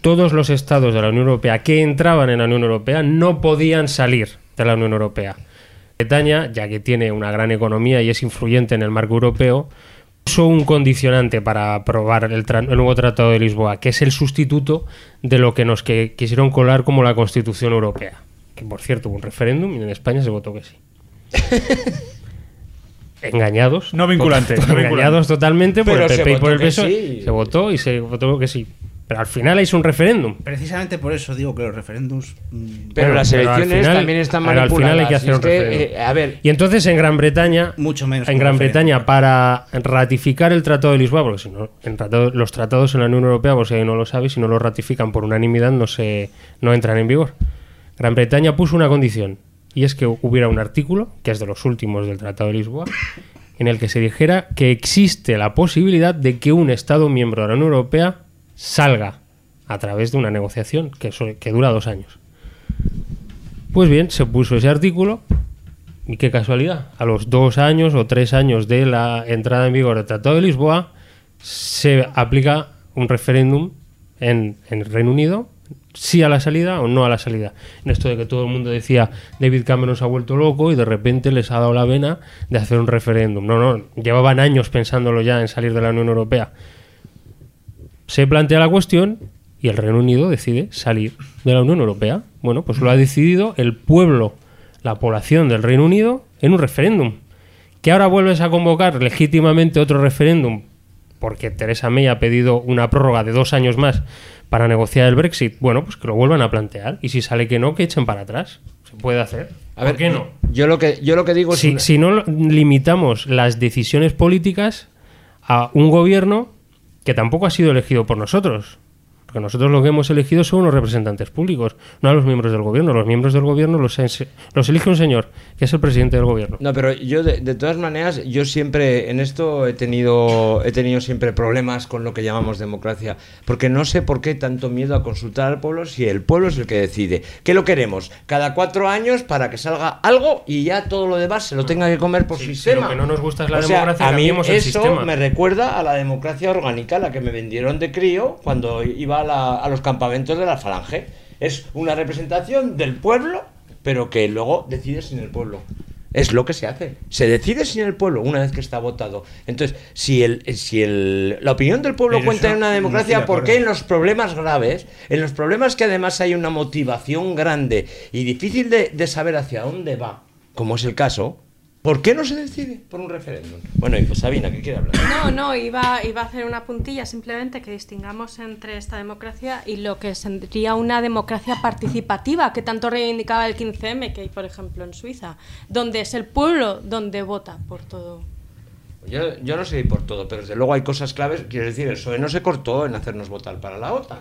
todos los estados de la Unión Europea que entraban en la Unión Europea no podían salir de la Unión Europea. Bretaña, ya que tiene una gran economía y es influyente en el marco europeo, puso un condicionante para aprobar el, nuevo Tratado de Lisboa, que es el sustituto de lo que nos que- quisieron colar como la Constitución Europea. Que por cierto hubo un referéndum y en España se votó que sí. Engañados. No vinculante, no vinculante. Engañados totalmente por Pero el PP y por el PSOE. sí. Se votó y se votó que sí. Pero al final hizo un referéndum. Precisamente por eso digo que los referéndums. mm, Pero Bueno, las pero elecciones final- también están pero al manipuladas. final hay que hacer es un que, referéndum. eh, a ver, Y entonces en Gran Bretaña, Mucho menos en Gran Bretaña, para ratificar el Tratado de Lisboa, porque si no, en tratado- los tratados en la Unión Europea, por si alguien no lo sabe, si no lo ratifican por unanimidad, no se no entran en vigor. Gran Bretaña puso una condición, y es que hubiera un artículo, que es de los últimos del Tratado de Lisboa, en el que se dijera que existe la posibilidad de que un Estado miembro de la Unión Europea salga a través de una negociación que, que dura dos años. Pues bien, se puso ese artículo y qué casualidad, a los dos años o tres años de la entrada en vigor del Tratado de Lisboa se aplica un referéndum en, en Reino Unido, sí a la salida o no a la salida. En esto de que todo el mundo decía David Cameron se ha vuelto loco y de repente les ha dado la vena de hacer un referéndum. No, no, llevaban años pensándolo ya en salir de la Unión Europea. Se plantea la cuestión y el Reino Unido decide salir de la Unión Europea. Bueno, pues lo ha decidido el pueblo, la población del Reino Unido en un referéndum. Que ahora vuelves a convocar legítimamente otro referéndum porque Teresa May ha pedido una prórroga de dos años más para negociar el Brexit. Bueno, pues que lo vuelvan a plantear. Y si sale que no, que echen para atrás. Se puede hacer. a ver, ¿Por qué no? Yo lo que, yo lo que digo es. Si, una- si no limitamos las decisiones políticas a un gobierno que tampoco ha sido elegido por nosotros. Porque nosotros lo que hemos elegido son los representantes públicos, no a los miembros del gobierno. Los miembros del gobierno los, elige un señor, que es el presidente del gobierno. No, pero yo de, de todas maneras, yo siempre en esto he tenido, he tenido siempre problemas con lo que llamamos democracia, porque no sé por qué tanto miedo a consultar al pueblo si el pueblo es el que decide. ¿Qué lo queremos? Cada cuatro años para que salga algo y ya todo lo demás se lo tenga que comer por Sí, si sistema. lo que no nos gusta es la O sea, democracia, a mí el eso sistema. me recuerda a la democracia orgánica, la que me vendieron de crío cuando iba a, la- a los campamentos de la falange. Es una representación del pueblo, pero que luego decide sin el pueblo. Es lo que se hace. Se decide sin el pueblo una vez que está votado. Entonces, si, el, si el, la opinión del pueblo Pero cuenta en una no democracia, de ¿por qué en los problemas graves, en los problemas que además hay una motivación grande y difícil de, de saber hacia dónde va, como es el caso, ¿Por qué no se decide por un referéndum? Bueno, y pues Sabina, ¿qué quiere hablar? No, no, iba, iba a hacer una puntilla simplemente que distingamos entre esta democracia y lo que sería una democracia participativa que tanto reivindicaba el 15M que hay, por ejemplo, en Suiza, donde es el pueblo donde vota por todo. Yo, yo no sé por todo, pero desde luego hay cosas claves. Quiero decir, el PSOE no se cortó en hacernos votar para la OTAN.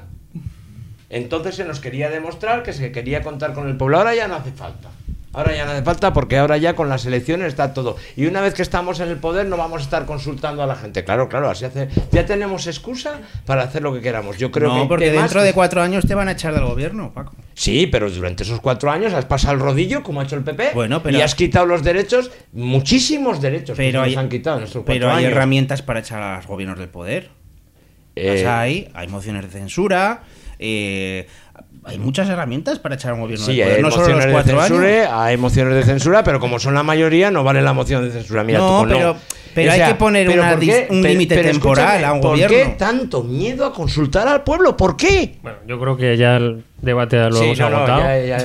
Entonces se nos quería demostrar que se quería contar con el pueblo. Ahora ya no hace falta. Ahora ya no hace falta porque ahora ya con las elecciones está todo. Y una vez que estamos en el poder no vamos a estar consultando a la gente. Claro, claro, así hace. Ya tenemos excusa para hacer lo que queramos. Yo creo no, que porque dentro de cuatro años te van a echar del gobierno, Paco. Sí, pero durante esos cuatro años has pasado el rodillo, como ha hecho el PP, Bueno, pero- y has quitado los derechos, muchísimos derechos que Pero se hay, nos han quitado en estos pero cuatro hay años. herramientas para echar a los gobiernos del poder. Eh, Las hay, hay mociones de censura, eh, hay muchas herramientas para echar a un gobierno Sí, poder, hay no solo los mociones de cuatro censura, años. hay mociones de censura, pero como son la mayoría, no vale la moción de censura. Mira, No, tú, pero- pero O hay sea, que poner ¿pero una por dis- un límite temporal a un ¿Por gobierno? qué tanto miedo a consultar al pueblo? ¿Por qué? Bueno, yo creo que ya el debate lo Sí, hemos no, no, agotado. ya- ya-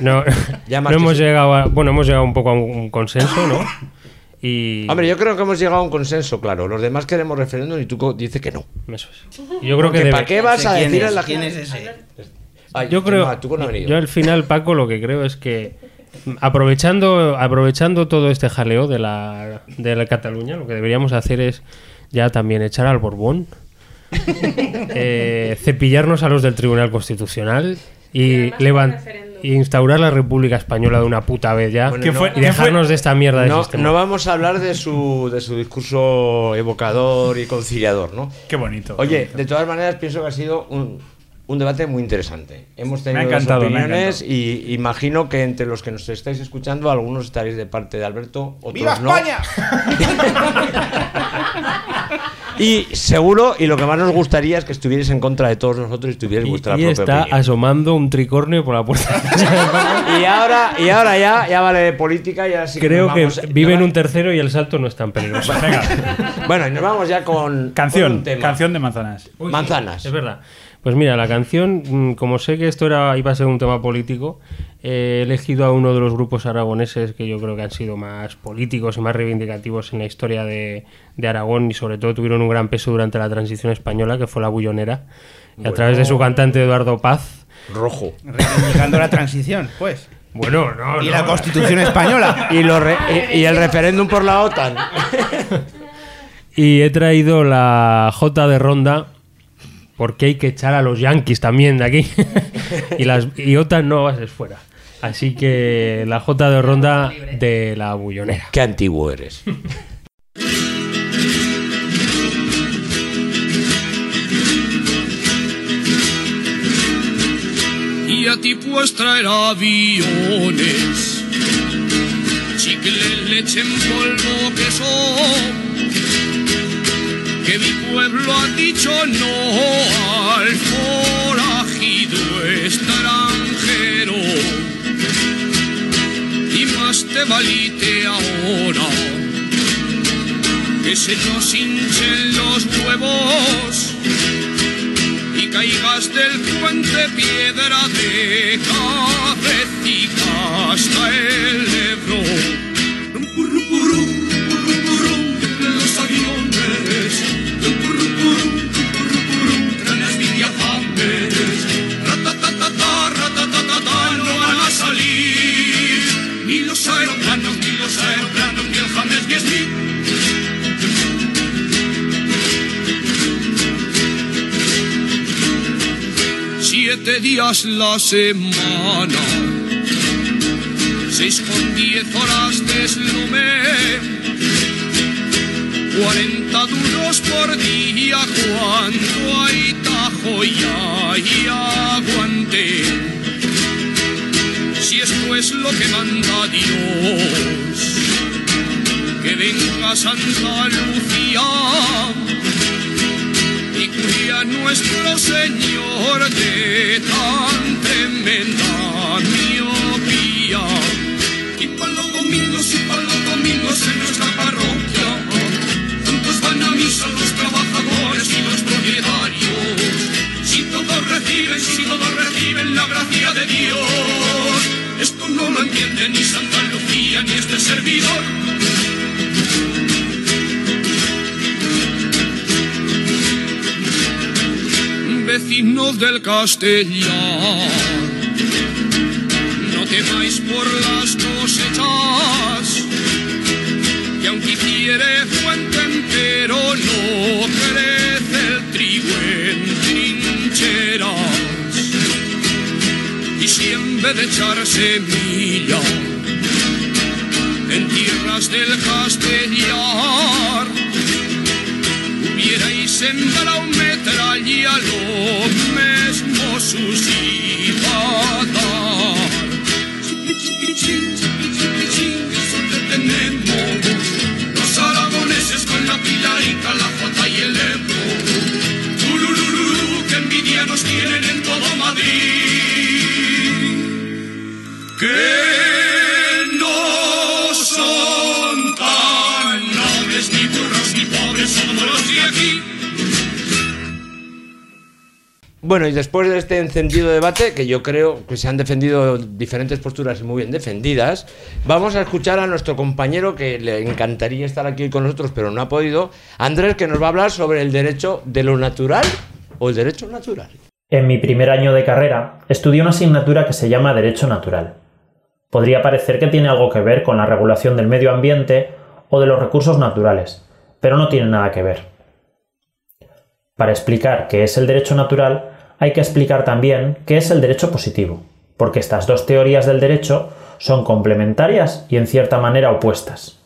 no, ya no más que hemos sí. llegado a, bueno, hemos llegado un poco a un, un consenso, ¿no? Y Hombre, yo creo que hemos llegado a un consenso, claro. Los demás queremos referéndum y tú dices que no. Eso es. yo creo que Porque debe- ¿Para qué vas a ¿Quién decir es? a la ¿Quién gente? Ay, yo creo, tú no yo al final, Paco, lo que creo es que mm, aprovechando, aprovechando todo este jaleo de la, de la Cataluña, lo que deberíamos hacer es ya también echar al Borbón, eh, cepillarnos a los del Tribunal Constitucional y levant- y instaurar la República Española de una puta vez ya Bueno, ¿Qué no- fue- y dejarnos de esta mierda de no, sistema. no vamos a hablar de su, de su discurso evocador y conciliador, ¿no? Qué bonito. Oye, de todas maneras pienso que ha sido un, un debate muy interesante. Hemos tenido Me ha dos encantado, me ha opiniones y imagino que entre los que nos estáis escuchando algunos estaréis de parte de Alberto, otros ¡Viva no. España! Y seguro, y lo que más nos gustaría es que estuvierais en contra de todos nosotros y tuvierais y, vuestra y propia está opinión. asomando un tricornio por la puerta. Y ahora, y ahora ya, ya vale de política y ahora sí que Creo que vamos- vive en un tercero y el salto no es tan peligroso. va- Bueno, y nos vamos ya con con Canción, un tema. canción de manzanas. Manzanas. Es verdad. Pues mira, la canción, mm, como sé que esto era, iba a ser un tema político, eh, he elegido a uno de los grupos aragoneses que yo creo que han sido más políticos y más reivindicativos en la historia de, de Aragón y sobre todo tuvieron un gran peso durante la transición española, que fue la Bullonera. Y a Bueno. través de su cantante Eduardo Paz. Rojo. Reivindicando la transición, pues. Bueno, no, Y no. la Constitución española. Y, lo re- y, y el referéndum por la OTAN. Y he traído la J de Ronda porque hay que echar a los Yankees también de aquí. y las y OTAN no vas fuera. Así que la J de Ronda de la bullonera. Qué antiguo eres. y a ti pues traer aviones, chicle, leche en polvo, queso, que mi pueblo ha dicho no al forajido extranjero, y más te valite ahora que se nos hinchen los huevos y caigas del puente piedra de cabecita hasta el Ebro. Siete días la semana, seis con diez horas de deslume, cuarenta duros por día cuando hay tajo y aguante. Si esto es lo que manda Dios, que venga Santa Lucía nuestro Señor de tan tremenda miopía. Y para los domingos y para los domingos en nuestra parroquia, juntos van a misa los trabajadores y los propietarios. Si todos reciben, si todos reciben la gracia de Dios, esto no lo entiende ni Santa Lucía vecinos del Castellar. No temáis por las cosechas, que aunque quiere fuente entero, no crece el trigo en trincheras. Y si en vez de echar semilla, en tierras del Castellar, hubierais sembrado metralla lo mismo suscitar. Chiquichín, chiquichín, que eso te tenemos. Los aragoneses con la pilarica, la jota Bueno, y después de este encendido debate, que yo creo que se han defendido diferentes posturas y muy bien defendidas, vamos a escuchar a nuestro compañero que le encantaría estar aquí con nosotros, pero no ha podido, Andrés, que nos va a hablar sobre el derecho de lo natural o el derecho natural. En mi primer año de carrera estudié una asignatura que se llama Derecho Natural. Podría parecer que tiene algo que ver con la regulación del medio ambiente o de los recursos naturales, pero no tiene nada que ver. Para explicar qué es el derecho natural, hay que explicar también qué es el derecho positivo, porque estas dos teorías del derecho son complementarias y en cierta manera opuestas.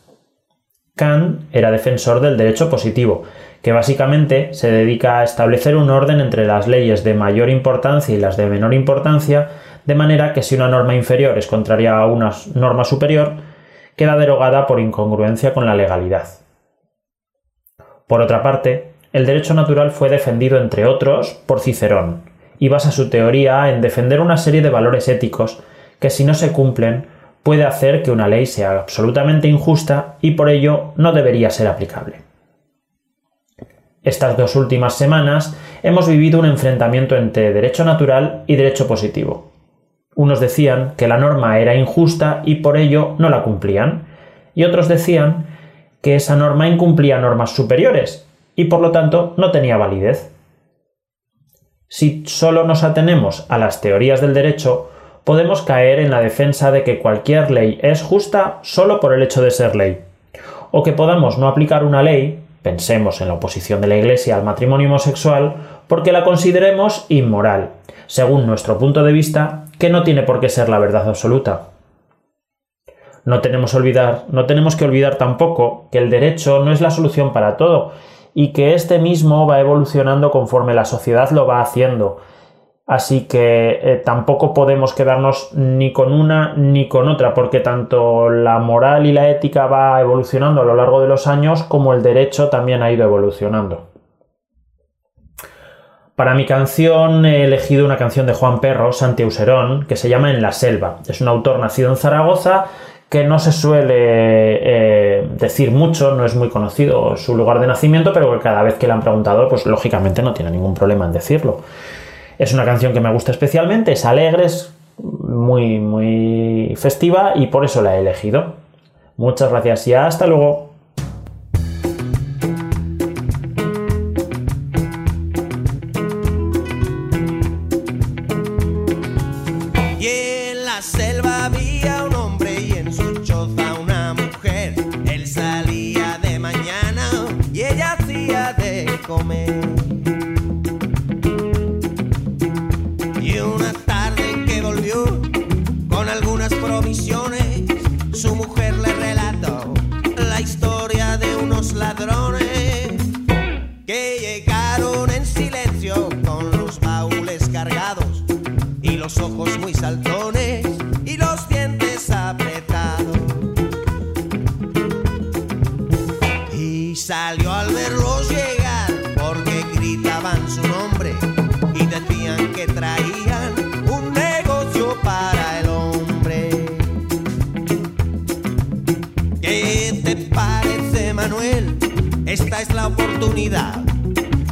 Kant era defensor del derecho positivo, que básicamente se dedica a establecer un orden entre las leyes de mayor importancia y las de menor importancia, de manera que si una norma inferior es contraria a una norma superior, queda derogada por incongruencia con la legalidad. Por otra parte, el derecho natural fue defendido, entre otros, por Cicerón, y basa su teoría en defender una serie de valores éticos que si no se cumplen puede hacer que una ley sea absolutamente injusta y por ello no debería ser aplicable. Estas dos últimas semanas hemos vivido un enfrentamiento entre derecho natural y derecho positivo. Unos decían que la norma era injusta y por ello no la cumplían, y otros decían que esa norma incumplía normas superiores y por lo tanto no tenía validez. Si solo nos atenemos a las teorías del derecho, podemos caer en la defensa de que cualquier ley es justa solo por el hecho de ser ley, o que podamos no aplicar una ley, pensemos en la oposición de la Iglesia al matrimonio homosexual, porque la consideremos inmoral, según nuestro punto de vista, que no tiene por qué ser la verdad absoluta. No tenemos, no tenemos que olvidar tampoco que el derecho no es la solución para todo, y que este mismo va evolucionando conforme la sociedad lo va haciendo. Así que eh, tampoco podemos quedarnos ni con una ni con otra, porque tanto la moral y la ética va evolucionando a lo largo de los años, como el derecho también ha ido evolucionando. Para mi canción he elegido una canción de Juan Perro, Santi Auserón, que se llama En la selva. Es un autor nacido en Zaragoza que no se suele eh, decir mucho, no es muy conocido su lugar de nacimiento, pero que cada vez que le han preguntado, pues lógicamente no tiene ningún problema en decirlo. Es una canción que me gusta especialmente, es alegre, es muy, muy festiva y por eso la he elegido. Muchas gracias y hasta luego. Comer.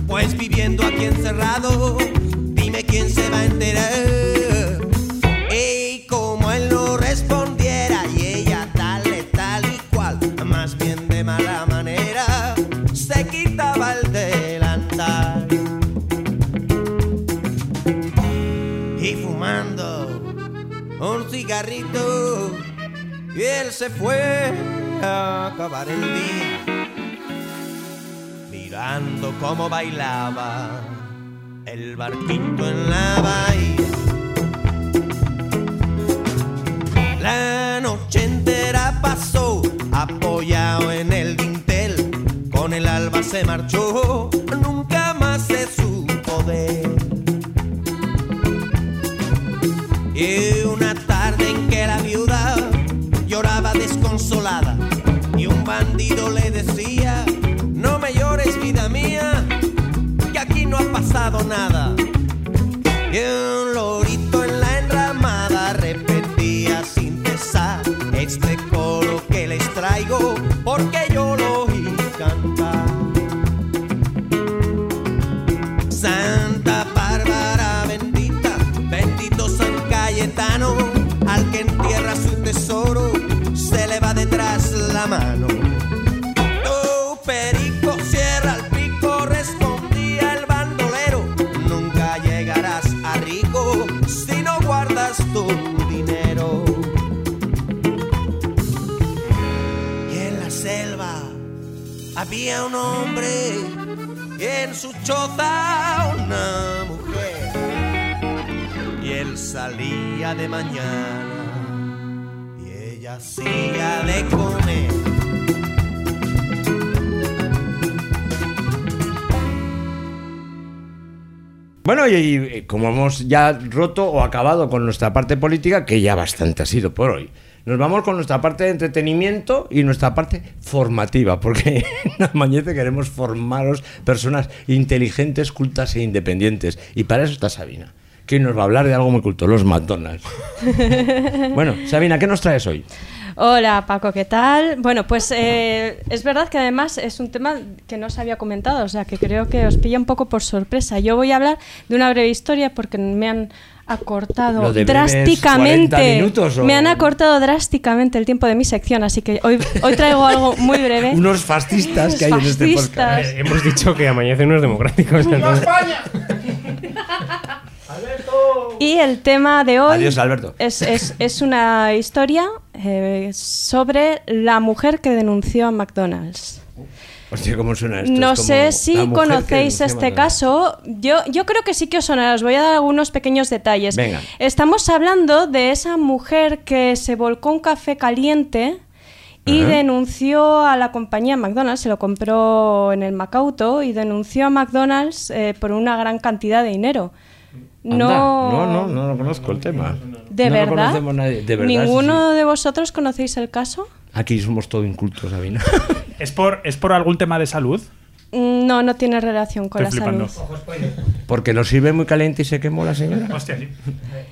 Pues viviendo aquí encerrado, dime quién se va a enterar. Y como él no respondiera y ella tal, tal y cual, más bien de mala manera, se quitaba el delantal. Y fumando un cigarrito, y él se fue a acabar el día mirando cómo bailaba el barquito en la bahía. Ya roto o acabado con nuestra parte política, que ya bastante ha sido por hoy, nos vamos con nuestra parte de entretenimiento y nuestra parte formativa, porque en Amañece queremos formaros personas inteligentes, cultas e independientes. Y para eso está Sabina, que nos va a hablar de algo muy culto, los McDonald's. Bueno, Sabina, ¿qué nos traes hoy? Hola Paco, ¿qué tal? Bueno, pues eh, es verdad que además es un tema que no os había comentado, o sea que creo que os pilla un poco por sorpresa. Yo voy a hablar de una breve historia porque me han acortado ¿Lo de breves 40 drásticamente. minutos Me han acortado drásticamente el tiempo de mi sección, así que hoy, hoy traigo algo muy breve. Unos fascistas que hay en este podcast. Eh, hemos dicho que Amanece no es democrático. entonces- Y el tema de hoy Adiós, Alberto. Es, es- es una historia eh, sobre la mujer que denunció a McDonald's. Hostia, ¿cómo suena esto? No Es sé si conocéis este caso. Yo, yo creo que sí que os sonará. Os voy a dar algunos pequeños detalles. Venga. Estamos hablando de esa mujer que se volcó un café caliente y Ajá. denunció a la compañía McDonald's, se lo compró en el Macauto y denunció a McDonald's eh, por una gran cantidad de dinero. Anda. No, no, no, no lo conozco el tema. ¿De no Lo verdad? conocemos nadie. De verdad. sí, ¿Ninguno de vosotros conocéis el caso? sí. Aquí somos todo incultos, Sabina. ¿Es por, ¿Es por algún tema de salud? Mm, No, no tiene relación con Estoy la flipando. salud. Porque lo sirve muy caliente y se quemó la señora. Hostia, sí.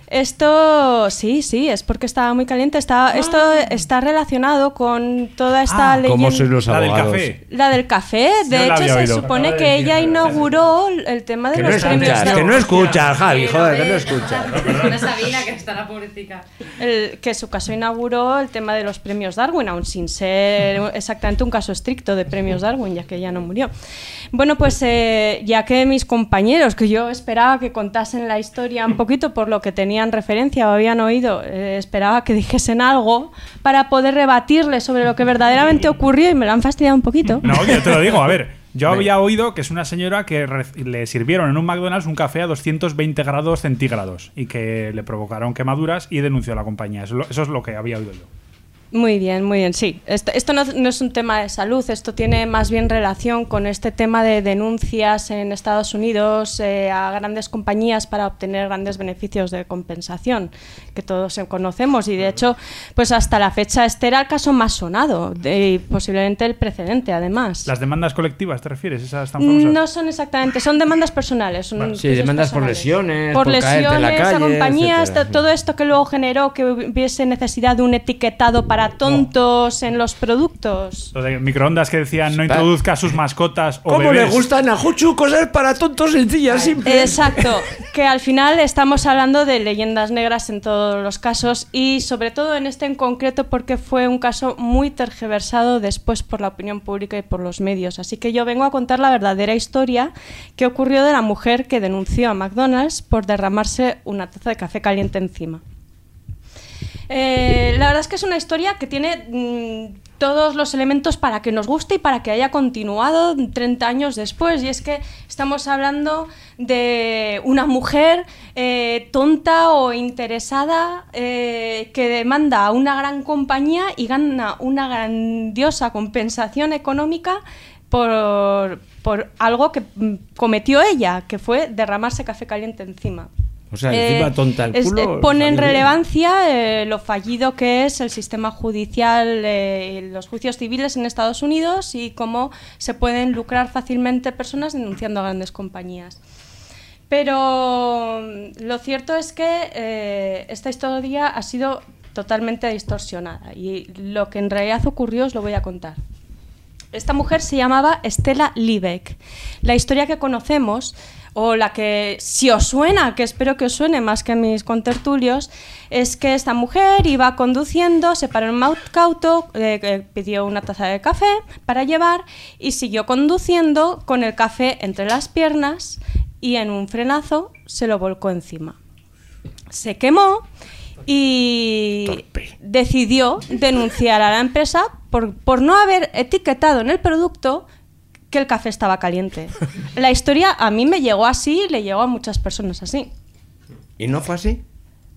Esto sí, sí, es porque estaba muy caliente. Está, Esto está relacionado con toda esta leyenda. ¿Cómo sois los La del abogados? café. La del café. De no la hecho, había se oído. supone que ella inauguró el tema de Que no los premios. escuchas, que no escuchas, Javi, joder, que no escuchas. Una Sabina que está la pobrecita. El- que su caso inauguró el tema de los premios Darwin, aún sin ser exactamente un caso estricto de premios Darwin, ya que ella no murió. Bueno, pues eh, ya que mis compañeros, que yo esperaba que contasen la historia un poquito por lo que tenían referencia o habían oído, eh, esperaba que dijesen algo para poder rebatirles sobre lo que verdaderamente ocurrió y me lo han fastidiado un poquito. No, yo te lo digo, a ver. Yo había oído que es una señora que le sirvieron en un McDonald's un café a 220 grados centígrados y que le provocaron quemaduras y denunció a la compañía. Eso, es lo- eso es lo que había oído yo. Muy bien, muy bien, sí. Esto, esto no, no es un tema de salud, esto tiene más bien relación con este tema de denuncias en Estados Unidos eh, a grandes compañías para obtener grandes beneficios de compensación, que todos conocemos. Y de hecho, pues hasta la fecha este era el caso más sonado, de- y posiblemente el precedente además. ¿Las demandas colectivas te refieres? ¿Esas tan famosas? No son exactamente, son demandas personales. son Sí, demandas por personales. lesiones, por por caerte en la lesiones a calle, compañías, etcétera. to- todo esto que luego generó que hubiese necesidad de un etiquetado para tontos en los productos. Lo de microondas que decían no introduzca a sus mascotas o ¿Cómo le gustan a Juchu cosas para tontos sencillas, simples? Exacto, que al final estamos hablando de leyendas negras en todos los casos y sobre todo en este en concreto porque fue un caso muy tergiversado después por la opinión pública y por los medios. Así que yo vengo a contar la verdadera historia que ocurrió de la mujer que denunció a McDonald's por derramarse una taza de café caliente encima. Eh, la verdad es que es una historia que tiene mm, todos los elementos para que nos guste y para que haya continuado 30 años después. Y es que estamos hablando de una mujer eh, tonta o interesada eh, que demanda a una gran compañía y gana una grandiosa compensación económica por, por algo que mm, cometió ella, que fue derramarse café caliente encima. O sea, encima tonta el culo, eh, pone en relevancia eh, lo fallido que es el sistema judicial, eh, los juicios civiles en Estados Unidos y cómo se pueden lucrar fácilmente personas denunciando a grandes compañías. Pero mm, lo cierto es que eh, esta historia ha sido totalmente distorsionada y lo que en realidad ocurrió os lo voy a contar. Esta mujer se llamaba Estela Liebeck. La historia que conocemos, o la que si os suena, que espero que os suene más que a mis contertulios, es que esta mujer iba conduciendo, se paró en un auto, eh, pidió una taza de café para llevar y siguió conduciendo con el café entre las piernas y en un frenazo se lo volcó encima. Se quemó y decidió denunciar a la empresa por, por no haber etiquetado en el producto que el café estaba caliente. La historia a mí me llegó así, le llegó a muchas personas así. ¿Y no fue así?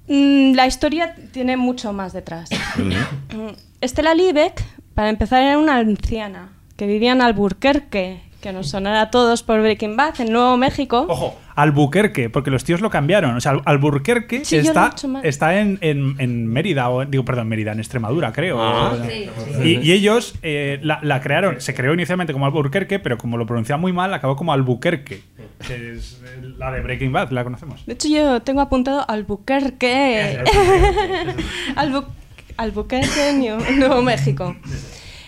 Mm, La historia tiene mucho más detrás. Mm, Estela Liebeck, para empezar, era una anciana que vivía en Alburquerque, que nos sonará a todos por Breaking Bad, en Nuevo México. Ojo, Albuquerque, porque los tíos lo cambiaron. O sea, Al- Alburquerque Sí, está, está en, en- en Mérida, o digo, perdón, Mérida, en Extremadura, creo. Ah. O- Sí, y, y ellos eh, la, la crearon, se creó inicialmente como Alburquerque, pero como lo pronunciaban muy mal, acabó como Albuquerque. Que es la de Breaking Bad, la conocemos. De hecho, yo tengo apuntado Albuquerque. Albu- Albuquerque, New- Nuevo México.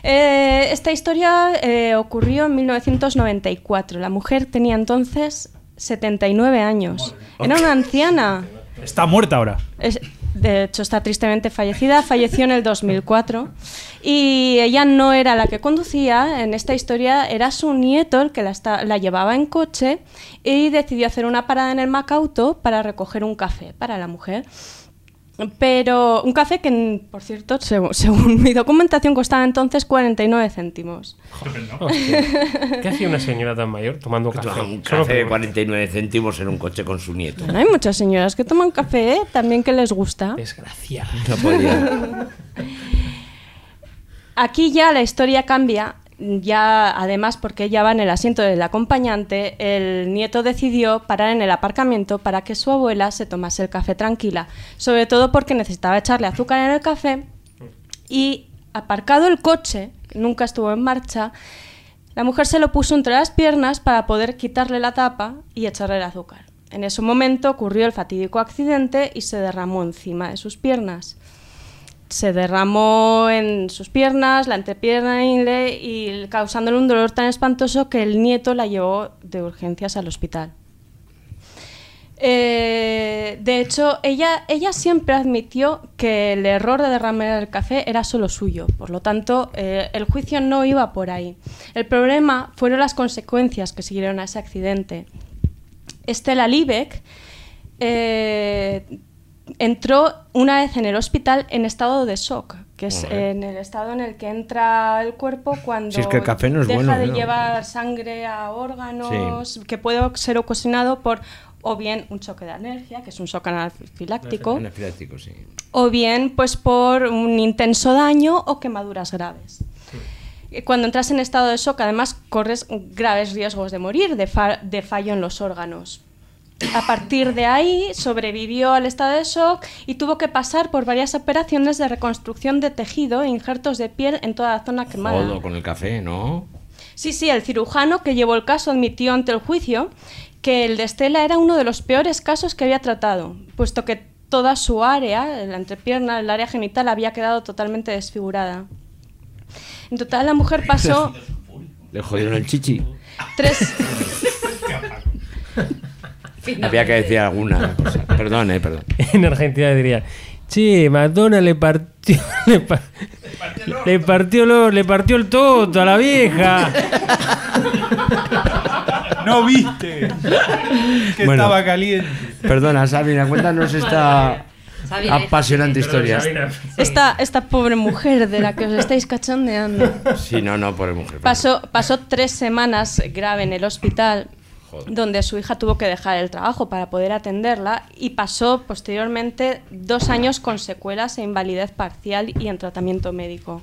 Eh, esta historia eh, ocurrió en 1994. La mujer tenía entonces 79 años. Era una anciana. Está muerta ahora. Es- de hecho, está tristemente fallecida. Falleció en el 2004. Y ella no era la que conducía. En esta historia era su nieto el que la, la llevaba en coche y decidió hacer una parada en el Macauto para recoger un café para la mujer. Pero un café que, por cierto, seg- según mi documentación, costaba entonces 49 céntimos. Hostia. ¿Qué hacía una señora tan mayor tomando café? Un café de por- 49 céntimos en un coche con su nieto. Bueno, hay muchas señoras que toman café ¿eh? también que les gusta. Desgraciada. No podía. Aquí ya la historia cambia, ya además porque ella va en el asiento del acompañante, el nieto decidió parar en el aparcamiento para que su abuela se tomase el café tranquila, sobre todo porque necesitaba echarle azúcar en el café y aparcado el coche, nunca estuvo en marcha, la mujer se lo puso entre las piernas para poder quitarle la tapa y echarle el azúcar. En ese momento ocurrió el fatídico accidente y se derramó encima de sus piernas se derramó en sus piernas, la entrepierna ingle, y causándole un dolor tan espantoso que el nieto la llevó de urgencias al hospital. Eh, de hecho, ella, ella siempre admitió que el error de derramar el café era solo suyo, por lo tanto, eh, el juicio no iba por ahí. El problema fueron las consecuencias que siguieron a ese accidente. Estela Liebeck eh, entró una vez en el hospital en estado de shock, que es Joder. en el estado en el que entra el cuerpo cuando Si es que el café no es deja bueno, de ¿no? llevar sangre a órganos, que puede ser ocasionado por o bien un choque de alergia, que es un shock anafiláctico, Anafiláctico, sí. o bien pues por un intenso daño o quemaduras graves. Cuando entras en estado de shock, además, corres graves riesgos de morir, de, fa- de fallo en los órganos. A partir de ahí, sobrevivió al estado de shock y tuvo que pasar por varias operaciones de reconstrucción de tejido e injertos de piel en toda la zona quemada. Jodo con el café, ¿no? Sí, sí, el cirujano que llevó el caso admitió ante el juicio que el de Estela era uno de los peores casos que había tratado, puesto que toda su área, la entrepierna, el área genital, había quedado totalmente desfigurada. En total, la mujer pasó Le jodieron el chichi. tres... Había que decir alguna cosa. Perdón, eh, perdón. En Argentina diría, che, Madonna le partió, le, pa- le partió lo- le partió el toto a la vieja. No viste que Bueno. estaba caliente. Perdona, Sabina, cuéntanos esta. Apasionante historia. Esta, esta pobre mujer de la que os estáis cachondeando. Sí, no, no, por mujer. Pasó, pasó tres semanas grave en el hospital donde su hija tuvo que dejar el trabajo para poder atenderla y pasó posteriormente dos años con secuelas e invalidez parcial y en tratamiento médico.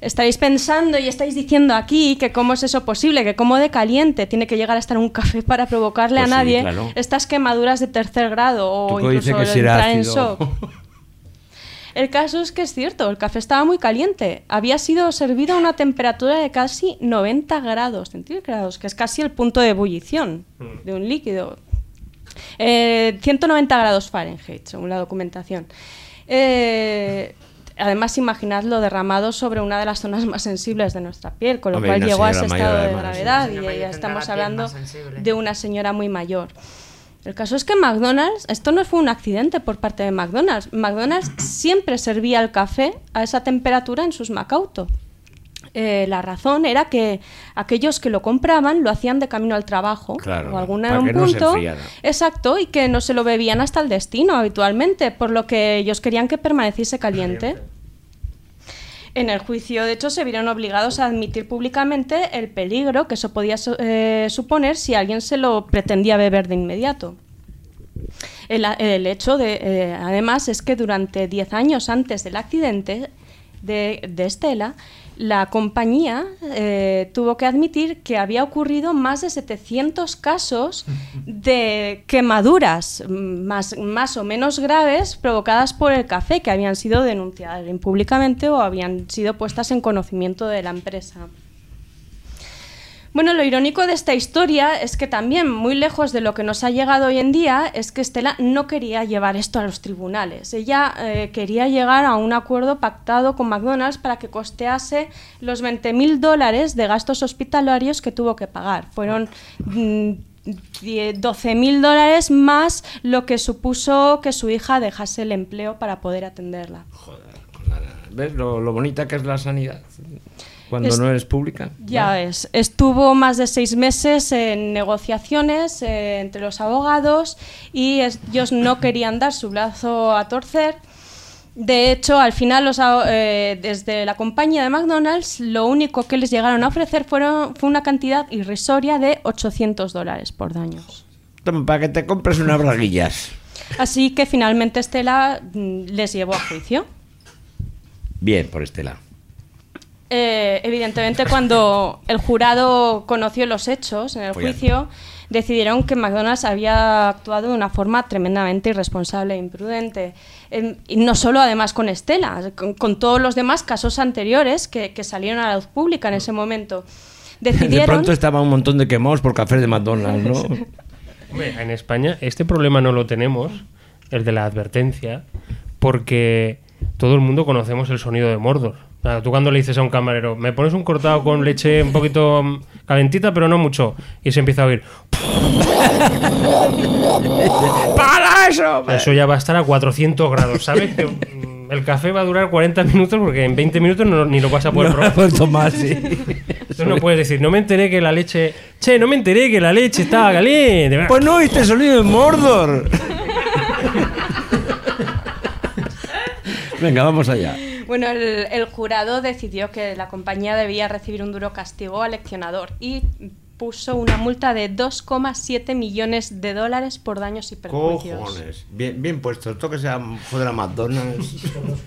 Estaréis pensando y estáis diciendo aquí que cómo es eso posible, que cómo de caliente tiene que llegar a estar un café para provocarle Pues a sí, nadie claro. estas quemaduras de tercer grado o incluso entrar en shock. El caso es que es cierto, el café estaba muy caliente. Había sido servido a una temperatura de casi 90 grados centígrados, que es casi el punto de ebullición de un líquido. Eh, 190 grados Fahrenheit, según la documentación. Eh, además, imaginadlo derramado sobre una de las zonas más sensibles de nuestra piel, con lo Hombre, cual llegó a ese estado de gravedad Sí, y ya estamos hablando de una señora muy mayor. El caso es que McDonald's, esto no fue un accidente por parte de McDonald's. McDonald's siempre servía el café a esa temperatura en sus Macauto. Eh, la razón era que aquellos que lo compraban lo hacían de camino al trabajo Claro, o algún para un no punto exacto y que no se lo bebían hasta el destino habitualmente por lo que ellos querían que permaneciese caliente. En el juicio, de hecho, se vieron obligados a admitir públicamente el peligro que eso podía eh, suponer si alguien se lo pretendía beber de inmediato. El, hecho, de, eh, además, es que durante 10 años antes del accidente de, de Estela, la compañía eh, tuvo que admitir que había ocurrido más de 700 casos de quemaduras más, más o menos graves provocadas por el café que habían sido denunciadas públicamente o habían sido puestas en conocimiento de la empresa. Bueno, lo irónico de esta historia es que también, muy lejos de lo que nos ha llegado hoy en día, es que Estela no quería llevar esto a los tribunales. Ella eh, quería llegar a un acuerdo pactado con McDonald's para que costease los 20.000 dólares de gastos hospitalarios que tuvo que pagar. Fueron mm, die- 12.000 dólares más lo que supuso que su hija dejase el empleo para poder atenderla. ¿Ves lo, lo bonita que es la sanidad? Cuando Es- no es pública. Ya es. Estuvo más de seis meses en negociaciones eh, entre los abogados y es- ellos no querían dar su brazo a torcer. De hecho, al final, los, eh, desde la compañía de McDonald's, lo único que les llegaron a ofrecer fueron, fue una cantidad irrisoria de 800 dólares por daños. Toma, para que te compres unas braguillas. Así que finalmente Estela mm, les llevó a juicio. Bien, por Estela. Eh, evidentemente, cuando el jurado conoció los hechos en el juicio, decidieron que McDonald's había actuado de una forma tremendamente irresponsable e imprudente. Em, y no solo, además, con Estela, con, con todos los demás casos anteriores que, que salieron a la luz pública en ese momento. De pronto estaba un montón de quemados por café de McDonald's, ¿no? Hombre, en España este problema no lo tenemos, el de la advertencia, porque todo el mundo conocemos el sonido de Mordor. O sea, tú cuando le dices a un camarero, me pones un cortado con leche un poquito calentita, pero no mucho, y se empieza a oír. ¡Para eso! Eso ya va a estar a 400 grados, ¿sabes? Que, mm, el café va a durar 40 minutos porque en 20 minutos no- ni lo vas a poder No, probar. pues tomar, sí. Entonces no puedes decir, no me enteré que la leche. Che, no me enteré que la leche estaba caliente. Pues no el sonido de Mordor. Venga, vamos allá. Bueno, el, el jurado decidió que la compañía debía recibir un duro castigo al leccionador y puso una multa de 2,7 millones de dólares por daños y perjuicios. Cojones. Bien, bien puesto. Esto que sea joder a McDonald's.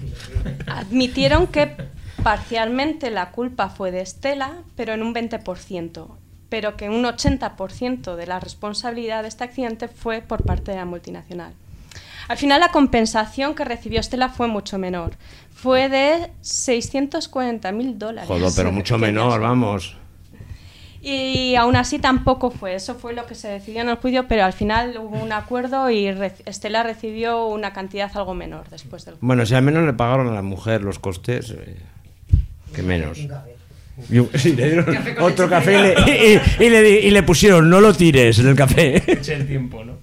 Admitieron que parcialmente la culpa fue de Estela, pero en un 20%, pero que un 80% de la responsabilidad de este accidente fue por parte de la multinacional. Al final la compensación que recibió Estela fue mucho menor. Fue de 640 mil dólares. Joder, pero mucho menor, vamos. Y aún así tampoco fue. Eso fue lo que se decidió en el juicio, pero al final hubo un acuerdo y re- Estela recibió una cantidad algo menor después del Bueno, si al menos le pagaron a la mujer los costes, eh, que menos. Y le dieron Café otro café y le, y- y le di- y le pusieron, no lo tires en el café. Eche el tiempo, ¿no?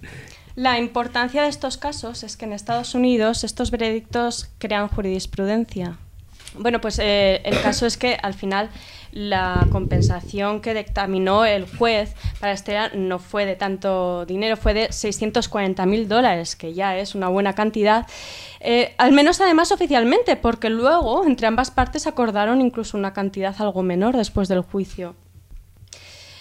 La importancia de estos casos es que en Estados Unidos estos veredictos crean jurisprudencia. Bueno, pues eh, el caso es que al final la compensación que dictaminó el juez para Estela no fue de tanto dinero, fue de 640 mil dólares, que ya es una buena cantidad. Eh, al menos además oficialmente, porque luego entre ambas partes acordaron incluso una cantidad algo menor después del juicio.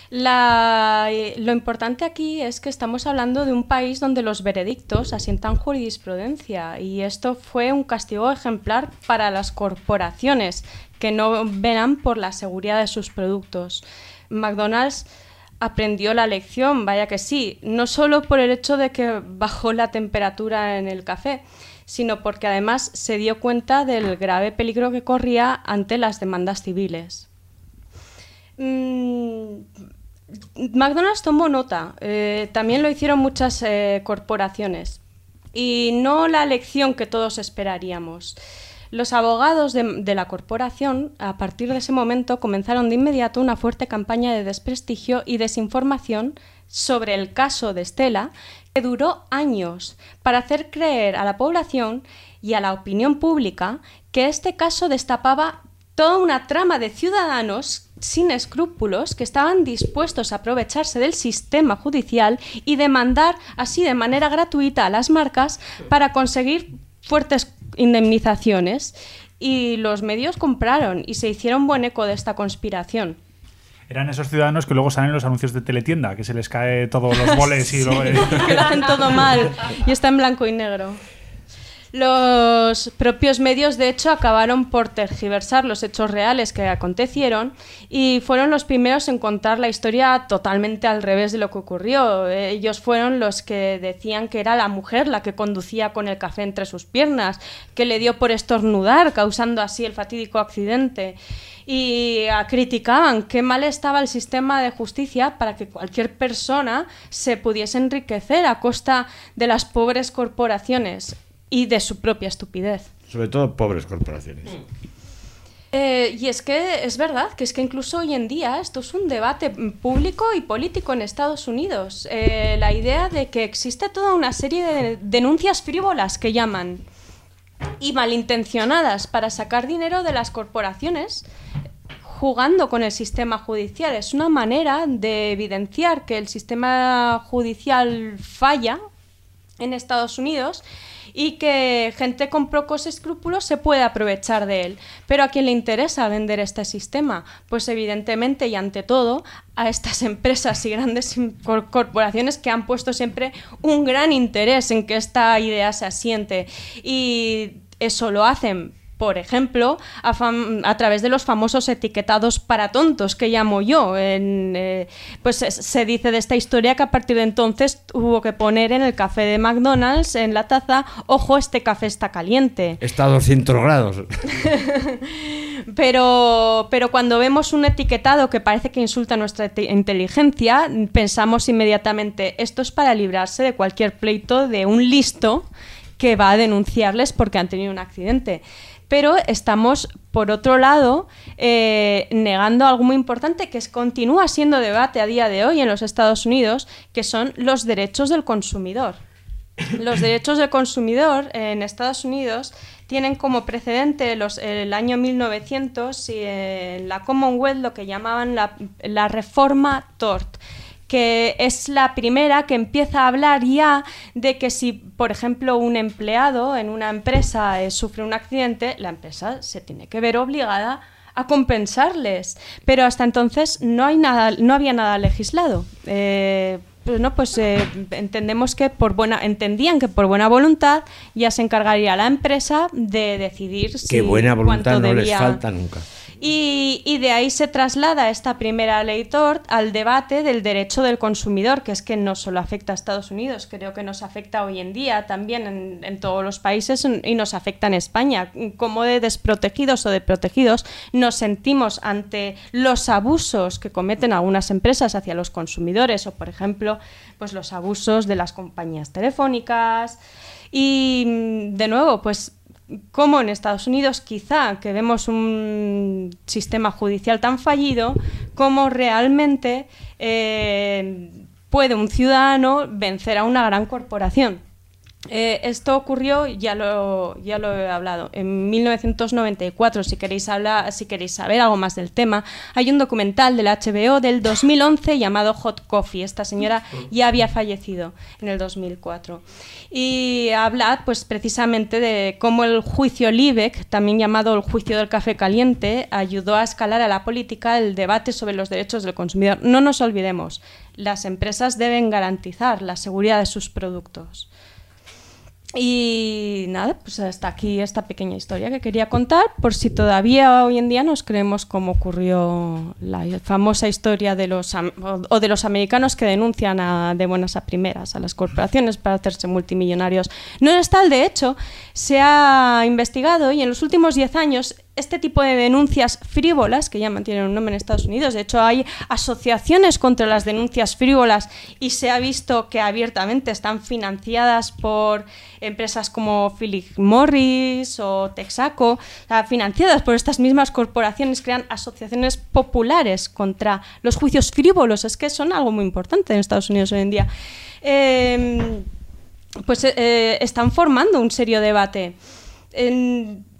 Eh, lo importante aquí es que estamos hablando de un país donde los veredictos asientan jurisprudencia y esto fue un castigo ejemplar para las corporaciones que no velan por la seguridad de sus productos. McDonald's aprendió la lección, vaya que sí, no solo por el hecho de que bajó la temperatura en el café, sino porque además se dio cuenta del grave peligro que corría ante las demandas civiles. Mm, McDonald's tomó nota, eh, también lo hicieron muchas eh, corporaciones y no la lección que todos esperaríamos. Los abogados de, de la corporación, a partir de ese momento, comenzaron de inmediato una fuerte campaña de desprestigio y desinformación sobre el caso de Stella, que duró años, para hacer creer a la población y a la opinión pública que este caso destapaba toda una trama de ciudadanos sin escrúpulos que estaban dispuestos a aprovecharse del sistema judicial y demandar así de manera gratuita a las marcas para conseguir fuertes indemnizaciones. Y los medios compraron y se hicieron buen eco de esta conspiración. Eran esos ciudadanos que luego salen en los anuncios de teletienda, que se les cae todos los boles y luego... que lo hacen todo mal y está en blanco y negro. Los propios medios, de hecho, acabaron por tergiversar los hechos reales que acontecieron y fueron los primeros en contar la historia totalmente al revés de lo que ocurrió. Ellos fueron los que decían que era la mujer la que conducía con el café entre sus piernas, que le dio por estornudar, causando así el fatídico accidente. Y ah, criticaban qué mal estaba el sistema de justicia para que cualquier persona se pudiese enriquecer a costa de las pobres corporaciones y de su propia estupidez. Sobre todo pobres corporaciones. Eh, y es que es verdad que es que incluso hoy en día esto es un debate público y político en Estados Unidos. Eh, la idea de que existe toda una serie de denuncias frívolas que llaman y malintencionadas para sacar dinero de las corporaciones jugando con el sistema judicial. Es una manera de evidenciar que el sistema judicial falla en Estados Unidos y que gente con pocos escrúpulos se puede aprovechar de él. Pero a quién le interesa vender este sistema? Pues evidentemente y ante todo a estas empresas y grandes cor- corporaciones que han puesto siempre un gran interés en que esta idea se asiente. Y eso lo hacen por ejemplo, a, través de los famosos etiquetados para tontos que llamo yo. En, eh, pues se, dice de esta historia que a partir de entonces hubo que poner en el café de McDonald's, en la taza, ojo, este café está caliente. Está a 200 grados. Pero, pero cuando vemos un etiquetado que parece que insulta nuestra te- inteligencia, pensamos inmediatamente, esto es para librarse de cualquier pleito de un listo que va a denunciarles porque han tenido un accidente. Pero estamos, por otro lado, eh, negando algo muy importante que es, continúa siendo debate a día de hoy en los Estados Unidos, que son los derechos del consumidor. Los derechos del consumidor en Estados Unidos tienen como precedente el año 1900 y en la Commonwealth lo que llamaban la, la reforma TORT que es la primera que empieza a hablar ya de que si, por ejemplo, un empleado en una empresa eh, sufre un accidente, la empresa se tiene que ver obligada a compensarles. Pero hasta entonces no, hay nada, no había nada legislado. Eh, pues no, pues eh, entendemos que por buena, entendían que por buena voluntad ya se encargaría la empresa de decidir si Qué buena voluntad no les debía- falta nunca. Y, de ahí se traslada esta primera ley TORT al debate del derecho del consumidor, que es que no solo afecta a Estados Unidos, creo que nos afecta hoy en día también en, todos los países y nos afecta en España. Cómo de desprotegidos o de protegidos nos sentimos ante los abusos que cometen algunas empresas hacia los consumidores o, por ejemplo, pues los abusos de las compañías telefónicas. Y de nuevo, pues como en Estados Unidos quizá que vemos un sistema judicial tan fallido, como realmente eh, puede un ciudadano vencer a una gran corporación. Eh, esto ocurrió, ya lo, he hablado, en 1994. Si queréis, hablar, si queréis saber algo más del tema, hay un documental del HBO del 2011 llamado Hot Coffee. Esta señora ya había fallecido en el 2004. Y habla pues, precisamente de cómo el juicio Liebig, también llamado el juicio del café caliente, ayudó a escalar a la política el debate sobre los derechos del consumidor. No nos olvidemos, las empresas deben garantizar la seguridad de sus productos. Y nada, pues hasta aquí esta pequeña historia que quería contar, por si todavía hoy en día nos creemos cómo ocurrió la famosa historia de los o de los americanos que denuncian a- de buenas a primeras a las corporaciones para hacerse multimillonarios. No es tal, de hecho, se ha investigado y en los últimos 10 años este tipo de denuncias frívolas, que ya mantienen un nombre en Estados Unidos, de hecho hay asociaciones contra las denuncias frívolas y se ha visto que abiertamente están financiadas por empresas como Philip Morris o Texaco, financiadas por estas mismas corporaciones, crean asociaciones populares contra los juicios frívolos, es que son algo muy importante en Estados Unidos hoy en día. Eh, pues eh, eh, están formando un serio debate.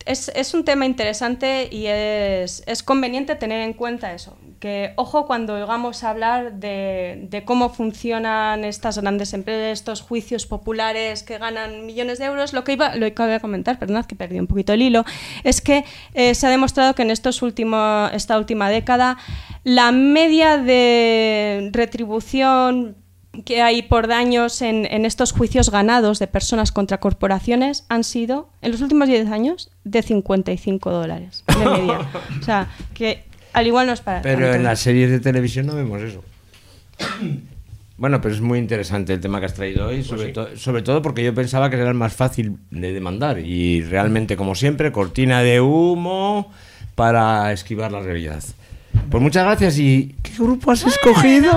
Es, es un tema interesante y es, es conveniente tener en cuenta eso. Que ojo cuando oigamos hablar de, cómo funcionan estas grandes empresas, estos juicios populares que ganan millones de euros. Lo que iba, lo que a comentar, perdonad que perdí un poquito el hilo, es que eh, se ha demostrado que en estos últimos, esta última década la media de retribución que hay por daños en, en estos juicios ganados de personas contra corporaciones han sido, en los últimos 10 años, de 55 dólares de media. o sea, que al igual no es para Pero tanto. en las series de televisión no vemos eso. Bueno, pero es muy interesante el tema que has traído hoy, sobre, to- sobre todo porque yo pensaba que era el más fácil de demandar y realmente, como siempre, cortina de humo para esquivar la realidad. Pues muchas gracias y ¿qué grupo has escogido?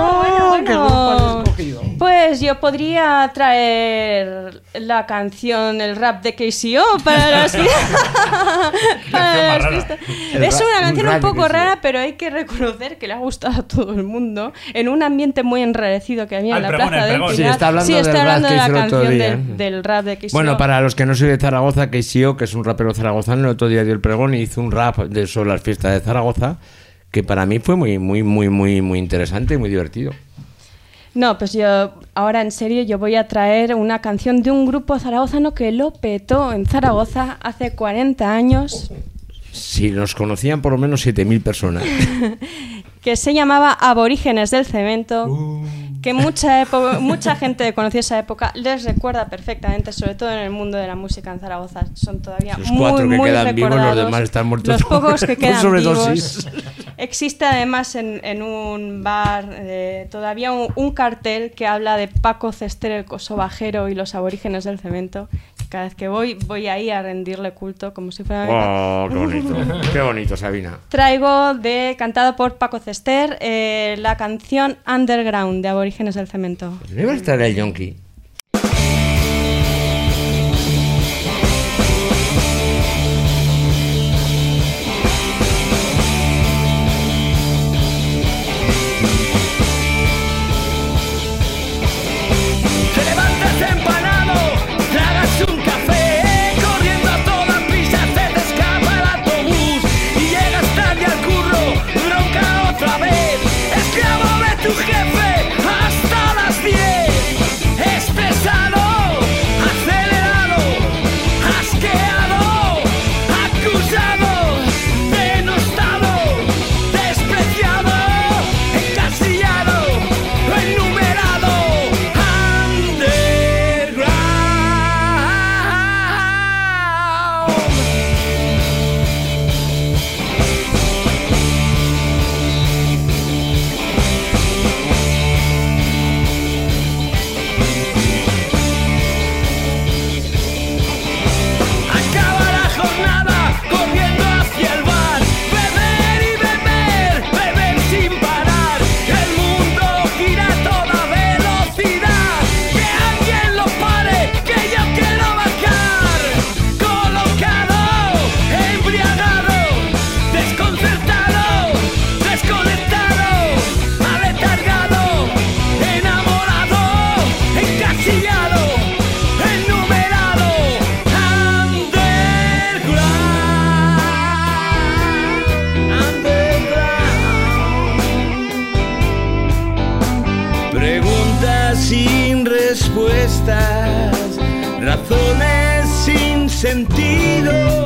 ¿Qué grupo has escogido? Pues yo podría traer la canción, el rap de KCO para las, para las fiestas. Es una un canción un de poco rara, pero hay que reconocer que le ha gustado a todo el mundo en un ambiente muy enrarecido que había Al en la pregón, plaza el del pregón. Sí, Pilar. está hablando Sí, del estoy rap hablando de la canción día, del, ¿eh? del rap de KCO. Bueno, para los que no soy de Zaragoza, KCO, que es un rapero zaragozano, el otro día dio el pregón y hizo un rap de, sobre las fiestas de Zaragoza, que para mí fue muy, muy, muy, muy, muy interesante y muy divertido. No, pues yo, ahora en serio, yo voy a traer una canción de un grupo zaragozano que lo petó en Zaragoza hace 40 años, Si nos conocían por lo menos 7.000 personas. que se llamaba Aborígenes del Cemento, Uh. que mucha, mucha gente conoció esa época, les recuerda perfectamente, sobre todo en el mundo de la música en Zaragoza. Son todavía Los muy, cuatro que muy quedan vivos, los recordados. demás están muertos Los pocos que quedan vivos. Existe además en, en un bar eh, todavía un, un cartel que habla de Paco Cester, el kosovajero y los aborígenes del cemento. Cada vez que voy, voy ahí a rendirle culto como si fuera... Oh, qué bonito. Qué bonito, Sabina. Traigo de cantado por Paco Cester eh, la canción Underground de Aborígenes del Cemento. ¿No iba a estar el yonki? Razones sin sentido.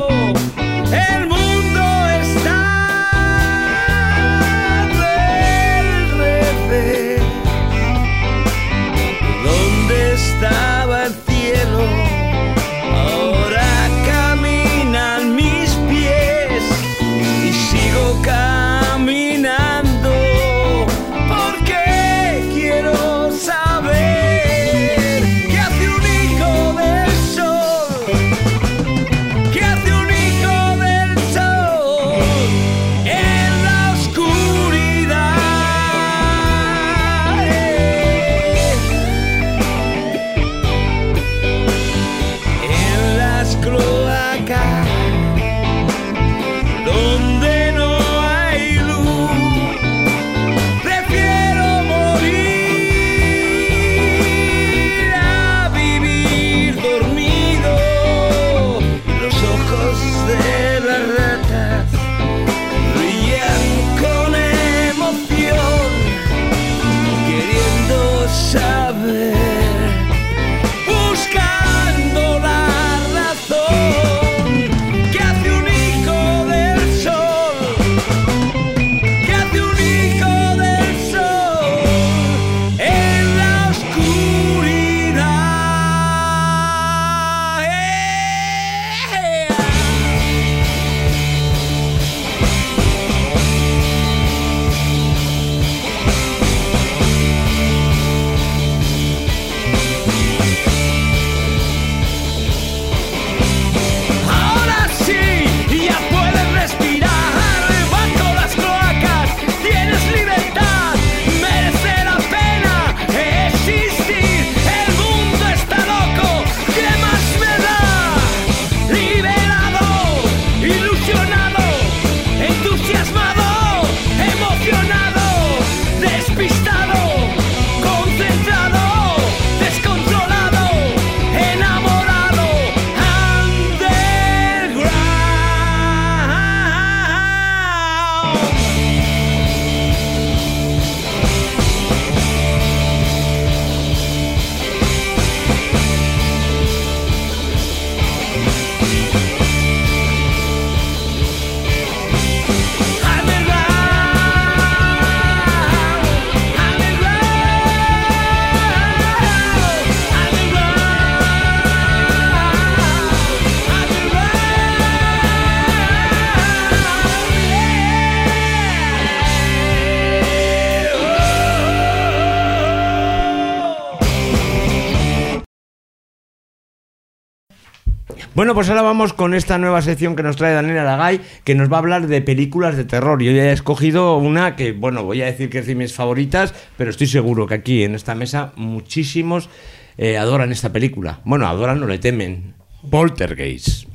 Bueno, pues ahora vamos con esta nueva sección que nos trae Daniel Aragay, que nos va a hablar de películas de terror. Yo ya he escogido una que, bueno, voy a decir que es de mis favoritas, pero estoy seguro que aquí en esta mesa muchísimos eh, adoran esta película. Bueno, adoran o le temen. Poltergeist.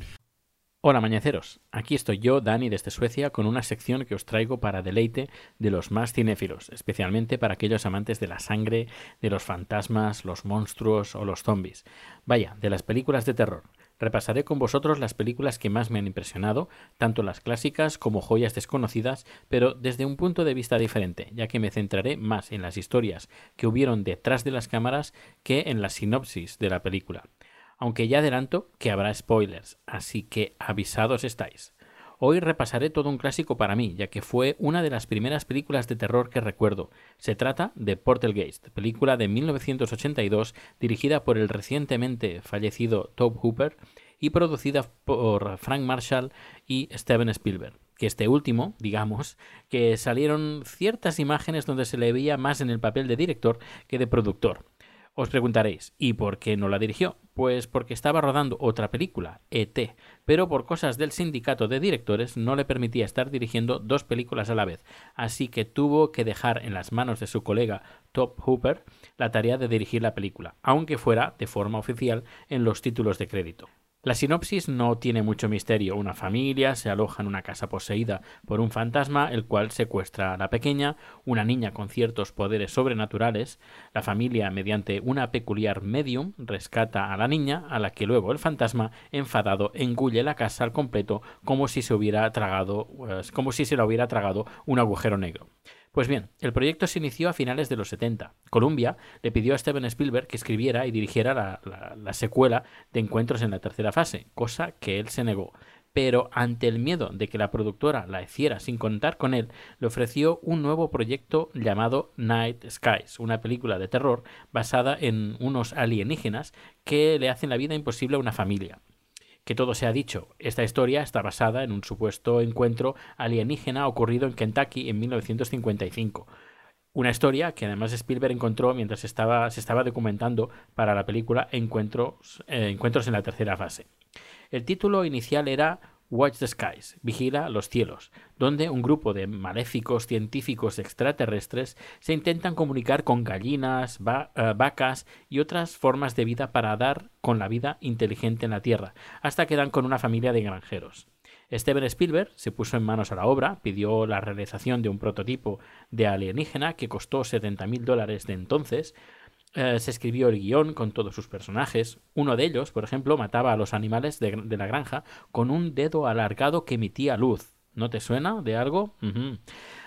Hola mañeceros, aquí estoy yo, Dani desde Suecia, con una sección que os traigo para deleite de los más cinéfilos, especialmente para aquellos amantes de la sangre, de los fantasmas, los monstruos o los zombies. Vaya, de las películas de terror. Repasaré con vosotros las películas que más me han impresionado, tanto las clásicas como joyas desconocidas, pero desde un punto de vista diferente, ya que me centraré más en las historias que hubieron detrás de las cámaras que en la sinopsis de la película. Aunque ya adelanto que habrá spoilers, así que avisados estáis. Hoy repasaré todo un clásico para mí, ya que fue una de las primeras películas de terror que recuerdo. Se trata de Portalgeist, película de 1982 dirigida por el recientemente fallecido Tobe Hooper y producida por Frank Marshall y Steven Spielberg. Que este último, digamos, que salieron ciertas imágenes donde se le veía más en el papel de director que de productor. Os preguntaréis, ¿y por qué no la dirigió? Pues porque estaba rodando otra película, ET, pero por cosas del sindicato de directores no le permitía estar dirigiendo dos películas a la vez, así que tuvo que dejar en las manos de su colega Top Hooper la tarea de dirigir la película, aunque fuera de forma oficial en los títulos de crédito. La sinopsis no tiene mucho misterio. Una familia se aloja en una casa poseída por un fantasma, el cual secuestra a la pequeña, una niña con ciertos poderes sobrenaturales. La familia, mediante una peculiar medium, rescata a la niña, a la que luego el fantasma, enfadado, engulle la casa al completo como si se pues, como si se la hubiera tragado un agujero negro. Pues bien, el proyecto se inició a finales de los 70. Columbia le pidió a Steven Spielberg que escribiera y dirigiera la, la- la secuela de Encuentros en la tercera fase, cosa que él se negó. Pero ante el miedo de que la productora la hiciera sin contar con él, le ofreció un nuevo proyecto llamado Night Skies, una película de terror basada en unos alienígenas que le hacen la vida imposible a una familia. Que todo se ha dicho, esta historia está basada en un supuesto encuentro alienígena ocurrido en Kentucky en 1955. Una historia que además Spielberg encontró mientras se estaba documentando para la película eh, Encuentros en la tercera fase. El título inicial era Watch the Skies, Vigila los cielos, donde un grupo de maléficos científicos extraterrestres se intentan comunicar con gallinas, eh, vacas y otras formas de vida para dar con la vida inteligente en la Tierra, hasta que dan con una familia de granjeros. Steven Spielberg se puso en manos a la obra, pidió la realización de un prototipo de alienígena que costó 70 mil dólares de entonces, eh, se escribió el guion con todos sus personajes. Uno de ellos, por ejemplo, mataba a los animales de, la granja con un dedo alargado que emitía luz. ¿No te suena de algo?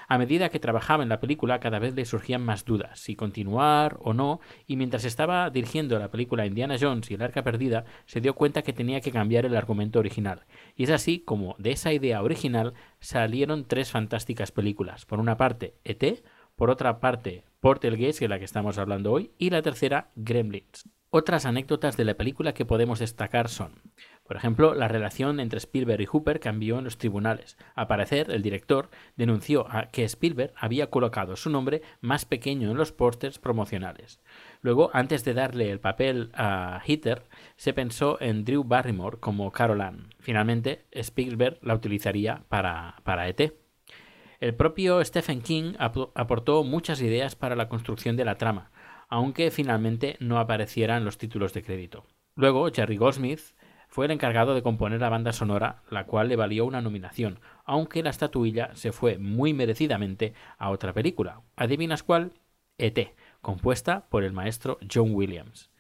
A medida que trabajaba en la película, cada vez le surgían más dudas, si continuar o no, y mientras estaba dirigiendo la película Indiana Jones y el Arca Perdida, se dio cuenta que tenía que cambiar el argumento original. Y es así como de esa idea original salieron tres fantásticas películas. Por una parte, ET, por otra parte, Portalgate, que es la que estamos hablando hoy, y la tercera, Gremlins. Otras anécdotas de la película que podemos destacar son, por ejemplo, la relación entre Spielberg y Hooper cambió en los tribunales. Al parecer, el director denunció que Spielberg había colocado su nombre más pequeño en los pósters promocionales. Luego, antes de darle el papel a Hitler, se pensó en Drew Barrymore como Carol Ann. Finalmente, Spielberg la utilizaría para, para ET. El propio Stephen King ap- aportó muchas ideas para la construcción de la trama, aunque finalmente no apareciera en los títulos de crédito. Luego, Jerry Goldsmith fue el encargado de componer la banda sonora, la cual le valió una nominación, aunque la estatuilla se fue muy merecidamente a otra película. ¿Adivinas cuál? ET, compuesta por el maestro John Williams.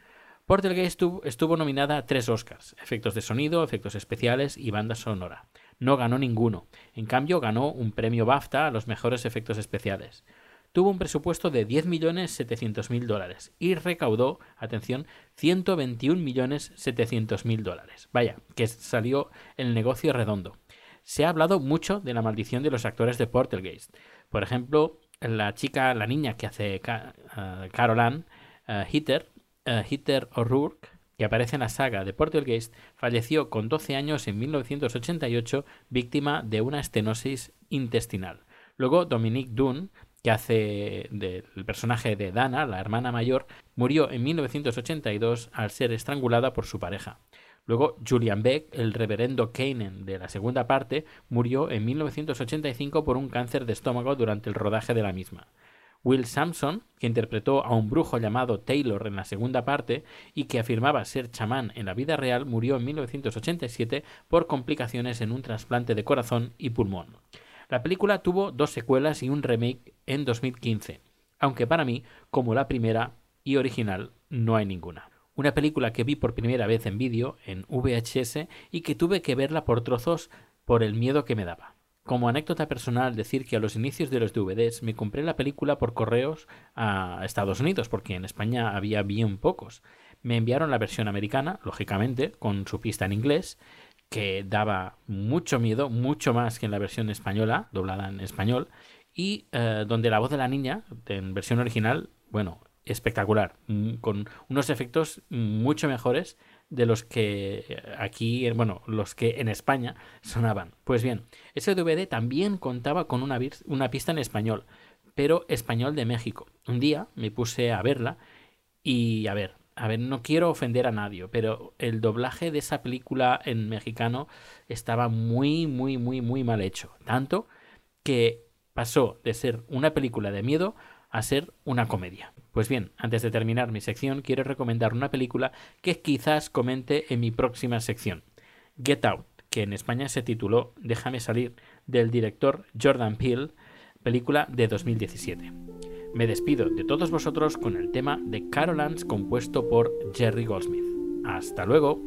Portergate estuvo, estuvo nominada a tres Oscars, efectos de sonido, efectos especiales y banda sonora. No ganó ninguno. En cambio, ganó un premio BAFTA a los mejores efectos especiales. Tuvo un presupuesto de 10.700.000 dólares y recaudó, atención, 121.700.000 dólares. Vaya, que salió el negocio redondo. Se ha hablado mucho de la maldición de los actores de Portergeist. Por ejemplo, la chica, la niña que hace eh, Carol Ann, eh, Hitter, eh, Hitter O'Rourke, que aparece en la saga de Portergeist, falleció con 12 años en 1988 víctima de una estenosis intestinal. Luego Dominique Dunne, que hace del personaje de Dana, la hermana mayor, murió en 1982 al ser estrangulada por su pareja. Luego Julian Beck, el reverendo Kanan de la segunda parte, murió en 1985 por un cáncer de estómago durante el rodaje de la misma. Will Sampson, que interpretó a un brujo llamado Taylor en la segunda parte y que afirmaba ser chamán en la vida real, murió en 1987 por complicaciones en un trasplante de corazón y pulmón. La película tuvo dos secuelas y un remake en 2015, aunque para mí, como la primera y original, no hay ninguna. Una película que vi por primera vez en vídeo, en VHS, y que tuve que verla por trozos por el miedo que me daba. Como anécdota personal, decir que a los inicios de los DVDs me compré la película por correos a Estados Unidos, porque en España había bien pocos. Me enviaron la versión americana, lógicamente, con su pista en inglés, que daba mucho miedo, mucho más que en la versión española, doblada en español, y eh, donde la voz de la niña, en versión original, bueno, espectacular, mm, con unos efectos mucho mejores de los que aquí, eh, bueno, los que en España sonaban. Pues bien, ese DVD también contaba con una, una pista en español, pero español de México. Un día me puse a verla y a ver, a ver, no quiero ofender a nadie, pero el doblaje de esa película en mexicano estaba muy, muy, muy, muy mal hecho. Tanto que pasó de ser una película de miedo a ser una comedia. Pues bien, antes de terminar mi sección, quiero recomendar una película que quizás comente en mi próxima sección. Get Out, que en España se tituló Déjame salir, del director Jordan Peele, película de 2017. Me despido de todos vosotros con el tema de Carolans compuesto por Jerry Goldsmith. Hasta luego.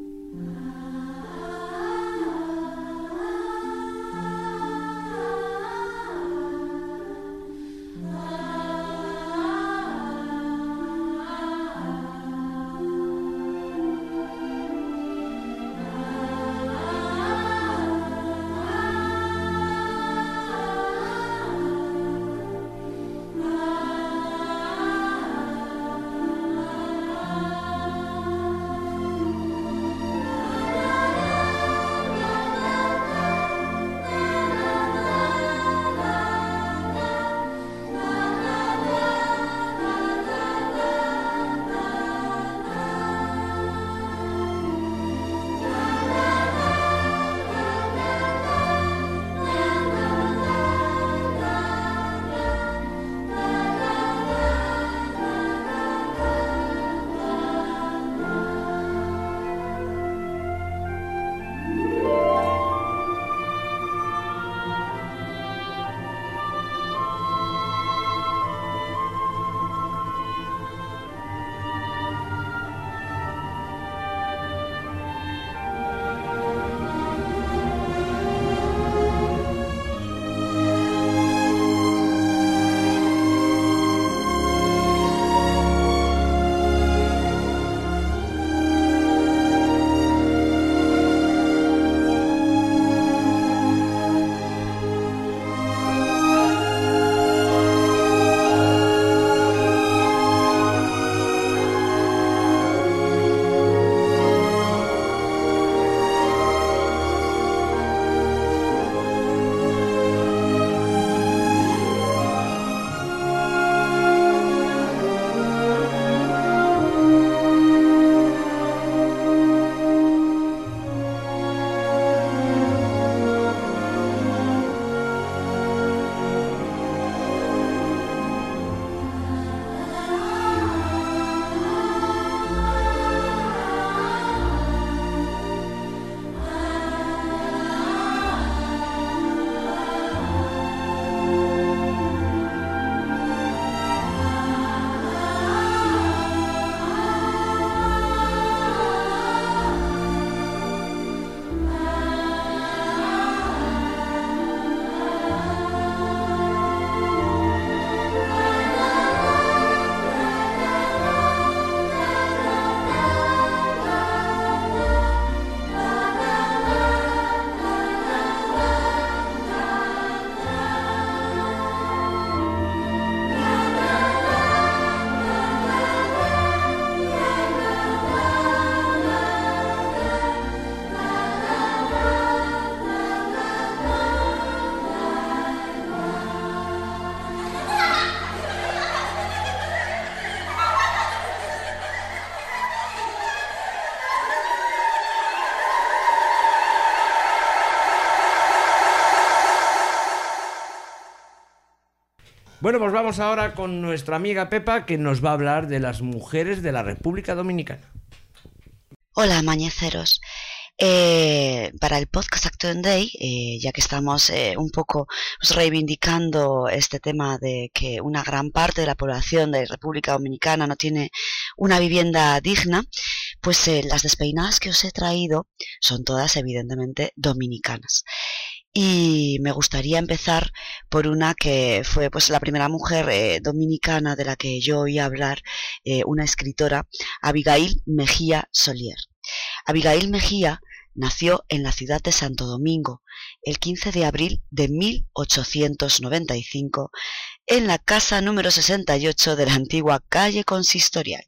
Bueno, pues vamos ahora con nuestra amiga Pepa que nos va a hablar de las mujeres de la República Dominicana. Hola, mañeceros. Eh, para el podcast Action Day, eh, ya que estamos eh, un poco pues, reivindicando este tema de que una gran parte de la población de República Dominicana no tiene una vivienda digna, pues eh, las despeinadas que os he traído son todas evidentemente dominicanas. Y me gustaría empezar por una que fue pues la primera mujer eh, dominicana de la que yo oí hablar, eh, una escritora, Abigail Mejía Solier. Abigail Mejía nació en la ciudad de Santo Domingo el 15 de abril de 1895 en la casa número 68 de la antigua calle consistorial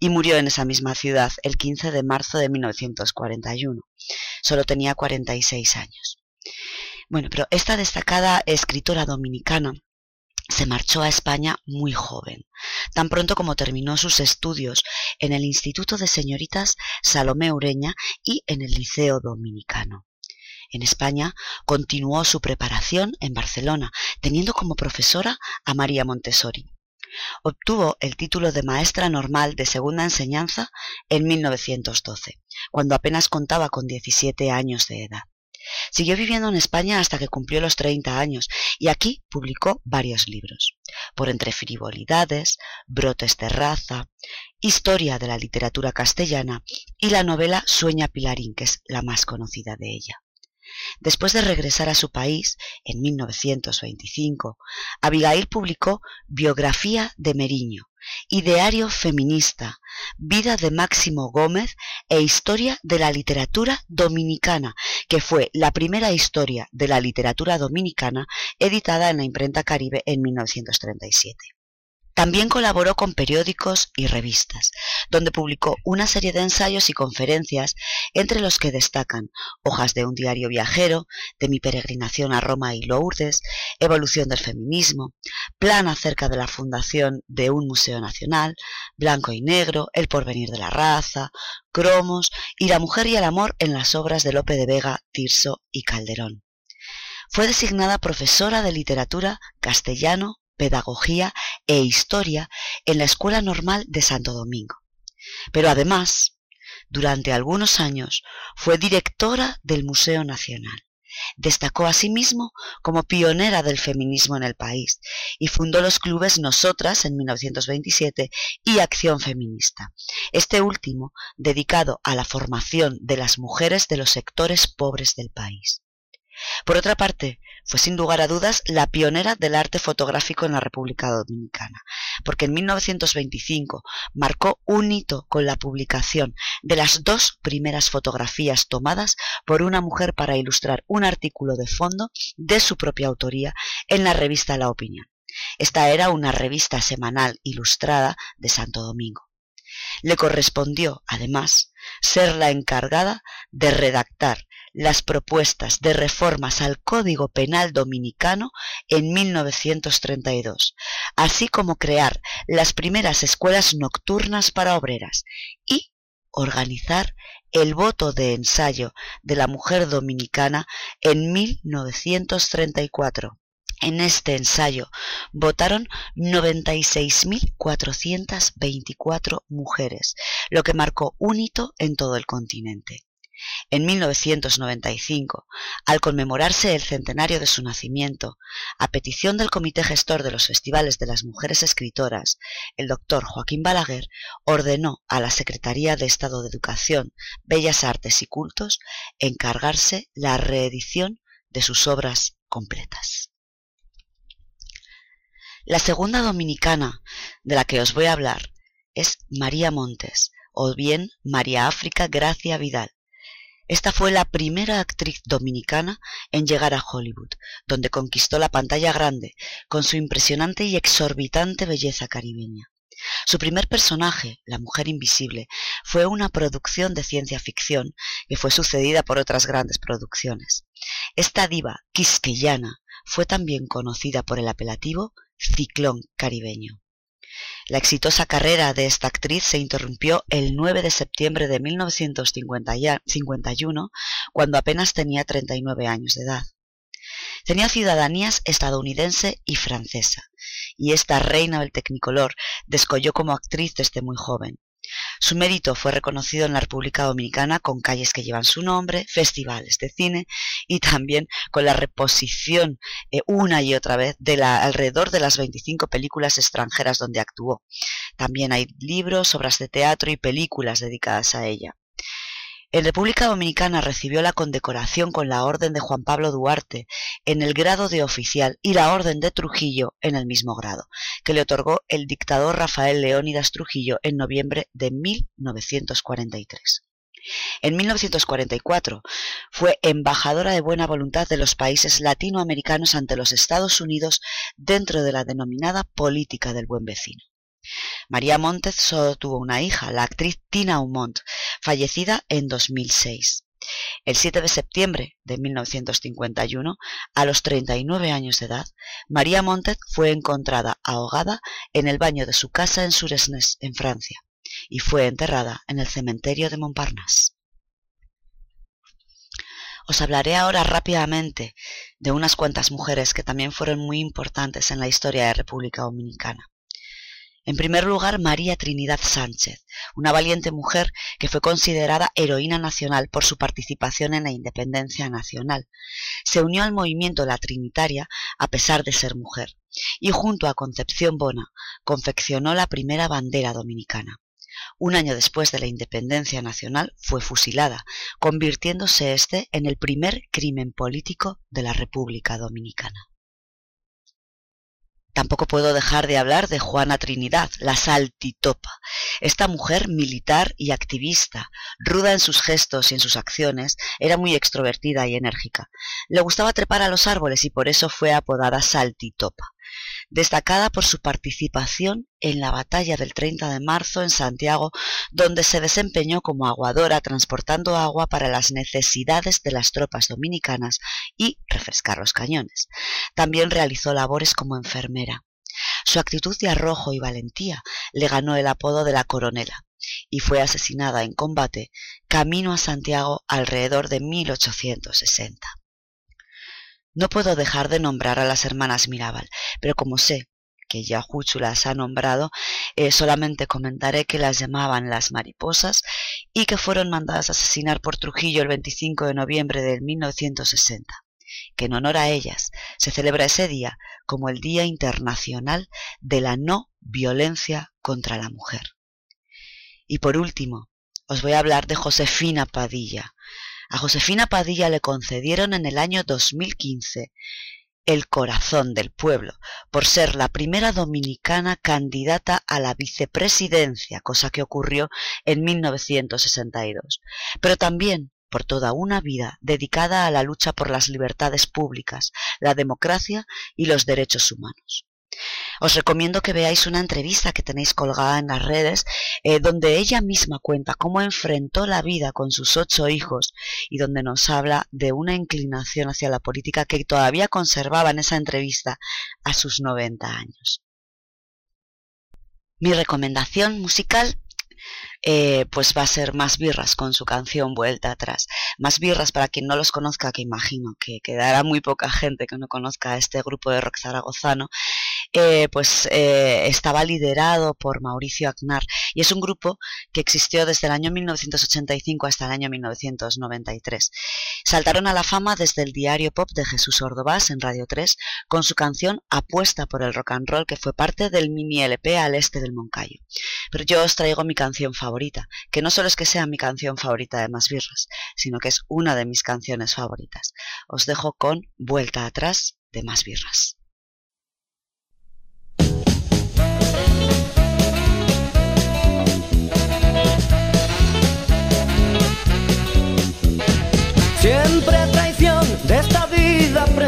y murió en esa misma ciudad el 15 de marzo de 1941. Solo tenía 46 años. Bueno, pero esta destacada escritora dominicana se marchó a España muy joven, tan pronto como terminó sus estudios en el Instituto de Señoritas Salomé Ureña y en el Liceo Dominicano. En España continuó su preparación en Barcelona, teniendo como profesora a María Montessori. Obtuvo el título de maestra normal de segunda enseñanza en 1912, cuando apenas contaba con 17 años de edad. Siguió viviendo en España hasta que cumplió los 30 años y aquí publicó varios libros. Por entre frivolidades, brotes de raza, historia de la literatura castellana y la novela Sueña Pilarín, que es la más conocida de ella. Después de regresar a su país, en 1925, Abigail publicó Biografía de Meriño, Ideario Feminista, Vida de Máximo Gómez e Historia de la Literatura Dominicana, que fue la primera historia de la literatura dominicana editada en la imprenta Caribe en 1937. También colaboró con periódicos y revistas, donde publicó una serie de ensayos y conferencias, entre los que destacan Hojas de un diario viajero, de mi peregrinación a Roma y Lourdes, Evolución del feminismo, Plan acerca de la fundación de un museo nacional, Blanco y negro, El porvenir de la raza, Cromos y La mujer y el amor en las obras de Lope de Vega, Tirso y Calderón. Fue designada profesora de literatura castellano, pedagogía e historia en la Escuela Normal de Santo Domingo. Pero además, durante algunos años fue directora del Museo Nacional. Destacó asimismo como pionera del feminismo en el país y fundó los clubes Nosotras en 1927 y Acción Feminista, este último dedicado a la formación de las mujeres de los sectores pobres del país. Por otra parte, fue sin lugar a dudas la pionera del arte fotográfico en la República Dominicana, porque en 1925 marcó un hito con la publicación de las dos primeras fotografías tomadas por una mujer para ilustrar un artículo de fondo de su propia autoría en la revista La Opinión. Esta era una revista semanal ilustrada de Santo Domingo. Le correspondió, además, ser la encargada de redactar las propuestas de reformas al Código Penal Dominicano en 1932, así como crear las primeras escuelas nocturnas para obreras y organizar el voto de ensayo de la mujer dominicana en 1934. En este ensayo votaron 96.424 mujeres, lo que marcó un hito en todo el continente. En 1995, al conmemorarse el centenario de su nacimiento, a petición del Comité Gestor de los Festivales de las Mujeres Escritoras, el doctor Joaquín Balaguer ordenó a la Secretaría de Estado de Educación, Bellas Artes y Cultos encargarse la reedición de sus obras completas. La segunda dominicana de la que os voy a hablar es María Montes, o bien María África Gracia Vidal. Esta fue la primera actriz dominicana en llegar a Hollywood, donde conquistó la pantalla grande con su impresionante y exorbitante belleza caribeña. Su primer personaje, la mujer invisible, fue una producción de ciencia ficción que fue sucedida por otras grandes producciones. Esta diva quisqueyana fue también conocida por el apelativo Ciclón Caribeño. La exitosa carrera de esta actriz se interrumpió el 9 de septiembre de 1951, cuando apenas tenía 39 años de edad. Tenía ciudadanías estadounidense y francesa, y esta reina del Technicolor descolló como actriz desde muy joven. Su mérito fue reconocido en la República Dominicana con calles que llevan su nombre, festivales de cine y también con la reposición eh, una y otra vez de la, alrededor de las 25 películas extranjeras donde actuó. También hay libros, obras de teatro y películas dedicadas a ella. En República Dominicana recibió la condecoración con la Orden de Juan Pablo Duarte en el grado de oficial y la Orden de Trujillo en el mismo grado, que le otorgó el dictador Rafael Leónidas Trujillo en noviembre de 1943. En 1944 fue embajadora de buena voluntad de los países latinoamericanos ante los Estados Unidos dentro de la denominada política del buen vecino. María Montez solo tuvo una hija, la actriz Tina Aumont, fallecida en 2006. El 7 de septiembre de 1951, a los 39 años de edad, María Montez fue encontrada ahogada en el baño de su casa en Suresnes, en Francia, y fue enterrada en el cementerio de Montparnasse. Os hablaré ahora rápidamente de unas cuantas mujeres que también fueron muy importantes en la historia de República Dominicana. En primer lugar, María Trinidad Sánchez, una valiente mujer que fue considerada heroína nacional por su participación en la independencia nacional. Se unió al movimiento La Trinitaria a pesar de ser mujer, y junto a Concepción Bona confeccionó la primera bandera dominicana. Un año después de la independencia nacional fue fusilada, convirtiéndose este en el primer crimen político de la República Dominicana. Tampoco puedo dejar de hablar de Juana Trinidad, la saltitopa. Esta mujer militar y activista, ruda en sus gestos y en sus acciones, era muy extrovertida y enérgica. Le gustaba trepar a los árboles y por eso fue apodada saltitopa. Destacada por su participación en la batalla del 30 de marzo en Santiago, donde se desempeñó como aguadora transportando agua para las necesidades de las tropas dominicanas y refrescar los cañones. También realizó labores como enfermera. Su actitud de arrojo y valentía le ganó el apodo de la coronela y fue asesinada en combate camino a Santiago alrededor de 1860. No puedo dejar de nombrar a las hermanas Mirabal, pero como sé que ya Juchu las ha nombrado, eh, solamente comentaré que las llamaban las mariposas y que fueron mandadas a asesinar por Trujillo el 25 de noviembre de 1960 que en honor a ellas se celebra ese día como el Día Internacional de la No Violencia contra la Mujer. Y por último, os voy a hablar de Josefina Padilla. A Josefina Padilla le concedieron en el año 2015 el corazón del pueblo, por ser la primera dominicana candidata a la vicepresidencia, cosa que ocurrió en 1962, pero también por toda una vida dedicada a la lucha por las libertades públicas, la democracia y los derechos humanos. Os recomiendo que veáis una entrevista que tenéis colgada en las redes, eh, donde ella misma cuenta cómo enfrentó la vida con sus ocho hijos y donde nos habla de una inclinación hacia la política que todavía conservaba en esa entrevista a sus 90 años. Mi recomendación musical eh, pues va a ser Más Birras con su canción Vuelta Atrás. Más Birras, para quien no los conozca, que imagino que quedará muy poca gente que no conozca a este grupo de rock zaragozano, eh, pues eh, estaba liderado por Mauricio Agnar y es un grupo que existió desde el año 1985 hasta el año 1993. Saltaron a la fama desde el diario pop de Jesús Ordovás en Radio 3 con su canción Apuesta por el rock and roll que fue parte del mini LP al este del Moncayo. Pero yo os traigo mi canción favorita, que no solo es que sea mi canción favorita de Más Birras, sino que es una de mis canciones favoritas. Os dejo con Vuelta atrás de Más Birras.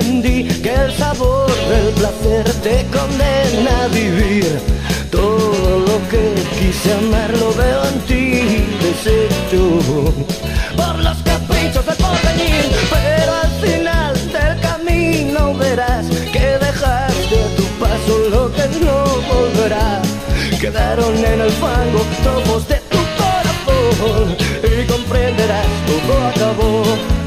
Que el sabor del placer te condena a vivir. Todo lo que quise amar lo veo en ti deshecho por los caprichos del porvenir. Pero al final del camino verás que dejaste a tu paso lo que no volverá. Quedaron en el fango trozos de tu corazón y comprenderás todo acabó.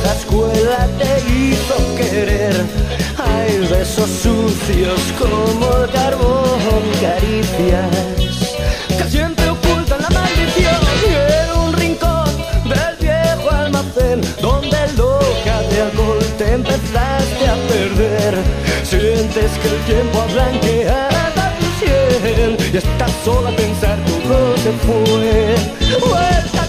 Vieja escuela te hizo querer. Hay besos sucios como el carbón, caricias que siempre ocultan la maldición. Y en un rincón del viejo almacén donde loca de alcohol te empezaste a perder. Sientes que el tiempo ha blanqueado tu ciel y estás sola a pensar todo se fue.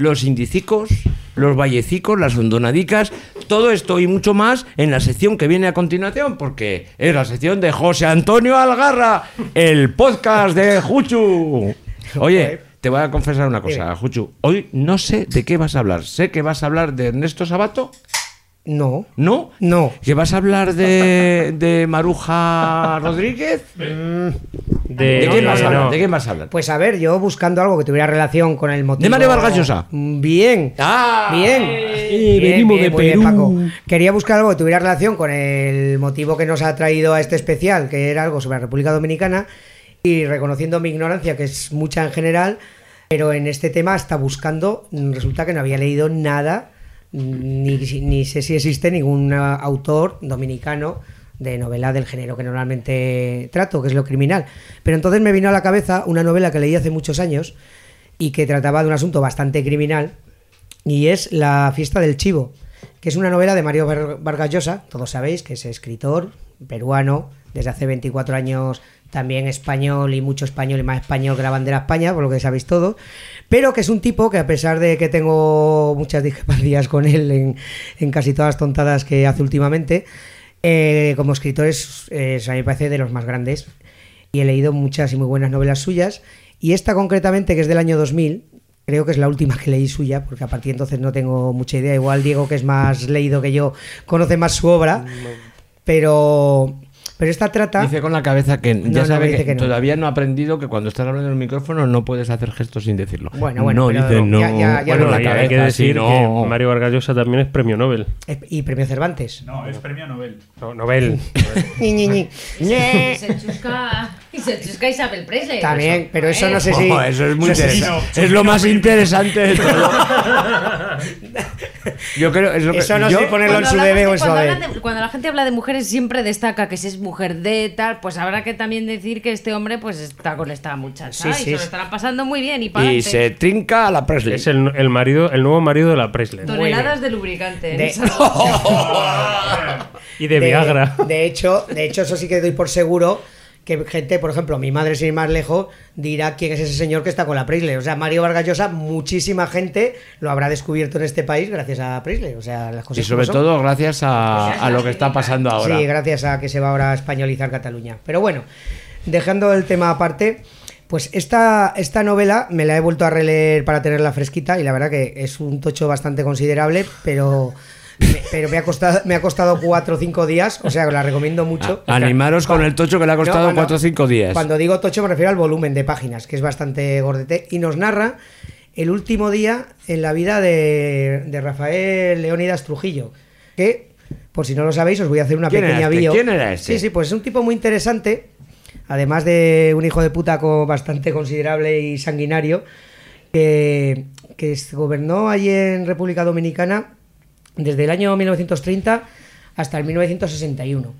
Los indicicos, los vallecicos, las hondonadicas, todo esto y mucho más en la sección que viene a continuación, porque es la sección de José Antonio Algarra, el podcast de Juchu. Oye, te voy a confesar una cosa, Juchu. Hoy no sé de qué vas a hablar. Sé que vas a hablar de Ernesto Sabato. No. ¿No? No. ¿Que vas a hablar de, de Maruja Rodríguez? De, ¿De quién vas a hablar? no. ¿De quién vas a hablar? Pues a ver, yo buscando algo que tuviera relación con el motivo. ¿De Mario Vargas Llosa? Mm, Bien. Ah. Bien. Bien, venimos bien, de muy bien, Perú. Paco. Quería buscar algo que tuviera relación con el motivo que nos ha traído a este especial, que era algo sobre la República Dominicana. Y reconociendo mi ignorancia, que es mucha en general, pero en este tema hasta buscando, mm, resulta que no había leído nada, mm, ni, ni sé si existe ningún autor dominicano de novela del género que normalmente trato, que es lo criminal. Pero entonces me vino a la cabeza una novela que leí hace muchos años y que trataba de un asunto bastante criminal y es La fiesta del chivo, que es una novela de Mario Var- Vargas Llosa, todos sabéis que es escritor peruano, desde hace 24 años también español y mucho español y más español que la bandera España, por lo que sabéis todo, pero que es un tipo que a pesar de que tengo muchas discrepancias con él en, en casi todas las tontadas que hace últimamente, eh, como escritor es, es- a mí me parece de los más grandes. Y he leído muchas y muy buenas novelas suyas. Y esta concretamente que es del año 2000 creo que es la última que leí suya porque a partir de entonces no tengo mucha idea. Igual Diego que es más leído que yo conoce más su obra. Pero Pero esta trata. Dice con la cabeza que No, ya no, sabe dice que, que no. todavía no ha aprendido que cuando estás hablando en el micrófono no puedes hacer gestos sin decirlo. Bueno, bueno, no, pero dice no. ya- ya- ya bueno, la hay, cabeza, hay que decir sí, no. que Mario Vargas Llosa también es premio Nobel. Eh, Y premio Cervantes. No, es premio Nobel. No, Nobel. Ñi, Ñi, Ñi. Y se chusca, y se chusca Isabel Presley. También, pero eso no sé si. Oh, eso es muy interesante. es lo más interesante de todo. Yo creo es lo que- Eso no yo- sé ponerlo en Cuando su de- o en su cuando, de- la gente habla de mujeres siempre destaca que si es mujer de tal, pues habrá que también decir que este hombre pues está con esta muchacha Sí, y sí, se lo estarán pasando muy bien y para Y se trinca a la Presley. Es el, el marido, el nuevo marido de la Presley. toneladas de lubricante. De- esa- Y de Viagra. De hecho, de hecho, eso sí que doy por seguro que gente, por ejemplo, mi madre sin ir más lejos, dirá quién es ese señor que está con la Presley. O sea, Mario Vargas Llosa, muchísima gente lo habrá descubierto en este país gracias a Presley. O sea, las Y cosas sobre como son. todo gracias a, a lo que está pasando ahora. Sí, gracias a que se va ahora a españolizar Cataluña. Pero bueno, dejando el tema aparte, pues esta, esta novela me la he vuelto a releer para tenerla fresquita y la verdad que es un tocho bastante considerable, pero... me- Pero me ha costado me ha costado cuatro o cinco días, o sea que la recomiendo mucho. A- animaros con el tocho que le ha costado cuando- cuatro o cinco días. Cuando digo tocho me refiero al volumen de páginas, que es bastante gordete, y nos narra el último día en la vida de, de Rafael Leónidas Trujillo, que, por si no lo sabéis, os voy a hacer una ¿Quién era pequeña este? bio. ¿Quién era este? Sí, sí, pues es un tipo muy interesante, además de un hijo de puta co- bastante considerable y sanguinario, que, que gobernó allí en República Dominicana desde el año 1930 hasta el 1961,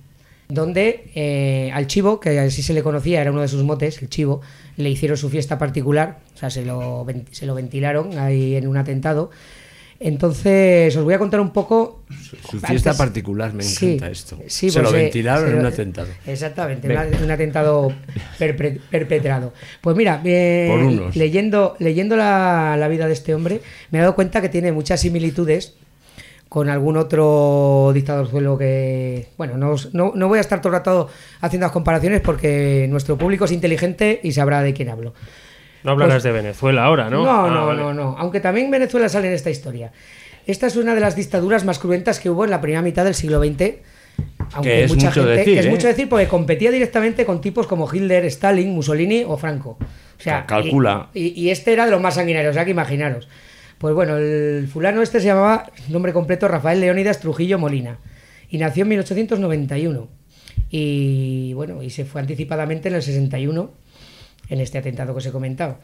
donde eh, al chivo, que así se le conocía, era uno de sus motes, el chivo, le hicieron su fiesta particular, o sea, se lo, se lo ventilaron ahí en un atentado. Entonces, os voy a contar un poco. Su fiesta antes- particular, me Sí, encanta esto. sí, se pues, lo eh, ventilaron se en lo- un atentado. Exactamente, una- un atentado perpre- perpetrado. Pues mira, eh, leyendo, leyendo la, la vida de este hombre, me he dado cuenta que tiene muchas similitudes con algún otro dictadorzuelo que... Bueno, no, os- no, no voy a estar todo el rato haciendo las comparaciones porque nuestro público es inteligente y sabrá de quién hablo. No hablarás Pues- de Venezuela ahora, ¿no? No, Ah, no, vale. no, no. Aunque también Venezuela sale en esta historia. Esta es una de las dictaduras más cruentas que hubo en la primera mitad del siglo XX. Aunque Que es mucha mucho gente, decir, que es ¿eh? mucho decir porque competía directamente con tipos como Hitler, Stalin, Mussolini o Franco. O sea, Cal- calcula. Y, y- y este era de los más sanguinarios, o sea que imaginaros. Pues bueno, el fulano este se llamaba, nombre completo, Rafael Leónidas Trujillo Molina. Y nació en 1891. Y bueno, y se fue anticipadamente en el 61 en este atentado que os he comentado.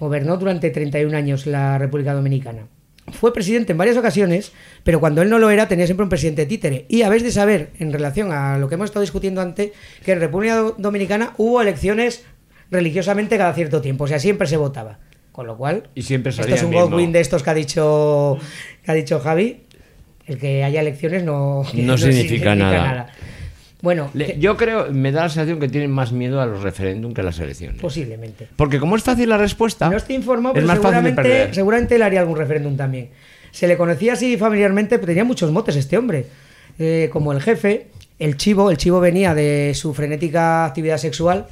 Gobernó durante 31 años la República Dominicana. Fue presidente en varias ocasiones, pero cuando él no lo era tenía siempre un presidente títere. Y habéis de saber, en relación a lo que hemos estado discutiendo antes, que en República Do- Dominicana hubo elecciones religiosamente cada cierto tiempo, o sea, siempre se votaba. Con lo cual, Y siempre esto es un. Godwin de estos que ha dicho, que ha dicho Javi. El que haya elecciones no, No significa nada. Bueno, Le- que- yo creo, me da la sensación que tienen más miedo a los referéndum que a las elecciones. posiblemente. Porque como es fácil la respuesta, No estoy informado, es pero más fácil de seguramente, seguramente él haría algún referéndum también. Se le conocía así familiarmente, pero tenía muchos motes este hombre. Eh, como el jefe, el chivo. El chivo venía de su frenética actividad sexual.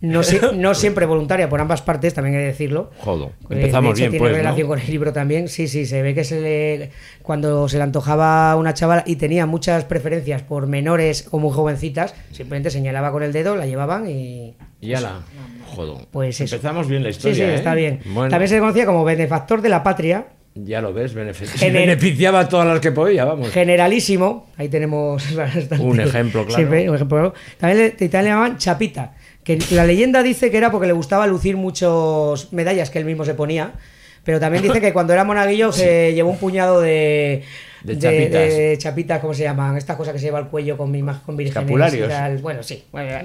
No, si- no siempre voluntaria por ambas partes, también hay que decirlo. Jodo, Eh, empezamos de hecho, bien, tiene pues, ¿no? relación con el libro también. Sí, sí, se ve que se le, cuando se le antojaba una chavala y tenía muchas preferencias por menores o muy jovencitas, simplemente señalaba con el dedo, la llevaban y, Y ala, jodo. pues eso. Empezamos bien la Sí, historia. sí, ¿eh? está bien. Bueno, También se le conocía como benefactor de la patria, ya lo ves, benefici- Gener- beneficiaba a todas las que podía, vamos. generalísimo. Ahí tenemos bastante- Un ejemplo, claro. Un ejemplo también le llamaban Chapita, que la leyenda dice que era porque le gustaba lucir muchos medallas que él mismo se ponía. Pero también dice que cuando era monaguillo se llevó un puñado de, De chapitas. de chapitas, ¿cómo se llaman? Estas cosas que se lleva al cuello con, ima- con. Bueno, sí. Medallas.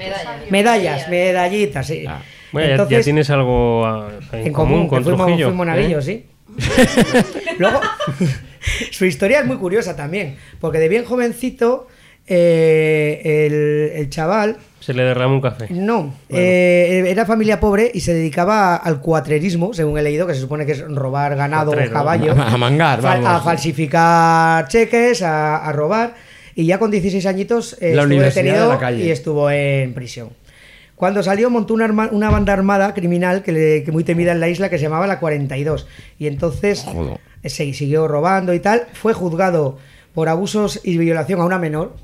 Medallas, medallitas, sí. Bueno, ya- ya, Entonces, tienes algo ah, en, en común, con fuimos, Trujillo. fui monaguillo, ¿eh? sí. Luego, su historia es muy curiosa también, porque de bien jovencito, eh, el, el chaval, Se le derrama un café. no, eh, era familia pobre y se dedicaba al cuatrerismo, según he leído, que se supone que es robar ganado o caballo, A mangar, vamos. a falsificar cheques, a, a robar, y ya con 16 añitos eh, La estuvo Universidad de detenido la Calle. y estuvo en prisión. Cuando salió montó una, arma- una banda armada criminal que, le- que muy temida en la isla que se llamaba la 42 y entonces Jodo. se siguió robando y tal. Fue juzgado por abusos y violación a una menor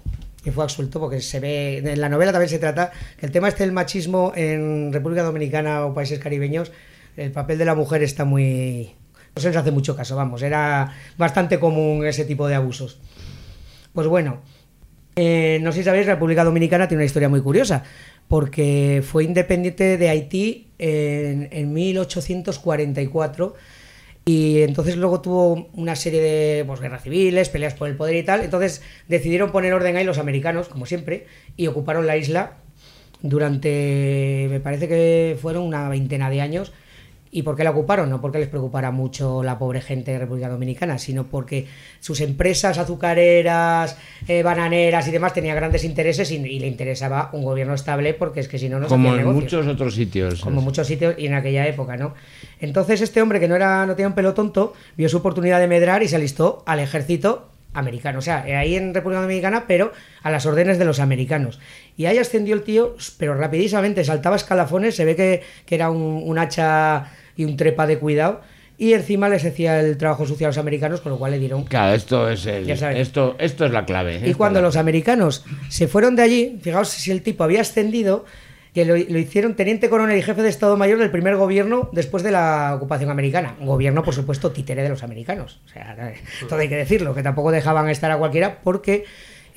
y fue absuelto porque se ve, en la novela también se trata, que el tema este del machismo en República Dominicana o países caribeños, el papel de la mujer está muy... No se les hace mucho caso, vamos, era bastante común ese tipo de abusos. Pues bueno, eh, no sé si sabéis, República Dominicana tiene una historia muy curiosa, porque fue independiente de Haití en 1844 y entonces luego tuvo una serie de pues, guerras civiles, peleas por el poder y tal. Entonces decidieron poner orden ahí los americanos, como siempre, y ocuparon la isla durante, me parece que fueron una veintena de años. ¿Y por qué la ocuparon? No porque les preocupara mucho la pobre gente de República Dominicana, sino porque sus empresas azucareras, eh, bananeras y demás tenían grandes intereses y, y le interesaba un gobierno estable porque es que si no, no se Como en muchos otros sitios. Como en muchos sitios y en aquella época, ¿no? Entonces este hombre que no era no tenía un pelo tonto, vio su oportunidad de medrar y se alistó al ejército americano, o sea, eh, ahí en República Dominicana, pero a las órdenes de los americanos. Y ahí ascendió el tío, pero rapidísimamente, saltaba escalafones, se ve que, que era un, un hacha y un trepa de cuidado, y encima les hacía el trabajo sucio a los americanos, con lo cual le dieron Claro, esto es el, esto, esto es la clave. y Esto cuando la- los americanos se fueron de allí, fijaos si el tipo había ascendido, que lo, lo hicieron teniente coronel y jefe de Estado Mayor del primer gobierno después de la ocupación americana. Un gobierno, por supuesto, títere de los americanos. O sea, todo hay que decirlo, que tampoco dejaban estar a cualquiera porque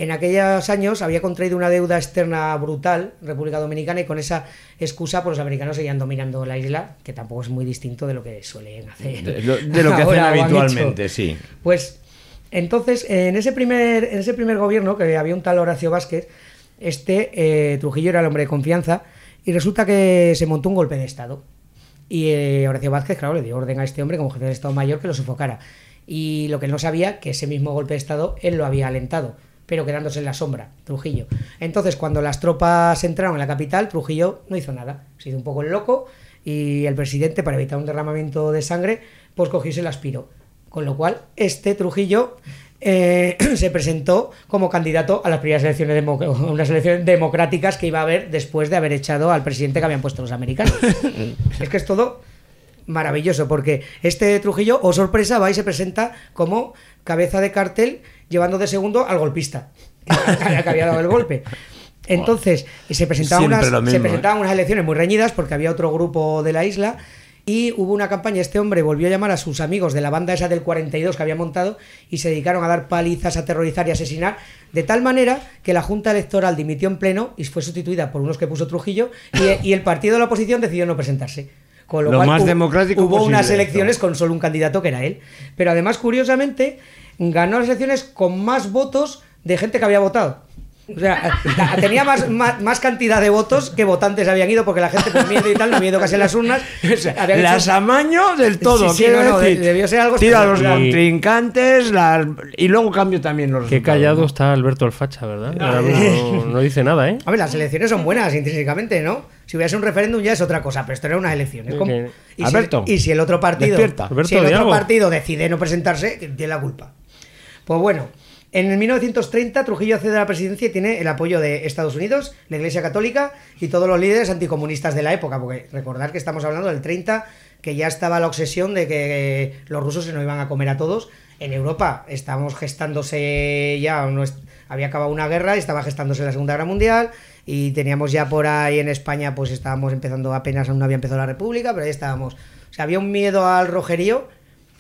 en aquellos años había contraído una deuda externa brutal República Dominicana y con esa excusa pues los americanos seguían dominando la isla, que tampoco es muy distinto de lo que suelen hacer. de, lo, de lo que hacen ahora hecho. habitualmente, sí. Pues entonces, en ese primer, en ese primer gobierno, que había un tal Horacio Vázquez, este eh, Trujillo era el hombre de confianza, y resulta que se montó un golpe de Estado. Y eh, Horacio Vázquez, claro, le dio orden a este hombre como jefe de Estado Mayor que lo sofocara. Y lo que él no sabía, que ese mismo golpe de Estado él lo había alentado, pero quedándose en la sombra, Trujillo. Entonces, cuando las tropas entraron en la capital, Trujillo no hizo nada. Se hizo un poco el loco y el presidente, para evitar un derramamiento de sangre, pues cogió y se la aspiró. Con lo cual, este Trujillo eh, se presentó como candidato a las primeras elecciones, unas elecciones democráticas que iba a haber después de haber echado al presidente que habían puesto los americanos. es que es todo maravilloso, porque este Trujillo, o sorpresa, va y se presenta como cabeza de cartel llevando de segundo al golpista, que había dado el golpe. Entonces, y se presentaban, unas, se presentaban unas elecciones muy reñidas porque había otro grupo de la isla y hubo una campaña, este hombre volvió a llamar a sus amigos de la banda esa del 42 que había montado y se dedicaron a dar palizas, aterrorizar y asesinar, de tal manera que la Junta Electoral dimitió en pleno y fue sustituida por unos que puso Trujillo y, y el partido de la oposición decidió no presentarse. Con lo, Lo cual más hubo- democrático hubo posible, unas esto. elecciones con solo un candidato que era él. Pero además, curiosamente, ganó las elecciones con más votos de gente que había votado. O sea, tenía más, más, más cantidad de votos que votantes habían ido porque la gente por miedo y tal no había ido casi a las urnas. habían hecho- Las amaño del todo. Sí, sí, quiero no, no, de- decir. debió ser algo Tira a los contrincantes las- y luego cambio también los Qué resultados, callado ¿no? está Alberto el Facha, ¿verdad? Ah, no, no dice nada, ¿eh? A ver, las elecciones son buenas intrínsecamente, ¿no? Si hubiese un referéndum ya es otra cosa, pero esto era unas elecciones. ¿Cómo? Que- Y, Alberto, si, y si el otro partido, despierta. Alberto, si el otro partido decide no presentarse, tiene la culpa. Pues bueno, en el 1930 Trujillo accede a la presidencia y tiene el apoyo de Estados Unidos, la Iglesia Católica y todos los líderes anticomunistas de la época, porque recordar que estamos hablando del 30, que ya estaba la obsesión de que los rusos se nos iban a comer a todos. En Europa estábamos gestándose ya, había acabado una guerra y estaba gestándose la Segunda Guerra Mundial y teníamos ya por ahí en España, pues estábamos empezando apenas, aún no había empezado la República, pero ahí estábamos. O sea, había un miedo al rojerío.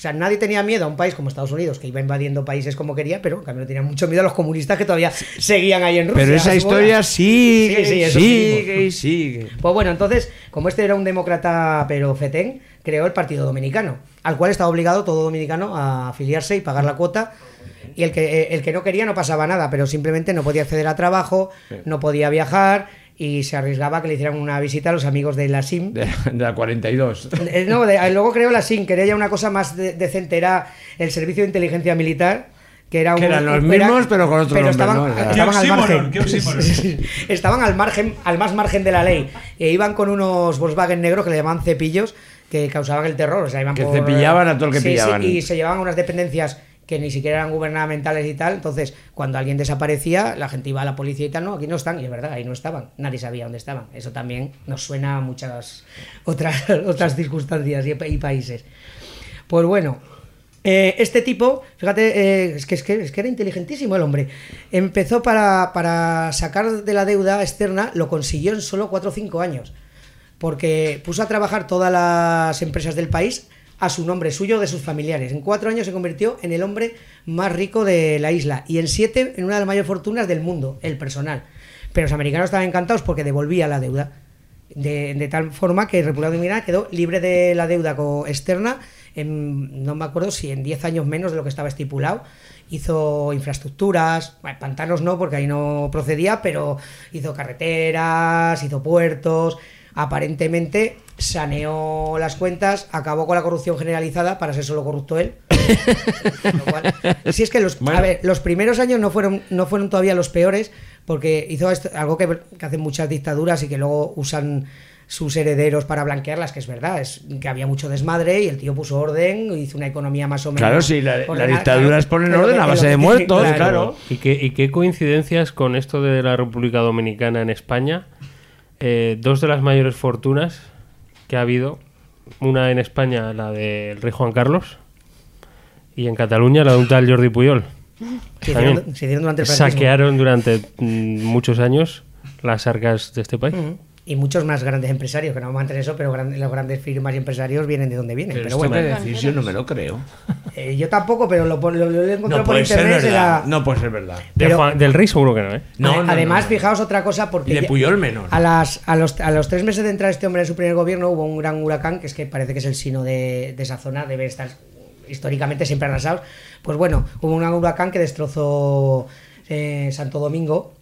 O sea, nadie tenía miedo a un país como Estados Unidos, que iba invadiendo países como quería, pero en cambio tenía mucho miedo a los comunistas que todavía seguían ahí en Rusia. Pero esa historia bola. sigue, Sí, sí, sigue y sigue. Pues bueno, entonces, como este era un demócrata pero fetén, creó el Partido Dominicano, al cual estaba obligado todo dominicano a afiliarse y pagar la cuota. Y el que, eh, el que no quería no pasaba nada, pero simplemente no podía acceder a trabajo, Sí. no podía viajar y se arriesgaba a que le hicieran una visita a los amigos de la SIM. De, de la 42. Eh, No, de- luego creó la SIM, que era ya una cosa más de- decente, era el Servicio de Inteligencia Militar, que era un... Que eran los era- mismos, pero con otro nombre, estaban, ¿no? O sea- estaban Qué al oxímoron, margen. qué oxímoron. estaban al margen, al más margen de la ley. E iban con unos Volkswagen negros que le llamaban cepillos, que causaban el terror. O sea, iban Que por- cepillaban a todo el que Sí, sí, pillaban. y se llevaban unas dependencias que ni siquiera eran gubernamentales y tal. Entonces, cuando alguien desaparecía, la gente iba a la policía y tal, no, aquí no están. Y es verdad, ahí no estaban. Nadie sabía dónde estaban. Eso también nos suena a muchas otras, otras circunstancias y, países. Pues bueno, Eh, este tipo, fíjate, eh, es, que, es, que, es que era inteligentísimo el hombre. Empezó para, para sacar de la deuda externa, lo consiguió en solo 4 o 5 años. Porque puso a trabajar todas las empresas del país a su nombre, suyo de sus familiares. En cuatro años se convirtió en el hombre más rico de la isla y en siete en una de las mayores fortunas del mundo, el personal. Pero los americanos estaban encantados porque devolvía la deuda. De, tal forma que República Dominicana quedó libre de la deuda externa no me acuerdo si en 10 años menos de lo que estaba estipulado. Hizo infraestructuras, bueno, pantanos no, porque ahí no procedía, pero hizo carreteras, hizo puertos. Aparentemente saneó las cuentas, acabó con la corrupción generalizada para ser solo corrupto él. Cual- si es que los, a ver, los primeros años no fueron, no fueron todavía los peores, porque hizo esto- algo que, que hacen muchas dictaduras y que luego usan sus herederos para blanquearlas, que es verdad, es que había mucho desmadre y el tío puso orden, hizo una economía más o menos. Claro, sí, la- la ordenada, dictadura claro, pero orden a base de muertos, claro. ¿Y qué, y qué coincidencias con esto de la República Dominicana en España? Eh, dos de las mayores fortunas que ha habido, una en España, la del rey Juan Carlos, y en Cataluña, la de un tal Jordi Puyol. Se hicieron- se hicieron durante el saquearon durante mm, muchos años las arcas de este país. Y muchos más grandes empresarios, que no vamos a entrar en eso, pero gran- los grandes firmas y empresarios vienen de donde vienen. Pero Pero, esto bueno, decís yo no me lo creo. Eh, yo tampoco, pero lo, lo, lo he encontrado No por puede ser internet. verdad. era- No puede ser verdad. De Pero- Juan- del rey seguro que no, ¿eh? No, no, Además, no, no. fijaos otra cosa, porque Y de Puyol menos. A, las, a, los, a los tres meses de entrar este hombre en su primer gobierno hubo un gran huracán, que es que parece que es el sino de, de esa zona, debe estar históricamente siempre arrasados. Pues bueno, hubo un gran huracán que destrozó eh, Santo Domingo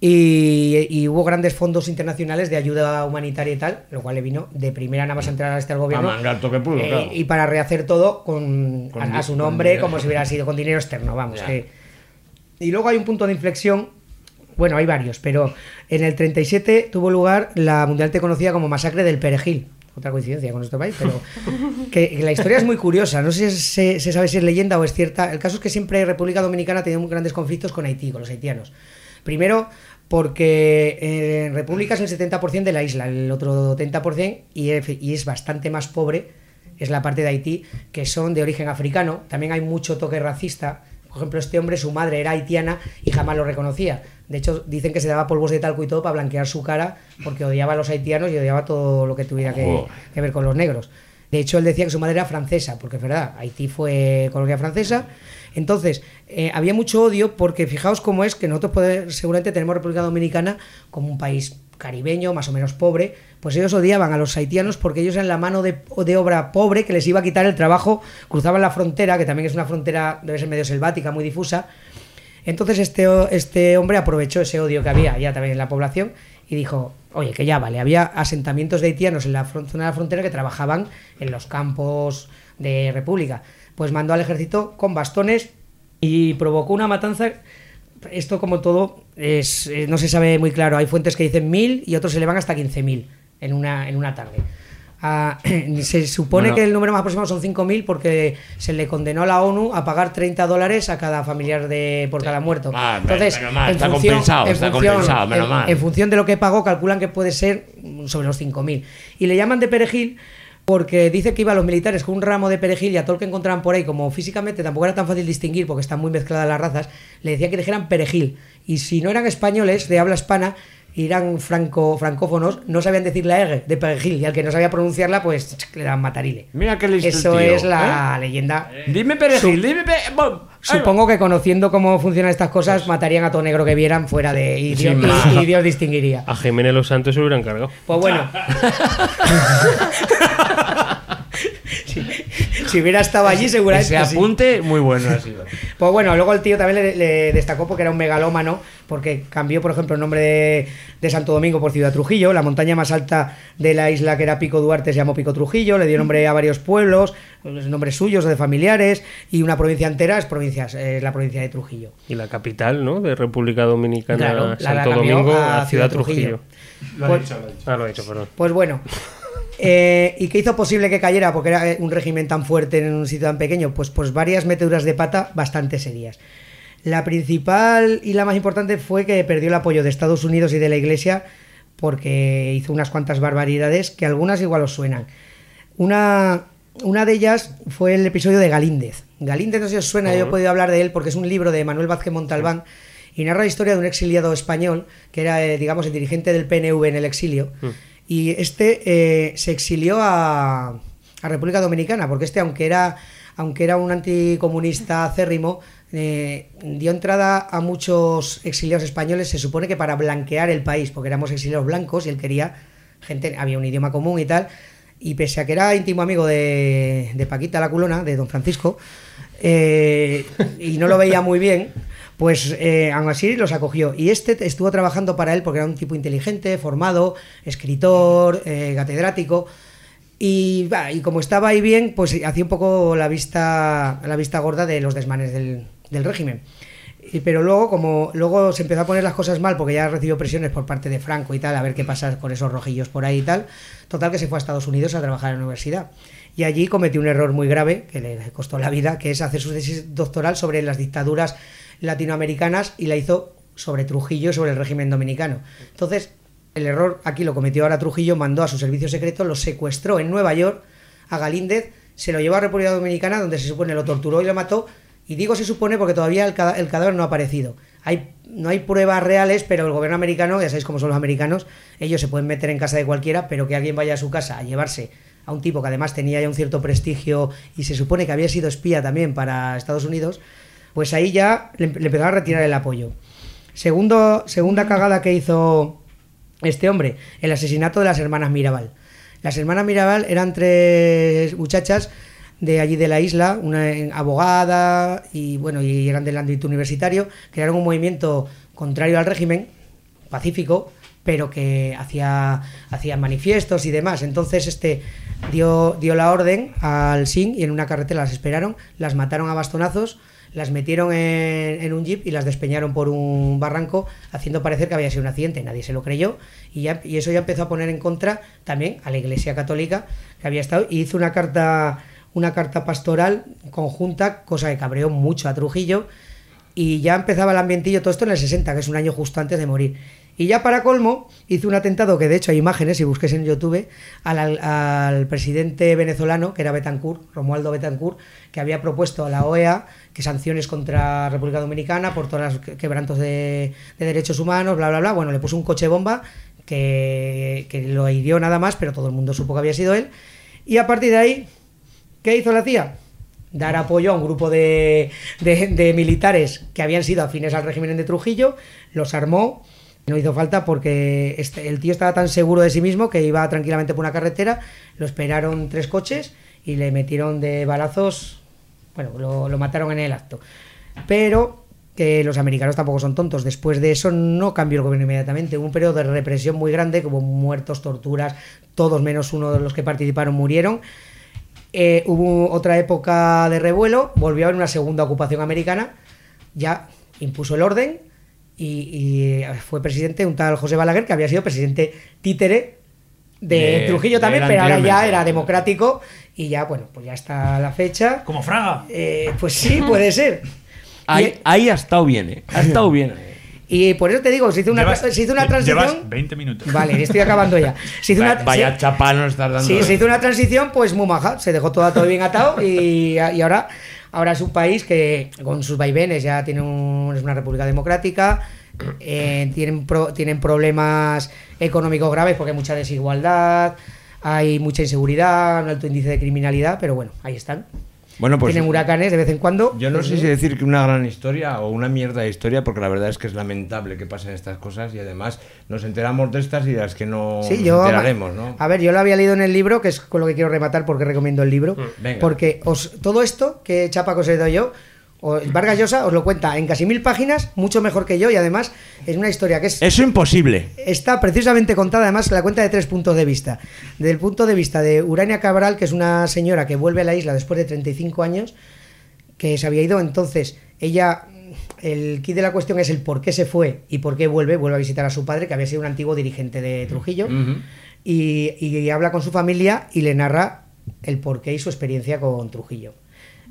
y, y hubo grandes fondos internacionales de ayuda humanitaria y tal, lo cual le vino de primera nada más entrar a este al gobierno. A mangar todo que pudo, Eh, claro. Y para rehacer todo con, Con a, su nombre, como si hubiera sido con dinero externo, vamos. Que- y luego hay un punto de inflexión. Bueno, hay varios, pero en el 37 tuvo lugar la mundialmente conocida como Masacre del Perejil. Otra coincidencia con nuestro país, pero que, que la historia es muy curiosa. No sé si se, se sabe si es leyenda o es cierta. El caso es que siempre República Dominicana ha tenido muy grandes conflictos con Haití, con los haitianos. Primero, porque eh, República es el 70% de la isla, el otro 30%, y es, y es bastante más pobre, es la parte de Haití, que son de origen africano. También hay mucho toque racista. Por ejemplo, este hombre, su madre era haitiana y jamás lo reconocía. De hecho, dicen que se daba polvos de talco y todo para blanquear su cara porque odiaba a los haitianos y odiaba todo lo que tuviera que, que ver con los negros. De hecho, él decía que su madre era francesa, porque es verdad, Haití fue colonia francesa. Entonces, eh, había mucho odio porque fijaos cómo es que nosotros poder- seguramente tenemos República Dominicana como un país caribeño, más o menos pobre, pues ellos odiaban a los haitianos porque ellos eran la mano de, de obra pobre que les iba a quitar el trabajo, cruzaban la frontera, que también es una frontera, debe ser medio selvática, muy difusa. Entonces este, este hombre aprovechó ese odio que había ya también en la población y dijo, oye, que ya vale, había asentamientos de haitianos en la zona de la frontera que trabajaban en los campos de República. Pues mandó al ejército con bastones y provocó una matanza. Esto como todo es, eh, no se sabe muy claro. Hay fuentes que dicen mil y otros se le van hasta 15.000 en una, en una tarde. Ah, se supone Bueno. que el número más aproximado son 5.000 porque se le condenó a la ONU a pagar 30 dólares a cada familiar de por cada muerto. Ah, Entonces, menos mal, en está función- compensado, en está función- compensado, menos en- mal. en función de lo que pagó, calculan que puede ser sobre los 5.000. Y le llaman de perejil porque dice que iba a los militares con un ramo de perejil y a todo el que encontraban por ahí, como físicamente tampoco era tan fácil distinguir porque están muy mezcladas las razas, le decían que dijeran perejil. Y si no eran españoles de habla hispana, y eran franco, francófonos, no sabían decir la R de perejil y al que no sabía pronunciarla, pues le daban matarile. Mira qué listo Eso tío, es la ¿eh? leyenda. Dime perejil, dime pe- bom. Supongo que conociendo cómo funcionan estas cosas, matarían a todo negro que vieran fuera de. Y Dios, y Dios distinguiría. A Jiménez Los Santos se lo hubieran cargado. Pues bueno. si, hubiera estado allí, seguramente. Ese sí. apunte muy bueno ha sido. Pues bueno, luego el tío también le, le destacó porque era un megalómano, porque cambió, por ejemplo, el nombre de, de Santo Domingo por Ciudad Trujillo. La montaña más alta de la isla, que era Pico Duarte, se llamó Pico Trujillo. Le dio nombre a varios pueblos, los nombres suyos o de familiares, y una provincia entera es, provincias, es la provincia de Trujillo. Y la capital, ¿no? De República Dominicana, Claro, la- la Santo Domingo, a Ciudad Ciudad Trujillo. Trujillo. Lo ha Pues- dicho, lo ha dicho. Ah, lo he dicho, perdón. Pues bueno. Eh, ¿Y qué hizo posible que cayera? Porque era eh, un régimen tan fuerte en un sitio tan pequeño. Pues, pues varias meteduras de pata bastante serias. La principal y la más importante fue que perdió el apoyo de Estados Unidos y de la Iglesia porque hizo unas cuantas barbaridades que algunas igual os suenan. Una una de ellas fue el episodio de Galíndez. Galíndez, no sé si os suena, yo he podido hablar de él porque es un libro de Manuel Vázquez Montalbán y narra la historia de un exiliado español que era, eh, digamos, el dirigente del PNV en el exilio. Y este eh, se exilió a, República Dominicana, porque este, aunque era, aunque era un anticomunista acérrimo, eh, dio entrada a muchos exiliados españoles, se supone que para blanquear el país, porque éramos exiliados blancos y él quería gente, había un idioma común y tal. Y pese a que era íntimo amigo de, de Paquita la culona, de don Francisco, eh, y no lo veía muy bien, pues eh, los acogió. Y este estuvo trabajando para él porque era un tipo inteligente, formado, escritor, eh, catedrático. Y, como estaba ahí bien, pues hacía un poco la vista, la vista gorda de los desmanes del, del régimen. Y- pero luego, como luego se empezó a poner las cosas mal porque ya recibió presiones por parte de Franco y tal, a ver qué pasa con esos rojillos por ahí y tal, total que se fue a Estados Unidos a trabajar en la universidad. Y allí cometió un error muy grave que le costó la vida, que es hacer su tesis doctoral sobre las dictaduras latinoamericanas y la hizo sobre Trujillo sobre el régimen dominicano. Entonces, el error aquí lo cometió ahora Trujillo, mandó a su servicio secreto, lo secuestró en Nueva York a Galíndez, se lo llevó a República Dominicana, donde se supone lo torturó y lo mató. Y digo se supone porque todavía el cadáver no ha aparecido. Hay, no hay pruebas reales, pero el gobierno americano, ya sabéis cómo son los americanos, ellos se pueden meter en casa de cualquiera, pero que alguien vaya a su casa a llevarse a un tipo que además tenía ya un cierto prestigio y se supone que había sido espía también para Estados Unidos, pues ahí ya le, le a retirar el apoyo. Segundo, segunda cagada que hizo este hombre, el asesinato de las hermanas Mirabal. Las hermanas Mirabal eran tres muchachas de allí de la isla, una abogada y bueno, y eran del ámbito universitario, crearon un movimiento contrario al régimen, pacífico, pero que hacía, hacía manifiestos y demás. Entonces este dio, dio la orden al SIN y en una carretera las esperaron, las mataron a bastonazos, las metieron en, en un jeep y las despeñaron por un barranco, haciendo parecer que había sido un accidente. Nadie se lo creyó y, ya, eso ya empezó a poner en contra también a la Iglesia Católica que había estado y hizo una carta, una carta pastoral conjunta, cosa que cabreó mucho a Trujillo y ya empezaba el ambientillo, todo esto en el 60, que es un año justo antes de morir. Y ya para colmo, hizo un atentado que de hecho hay imágenes, si busques en YouTube, al- al presidente venezolano, que era Betancourt, Romualdo Betancourt, que había propuesto a la OEA que sanciones contra República Dominicana por todos los que- quebrantos de, de derechos humanos, bla, bla, bla. Bueno, le puso un coche bomba que, que lo hirió nada más, pero todo el mundo supo que había sido él. Y a partir de ahí, ¿qué hizo la CIA? Dar apoyo a un grupo de, de- de militares que habían sido afines al régimen de Trujillo, los armó. No hizo falta porque este- el tío estaba tan seguro de sí mismo que iba tranquilamente por una carretera, lo esperaron tres coches y le metieron de balazos, bueno, lo, lo mataron en el acto. Pero que los americanos tampoco son tontos. Después de eso no cambió el gobierno inmediatamente. Hubo un periodo de represión muy grande, hubo muertos, torturas, todos menos uno de los que participaron murieron. Eh, hubo otra época de revuelo, volvió a haber una segunda ocupación americana, ya impuso el orden y, y fue presidente un tal José Balaguer, que había sido presidente títere de, De- Trujillo también, pero ahora ya era democrático y ya, bueno, pues ya está la fecha. Como Fraga. Eh, pues sí, puede ser. Ahí, ahí ha estado bien, ¿eh? Ha estado bien. Y por eso te digo, se hizo una, Llevas- se hizo una transición. Llevas 20 minutos. Vale, estoy acabando ya. Se hizo una, Vaya se- chapa nos estás dando. Sí, se hizo una transición pues muy maja, se dejó todo, todo bien atado y, y ahora, ahora es un país que con sus vaivenes ya tiene un- es una república democrática, eh, tienen, pro- tienen problemas económicos graves porque hay mucha desigualdad, hay mucha inseguridad, un alto índice de criminalidad, pero bueno, ahí están. Bueno, pues tienen huracanes de vez en cuando. Yo no Pues, sé si decir que una gran historia o una mierda de historia, porque la verdad es que es lamentable que pasen estas cosas y además nos enteramos de estas y de las que no Sí, nos yo. enteraremos, ¿no? A ver, yo lo había leído en el libro, que es con lo que quiero rematar porque recomiendo el libro. Venga. Porque os, todo esto que chapa que os he dado yo, o- Vargas Llosa os lo cuenta en casi mil páginas, mucho mejor que yo, y además es una historia que es. Eso imposible. Está precisamente contada, además, la cuenta de tres puntos de vista. Desde el punto de vista de Urania Cabral, que es una señora que vuelve a la isla después de 35 años, que se había ido, entonces ella. El kit de la cuestión es el por qué se fue y por qué vuelve. Vuelve a visitar a su padre, que había sido un antiguo dirigente de Trujillo y, y habla con su familia y le narra el porqué y su experiencia con Trujillo.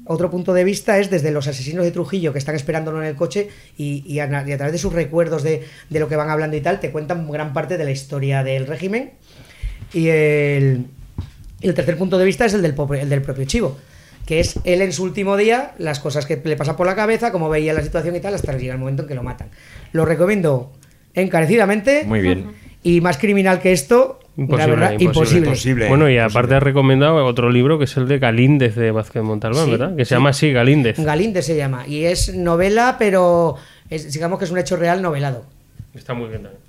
Otro punto de vista es desde los asesinos de Trujillo que están esperándolo en el coche y, y a, y a través de sus recuerdos de, de lo que van hablando y tal, te cuentan gran parte de la historia del régimen. Y el, tercer punto de vista es el del, el del propio Chivo, que es él en su último día, las cosas que le pasan por la cabeza, cómo veía la situación y tal, hasta llegar el momento en que lo matan. Lo recomiendo encarecidamente. Muy bien. Y más criminal que esto, la verdad, imposible. Bueno, y aparte has recomendado otro libro que es el de Galíndez de Vázquez Montalbán, Sí, ¿verdad? Que sí. se llama así, Galíndez. Galíndez se llama. Y es novela, pero es, digamos que es un hecho real novelado. Está muy bien también.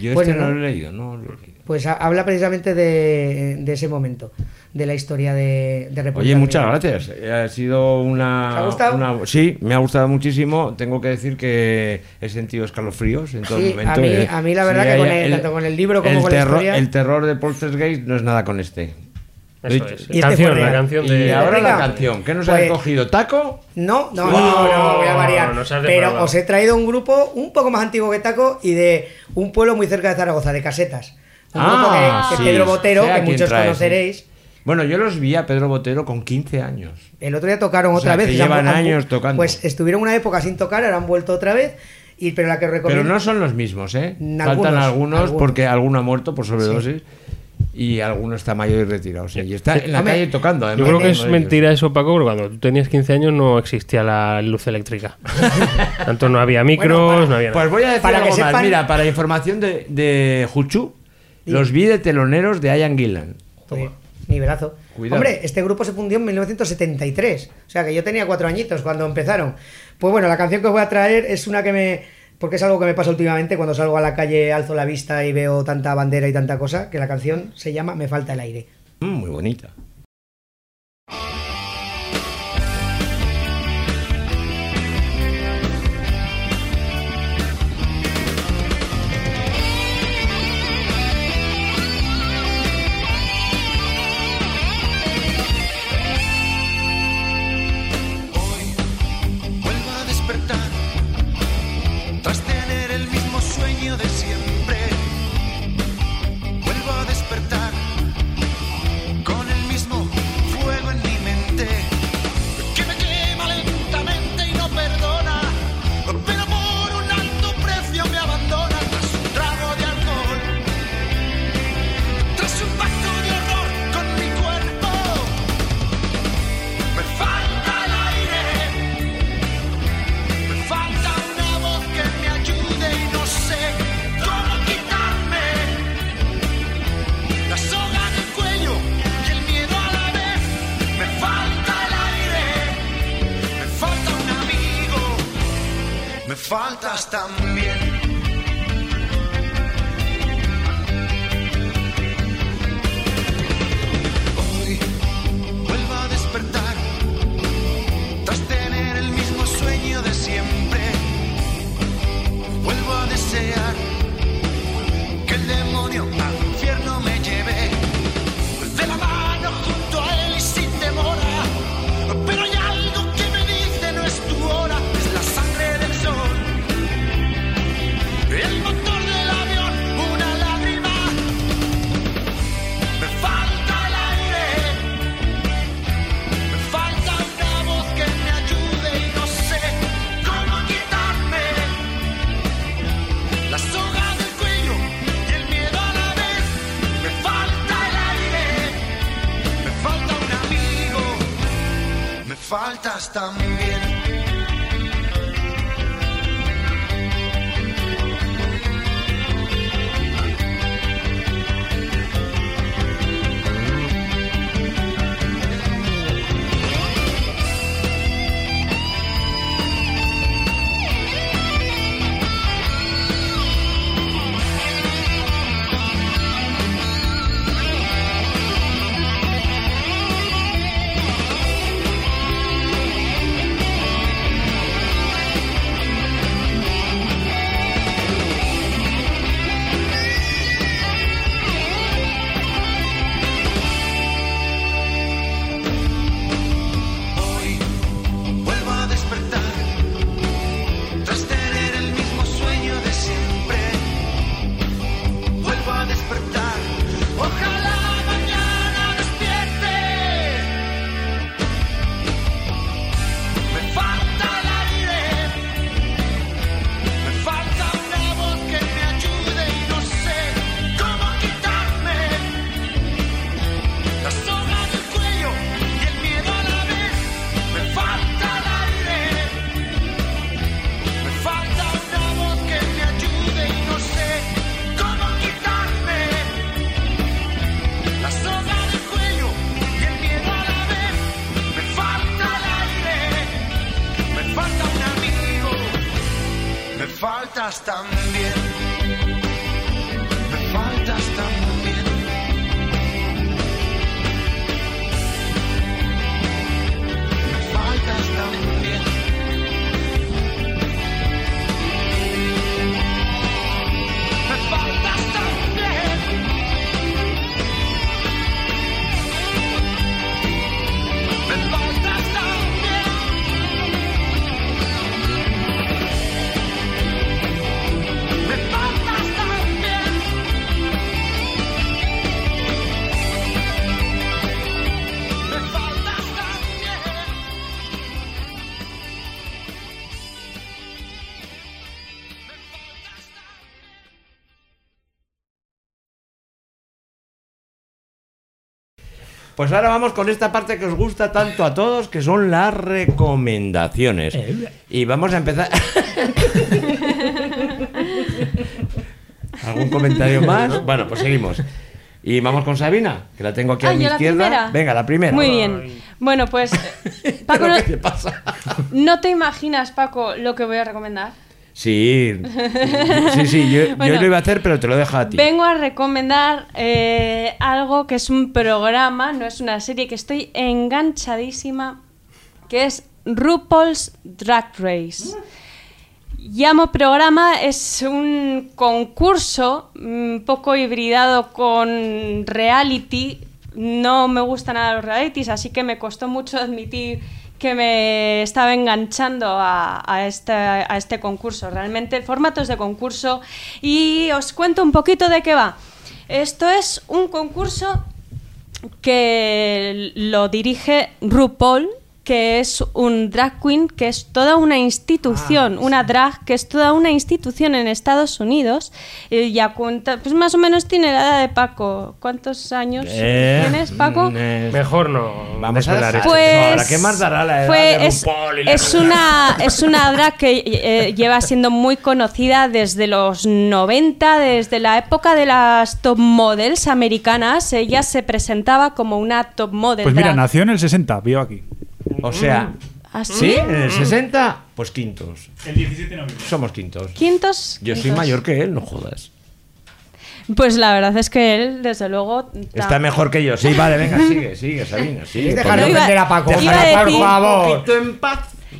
Yo Bueno, este no lo he leído, no lo he leído. Pues ha- habla precisamente de, de ese momento, de la historia de, de República Oye, muchas gracias. Ha sido una, ¿Te ha gustado? una- Sí, me ha gustado muchísimo. Tengo que decir que he sentido escalofríos en todo Sí, momento. a mí- eh. a mí la verdad que con el- tanto con el libro como el con la terror, historia- El terror de Poltergeist no es nada con este. Eso es. Y este Canción, la canción de- Y ahora la canción. ¿Qué nos Pues- ha cogido? ¿Taco? No, no, Wow. no, no, voy a variar. has Pero os he traído un grupo un poco más antiguo que Taco y de un pueblo muy cerca de Zaragoza, de Casetas. Un grupo Ah, que, que sí, Pedro Botero, que muchos traes, conoceréis. Bueno, yo los vi a Pedro Botero con 15 años. El otro día tocaron O otra sea, vez. que llevan han- años tocando. Pues estuvieron una época sin tocar, ahora han vuelto otra vez. Y, pero la que Pero recomiendo. no son los mismos, ¿eh? Faltan algunos, porque alguno ha muerto por sobredosis y alguno está mayor y retirado. sí, y está en la Hombre, calle tocando. Yo además, creo que es de ellos. mentira eso, Paco, porque cuando tú tenías 15 años no existía la luz eléctrica. Tanto no había micros, no había nada. Pues voy a decir Para algo que más. Mira, para información de, de Juchu, los vi de teloneros de Ian Gillan. Joder, nivelazo. Cuidado. Hombre, este grupo se fundió en 1973. O sea que yo tenía cuatro añitos cuando empezaron. Pues bueno, la canción que os voy a traer es una que me. Porque es algo que me pasa últimamente cuando salgo a la calle, alzo la vista y veo tanta bandera y tanta cosa, que la canción se llama Me falta el aire. Mm, muy bonita. Pues ahora vamos con esta parte que os gusta tanto a todos, que son las recomendaciones. Y vamos a empezar. ¿Algún comentario más? Bueno, pues seguimos. Y vamos con Sabina, que la tengo aquí Ah, a mi ¿yo la izquierda. primera? Venga, la primera. Muy bien. Bueno, pues Paco, no, ¿no te imaginas, Paco, lo que voy a recomendar? Sí, sí, sí, yo, lo iba a hacer, pero te lo dejo a ti. Vengo a recomendar eh, algo que es un programa, no es una serie, que estoy enganchadísima, que es RuPaul's Drag Race. Llamo programa, es un concurso un poco hibridado con reality. No me gustan nada los realities, así que me costó mucho admitir que me estaba enganchando a, este, este concurso. Realmente, formatos de concurso. Y os cuento un poquito de qué va. Esto es un concurso que lo dirige RuPaul, que es un drag queen, que es toda una institución, una drag que es toda una institución en Estados Unidos. Y ya cuenta, pues más o menos tiene la edad de Paco. ¿Cuántos años Eh, tienes, Paco? Mejor no. Vamos a esto. Pues Ahora, ¿qué más dará la edad fue- de es, la- una es una drag que eh, lleva siendo muy conocida desde los 90, desde la época de las top models americanas. Ella se presentaba como una top model. Pues mira, drag. nació en el 60, vio aquí. O sea, ¿Ah, sí? en el 60, pues quintos. El 17 de noviembre. Somos quintos. Quintos. Yo soy quintos. mayor que él, no jodas. Pues la verdad es que él, desde luego, Está mejor que yo. Sí, vale, venga, sigue, sigue, Sabina. Sigue. Dejar de Iba- ofender a Paco. iba Déjala, a por decir- favor. Un poquito en paz.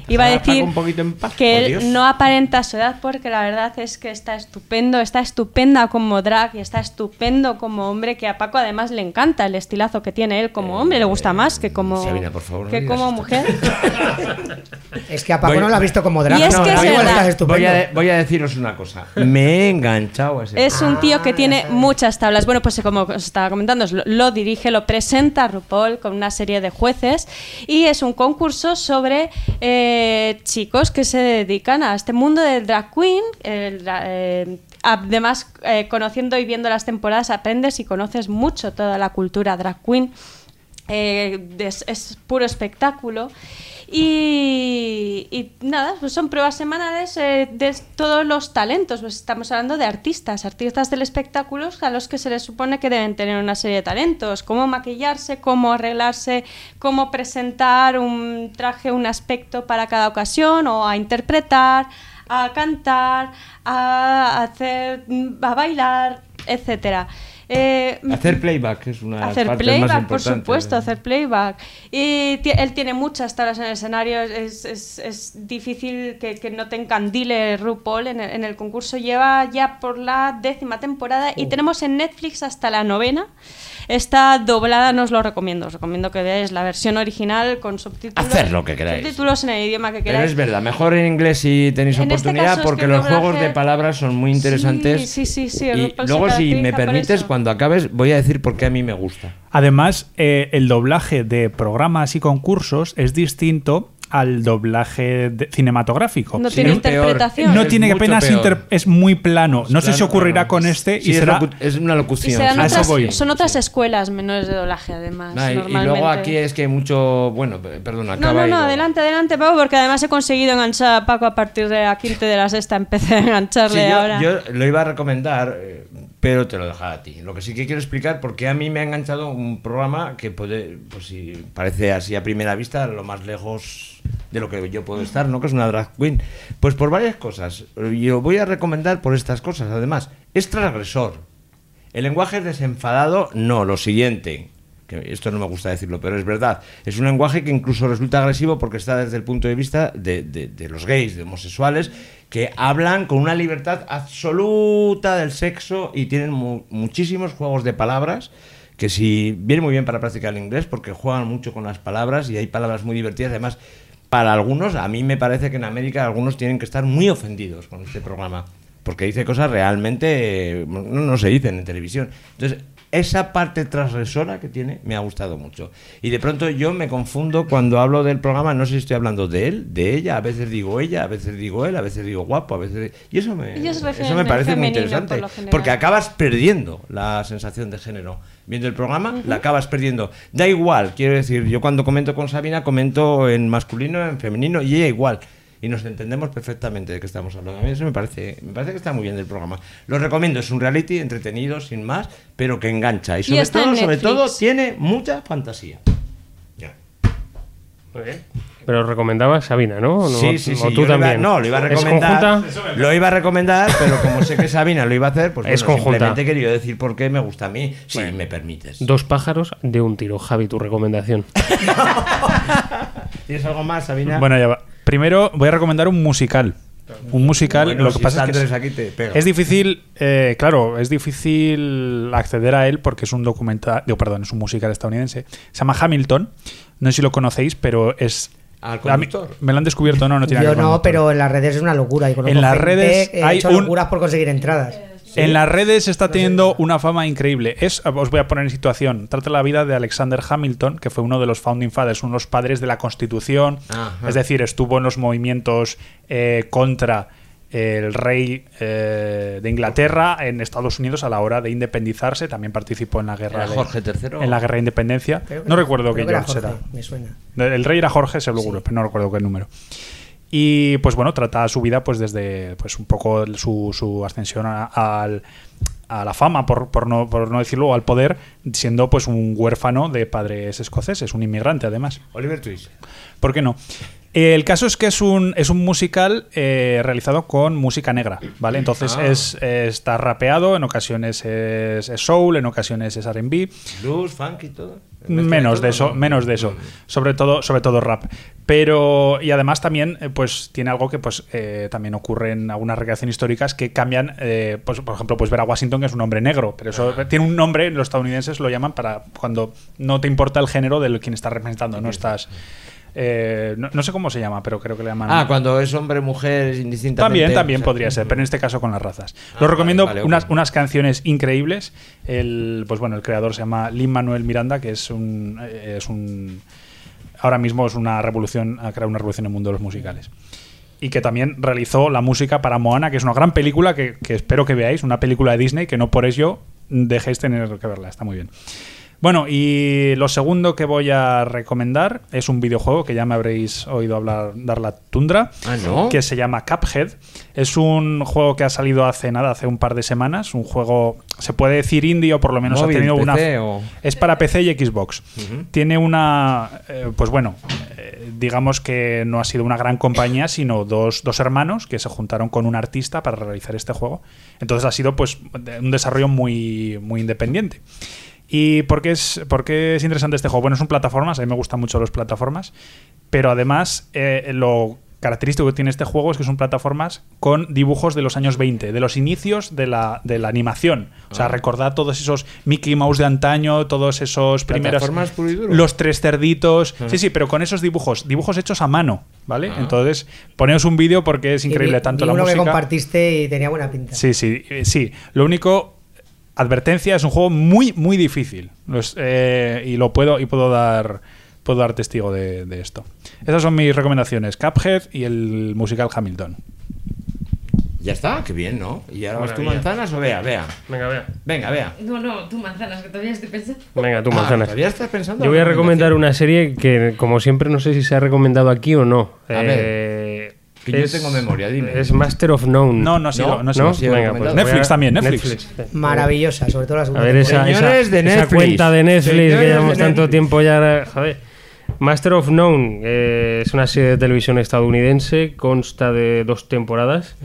Iba a decir un poquito en paz, que Dios. él no aparenta su edad porque la verdad es que está estupendo, está estupenda como drag y está estupendo como hombre que a Paco además le encanta el estilazo que tiene él como hombre, le gusta más que como, Sabina, por favor, no que digas como esto. mujer. Es que a Paco Voy- no lo ha visto como drag. Y es no, que da es igual, verdad. estás estupendo. Voy a, voy a deciros una cosa. Me he enganchado a ese. Es un tío que tiene muchas tablas. Bueno, pues como os estaba comentando, lo, lo dirige, lo presenta RuPaul con una serie de jueces y es un concurso sobre eh, chicos que se dedican a este mundo del drag queen. eh, además, eh, conociendo y viendo las temporadas, aprendes y conoces mucho toda la cultura drag queen. Eh, es puro espectáculo. Y, nada, pues son pruebas semanales eh, de todos los talentos. Pues estamos hablando de artistas, artistas del espectáculo a los que se les supone que deben tener una serie de talentos. Cómo maquillarse, cómo arreglarse, cómo presentar un traje, un aspecto para cada ocasión o a interpretar, a cantar, a hacer, a bailar, etcétera. Eh, Hacer playback es una de las hacer partes más playback, por supuesto, hacer playback. Y él tiene muchas tablas en el escenario, es, es- es difícil que, que no te encandile RuPaul en el, en el concurso. Lleva ya por la décima temporada y tenemos en Netflix hasta la novena. Está doblada, no os lo recomiendo, os recomiendo que veáis la versión original con subtítulos. Hacer lo que queráis. Subtítulos en el idioma que Pero queráis. es verdad, mejor en inglés si tenéis En este oportunidad, es porque que los juegos de palabras son muy interesantes. Sí, sí, sí, sí, y luego, si me permites, cuando acabes, voy a decir por qué a mí me gusta. Además, eh, el doblaje de programas y concursos es distinto al doblaje de- cinematográfico. No tiene interpretación. No Es tiene apenas inter- es muy plano. No sé si ocurrirá con este Sí, y es será es una locución. A eso otras- voy. son otras escuelas menores de doblaje, además. Nah, y- luego aquí es que hay mucho. Bueno, pe- perdona, No, no, no, adelante, adelante, Paco, porque además he conseguido enganchar a Paco a partir de la quinta y de la sexta. Empecé a Sí, engancharle yo, ahora. yo lo iba a recomendar, eh, pero te lo dejaré a ti. Lo que sí que quiero explicar, porque a mí me ha enganchado un programa que puede, pues si parece así a primera vista, lo más lejos de lo que yo puedo estar, ¿no? Que es una drag queen. Pues por varias cosas. Yo voy a recomendar por estas cosas, además. Es transgresor. El lenguaje desenfadado, no, lo siguiente. Que esto no me gusta decirlo, pero es verdad. Es un lenguaje que incluso resulta agresivo porque está desde el punto de vista de, de- los gays, de homosexuales, que hablan con una libertad absoluta del sexo y tienen mu- muchísimos juegos de palabras que si viene muy bien para practicar el inglés porque juegan mucho con las palabras y hay palabras muy divertidas. Además, para algunos, a mí me parece que en América algunos tienen que estar muy ofendidos con este programa porque dice cosas realmente no, no se dicen en televisión. Entonces, esa parte transgresora que tiene me ha gustado mucho. Y de pronto yo me confundo cuando hablo del programa, no sé si estoy hablando de él, de ella, a veces digo ella, a veces digo él, a veces digo guapo, a veces... Y eso me, eso me parece muy interesante, por porque acabas perdiendo la sensación de género. Viendo el programa, la acabas perdiendo. Da igual, quiero decir, yo cuando comento con Sabina, comento en masculino, en femenino, y ella igual. Y nos entendemos perfectamente de qué estamos hablando. A mí eso me parece, me parece que está muy bien del programa. Lo recomiendo, es un reality entretenido, sin más, pero que engancha. Y sobre todo, sobre todo, tiene mucha fantasía. Muy bien. Pero recomendaba Sabina, ¿no? Sí, sí, sí. O tú lo iba- también. no, lo iba a ¿Es recomendar. conjunta? Lo iba a recomendar, pero como sé que Sabina lo iba a hacer, pues Es bueno, conjunta. simplemente he querido decir por qué me gusta a mí, si me permites. Dos pájaros de un tiro. Javi, tu recomendación. ¿Tienes algo más, Sabina? Bueno, ya va. Primero voy a recomendar un musical. Un musical, Bueno, lo que si pasa es que Andrés aquí, te pega. es difícil, eh, claro, es difícil acceder a él porque es un documental, digo, perdón, es un musical estadounidense. Se llama Hamilton. No sé si lo conocéis, pero es ¿Al mí- conductor? me lo han descubierto, no, no tiene Yo nada que ver con no, pero en las redes es una locura. Y En las redes ha hay hecho un- locuras por conseguir entradas. En las redes está teniendo una fama increíble. Es, os voy a poner en situación. Trata la vida de Alexander Hamilton, que fue uno de los founding fathers, uno de los padres de la Constitución. Ajá. Es decir, estuvo en los movimientos eh, contra el rey eh, de Inglaterra en Estados Unidos a la hora de independizarse. También participó en la guerra ¿Era de, Jorge III? en la guerra de independencia. Creo no recuerdo qué George Jorge, era. Me suena. El rey era Jorge, seguro, pero no recuerdo qué número. Y pues bueno, trata su vida pues desde pues un poco su, su ascensión a, al- a la fama, por, por no, por no decirlo, o al poder, siendo pues un huérfano de padres escoceses, un inmigrante además. Oliver Twist. ¿Por qué no? El caso es que es un, es un musical eh, realizado con música negra, ¿vale? Entonces Ah. es, está rapeado, en ocasiones es, es soul, en ocasiones es R&B, Blues, funk y todo. Menos de eso, ¿no? menos de eso. Sobre todo, sobre todo rap. Pero, y además también, eh, pues, tiene algo que pues eh, también ocurre en algunas recreaciones históricas que cambian, eh, pues, por ejemplo, pues ver a Washington, que es un hombre negro, pero eso tiene un nombre, los estadounidenses lo llaman para cuando no te importa el género de quien estás representando, no estás. Eh, no, no sé cómo se llama, pero creo que le llaman. Ah, cuando es hombre, mujer, indistintamente. También, también o sea, podría ser, pero en este caso con las razas. Ah, Lo recomiendo vale, vale, unas, unas canciones increíbles. El, pues bueno, el creador se llama Lin Manuel Miranda, que es un, eh, es un ahora mismo es una revolución, ha creado una revolución en el mundo de los musicales. Y que también realizó la música para Moana, que es una gran película que, que espero que veáis, una película de Disney que no por ello dejéis tener que verla, está muy bien. Bueno, y lo segundo que voy a recomendar es un videojuego que ya me habréis oído hablar, dar la tundra, Ah, ¿no? que se llama Cuphead. Es un juego que ha salido hace nada, hace un par de semanas. Un juego, se puede decir indie o por lo menos Móvil, ha tenido una. PC o- Es para PC y Xbox. Tiene una. eh, pues bueno, eh, digamos que no ha sido una gran compañía, sino dos, dos hermanos que se juntaron con un artista para realizar este juego. Entonces ha sido pues un desarrollo muy, muy independiente. ¿Y por qué, es, por qué es interesante este juego? Bueno, son plataformas, a mí me gustan mucho las plataformas, pero además eh, lo característico que tiene este juego es que son plataformas con dibujos de los años 20, de los inicios de la, de la animación. O sea, Ah. recordad todos esos Mickey Mouse de antaño, todos esos primeros... Los tres cerditos. Ah. Sí, sí, pero con esos dibujos, dibujos hechos a mano, ¿vale? Ah. Entonces, poneos un vídeo porque es increíble Y vi- tanto vi la uno música... que compartiste y tenía buena pinta. Sí, sí, eh, sí. Lo único, advertencia, es un juego muy, muy difícil. Eh, y lo puedo, y puedo dar, puedo dar testigo de, de esto. Esas son mis recomendaciones: Cuphead y el musical Hamilton. Ya está, qué bien, ¿no? ¿Y ahora vas tú manzanas o vea? Vea. Venga, vea. Venga, vea. No, no, tú manzanas, que todavía estoy pensando. Venga, tú Ah, manzanas. ¿todavía estás pensando Yo voy a recomendar una serie que, como siempre, no sé si se ha recomendado aquí o no. A Eh, Que yo tengo memoria, dime. Es Master of None. No, no ha sido- no ha sido- ha sido Venga, recomendado. pues Netflix a- también, Netflix. Maravillosa, sobre todo la A segunda ver, esa, esa, esa cuenta de Netflix que llevamos tanto tiempo ya. Joder. Master of None eh, es una serie de televisión estadounidense, consta de dos temporadas.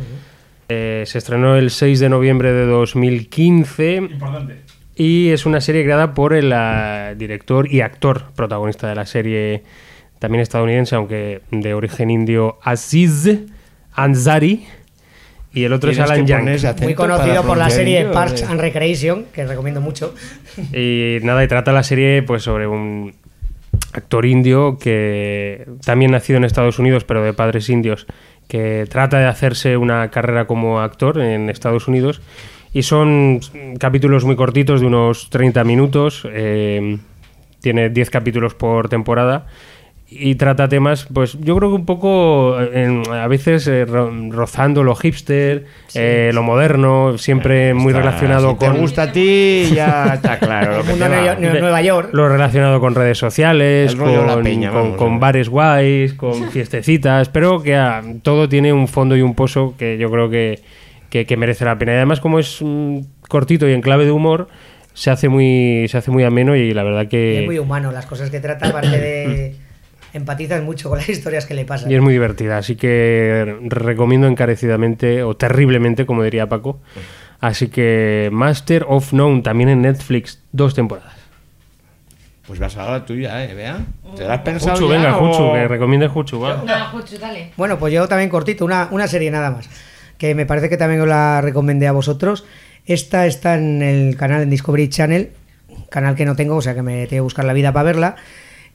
Eh, se estrenó el 6 de noviembre de 2015 Importante. y es una serie creada por el ah, director y actor protagonista de la serie, también estadounidense, aunque de origen indio, Aziz Ansari. Y el otro es Alan acento Muy conocido por la serie indio, Parks eh. and Recreation, que recomiendo mucho. Y nada, y trata la serie pues sobre un actor indio que también nacido en Estados Unidos, pero de padres indios, que trata de hacerse una carrera como actor en Estados Unidos. Y son capítulos muy cortitos, de unos 30 minutos. eh, tiene 10 capítulos por temporada. Y trata temas, pues yo creo que un poco, eh, en- a veces eh, ro- rozando lo hipster, eh, lo moderno, siempre muy Está- relacionado si te con... gusta a ti, ya está claro. lo te. Nueva- York. Lo relacionado con redes sociales, con, de la peña, con- vamos, con ¿no? bares guays, con fiestecitas, pero que ah, todo tiene un fondo y un pozo que yo creo que, que- que merece la pena. Y además, como es mm, cortito y en clave de humor, se hace muy, se hace muy ameno y la verdad Y que... es muy humano, las cosas que trata, aparte de. empatizas mucho con las historias que le pasan. Y es muy divertida, así que recomiendo encarecidamente o terriblemente, como diría Paco. Así que Master of None también en Netflix, dos temporadas. Pues vas a la tuya, ¿eh? Vea. ¿Te la has pensado Juchu, ya venga, o- Juchu, que recomiende Juchu, va. Bueno, pues yo también cortito, una, una serie nada más, que me parece que también os la recomendé a vosotros. Esta está en el canal en Discovery Channel, canal que no tengo, o sea que me tengo que buscar la vida para verla.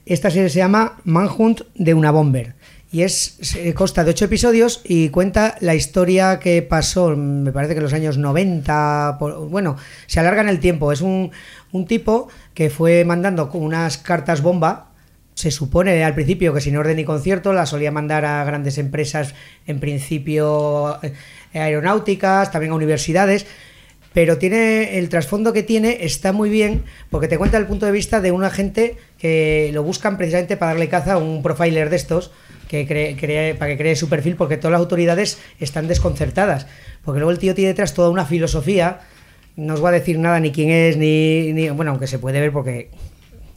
Esta serie se llama Manhunt de una Bomber y es consta de ocho episodios y cuenta la historia que pasó, me parece que en los años 90, por- bueno, se alarga en el tiempo. Es un, un tipo que fue mandando unas cartas bomba se supone al principio que sin orden ni concierto la solía mandar a grandes empresas, en principio eh, aeronáuticas, también a universidades, pero tiene el trasfondo que tiene está muy bien porque te cuenta el punto de vista de un agente que lo buscan precisamente para darle caza a un profiler de estos que cree, cree- para que cree su perfil porque todas las autoridades están desconcertadas porque luego el tío tiene detrás toda una filosofía no os va a decir nada ni quién es ni, bueno aunque se puede ver porque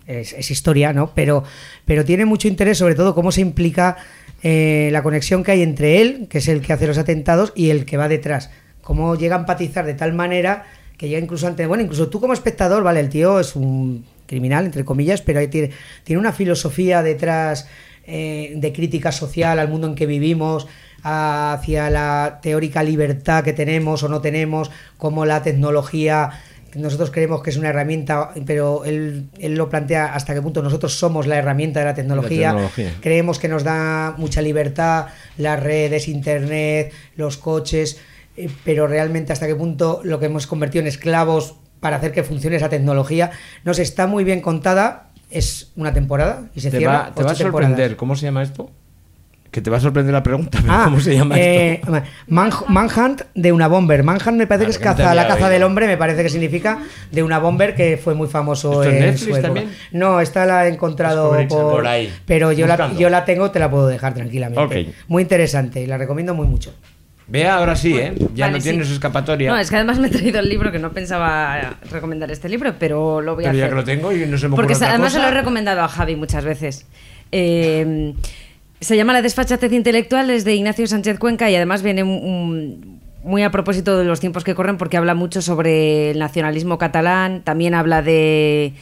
es, es historia, ¿no? Pero, pero tiene mucho interés, sobre todo, cómo se implica eh, la conexión que hay entre él, que es el que hace los atentados, y el que va detrás. Cómo llega a empatizar de tal manera que llega incluso ante. Bueno, incluso tú como espectador, vale, el tío es un criminal, entre comillas, pero tiene, tiene una filosofía detrás eh, de crítica social al mundo en que vivimos, hacia la teórica libertad que tenemos o no tenemos, cómo la tecnología nosotros creemos que es una herramienta, pero él, él lo plantea hasta qué punto nosotros somos la herramienta de la tecnología. tecnología. Creemos que nos da mucha libertad las redes, internet, los coches, eh, pero realmente hasta qué punto lo que hemos convertido en esclavos para hacer que funcione esa tecnología. Nos está muy bien contada, es una temporada y se Te cierra. va, te va a ocho temporadas. sorprender. ¿Cómo se llama esto? Que te va a sorprender la pregunta. pero Ah, ¿Cómo se llama eh, esto? Man- Manhunt de una bomber. Manhunt me parece que es que no te caza, la caza oído. del hombre, me parece que significa de una bomber que fue muy famoso ¿Esto es en Netflix su época. también? No, esta la he encontrado por, ahí, Pero yo la, yo la tengo, te la puedo dejar tranquilamente. Muy interesante y la recomiendo muy mucho. Vea, ahora sí, ¿eh? Ya Vale, no sí. tienes escapatoria. No, es que además me he traído el libro que no pensaba recomendar este libro, pero lo voy a Pero ya hacer. que lo tengo y no se me Porque otra además se lo he recomendado a Javi muchas veces. Eh, se llama La desfachatez intelectual, es de Ignacio Sánchez Cuenca y además viene un- muy a propósito de los tiempos que corren porque habla mucho sobre el nacionalismo catalán, también habla de,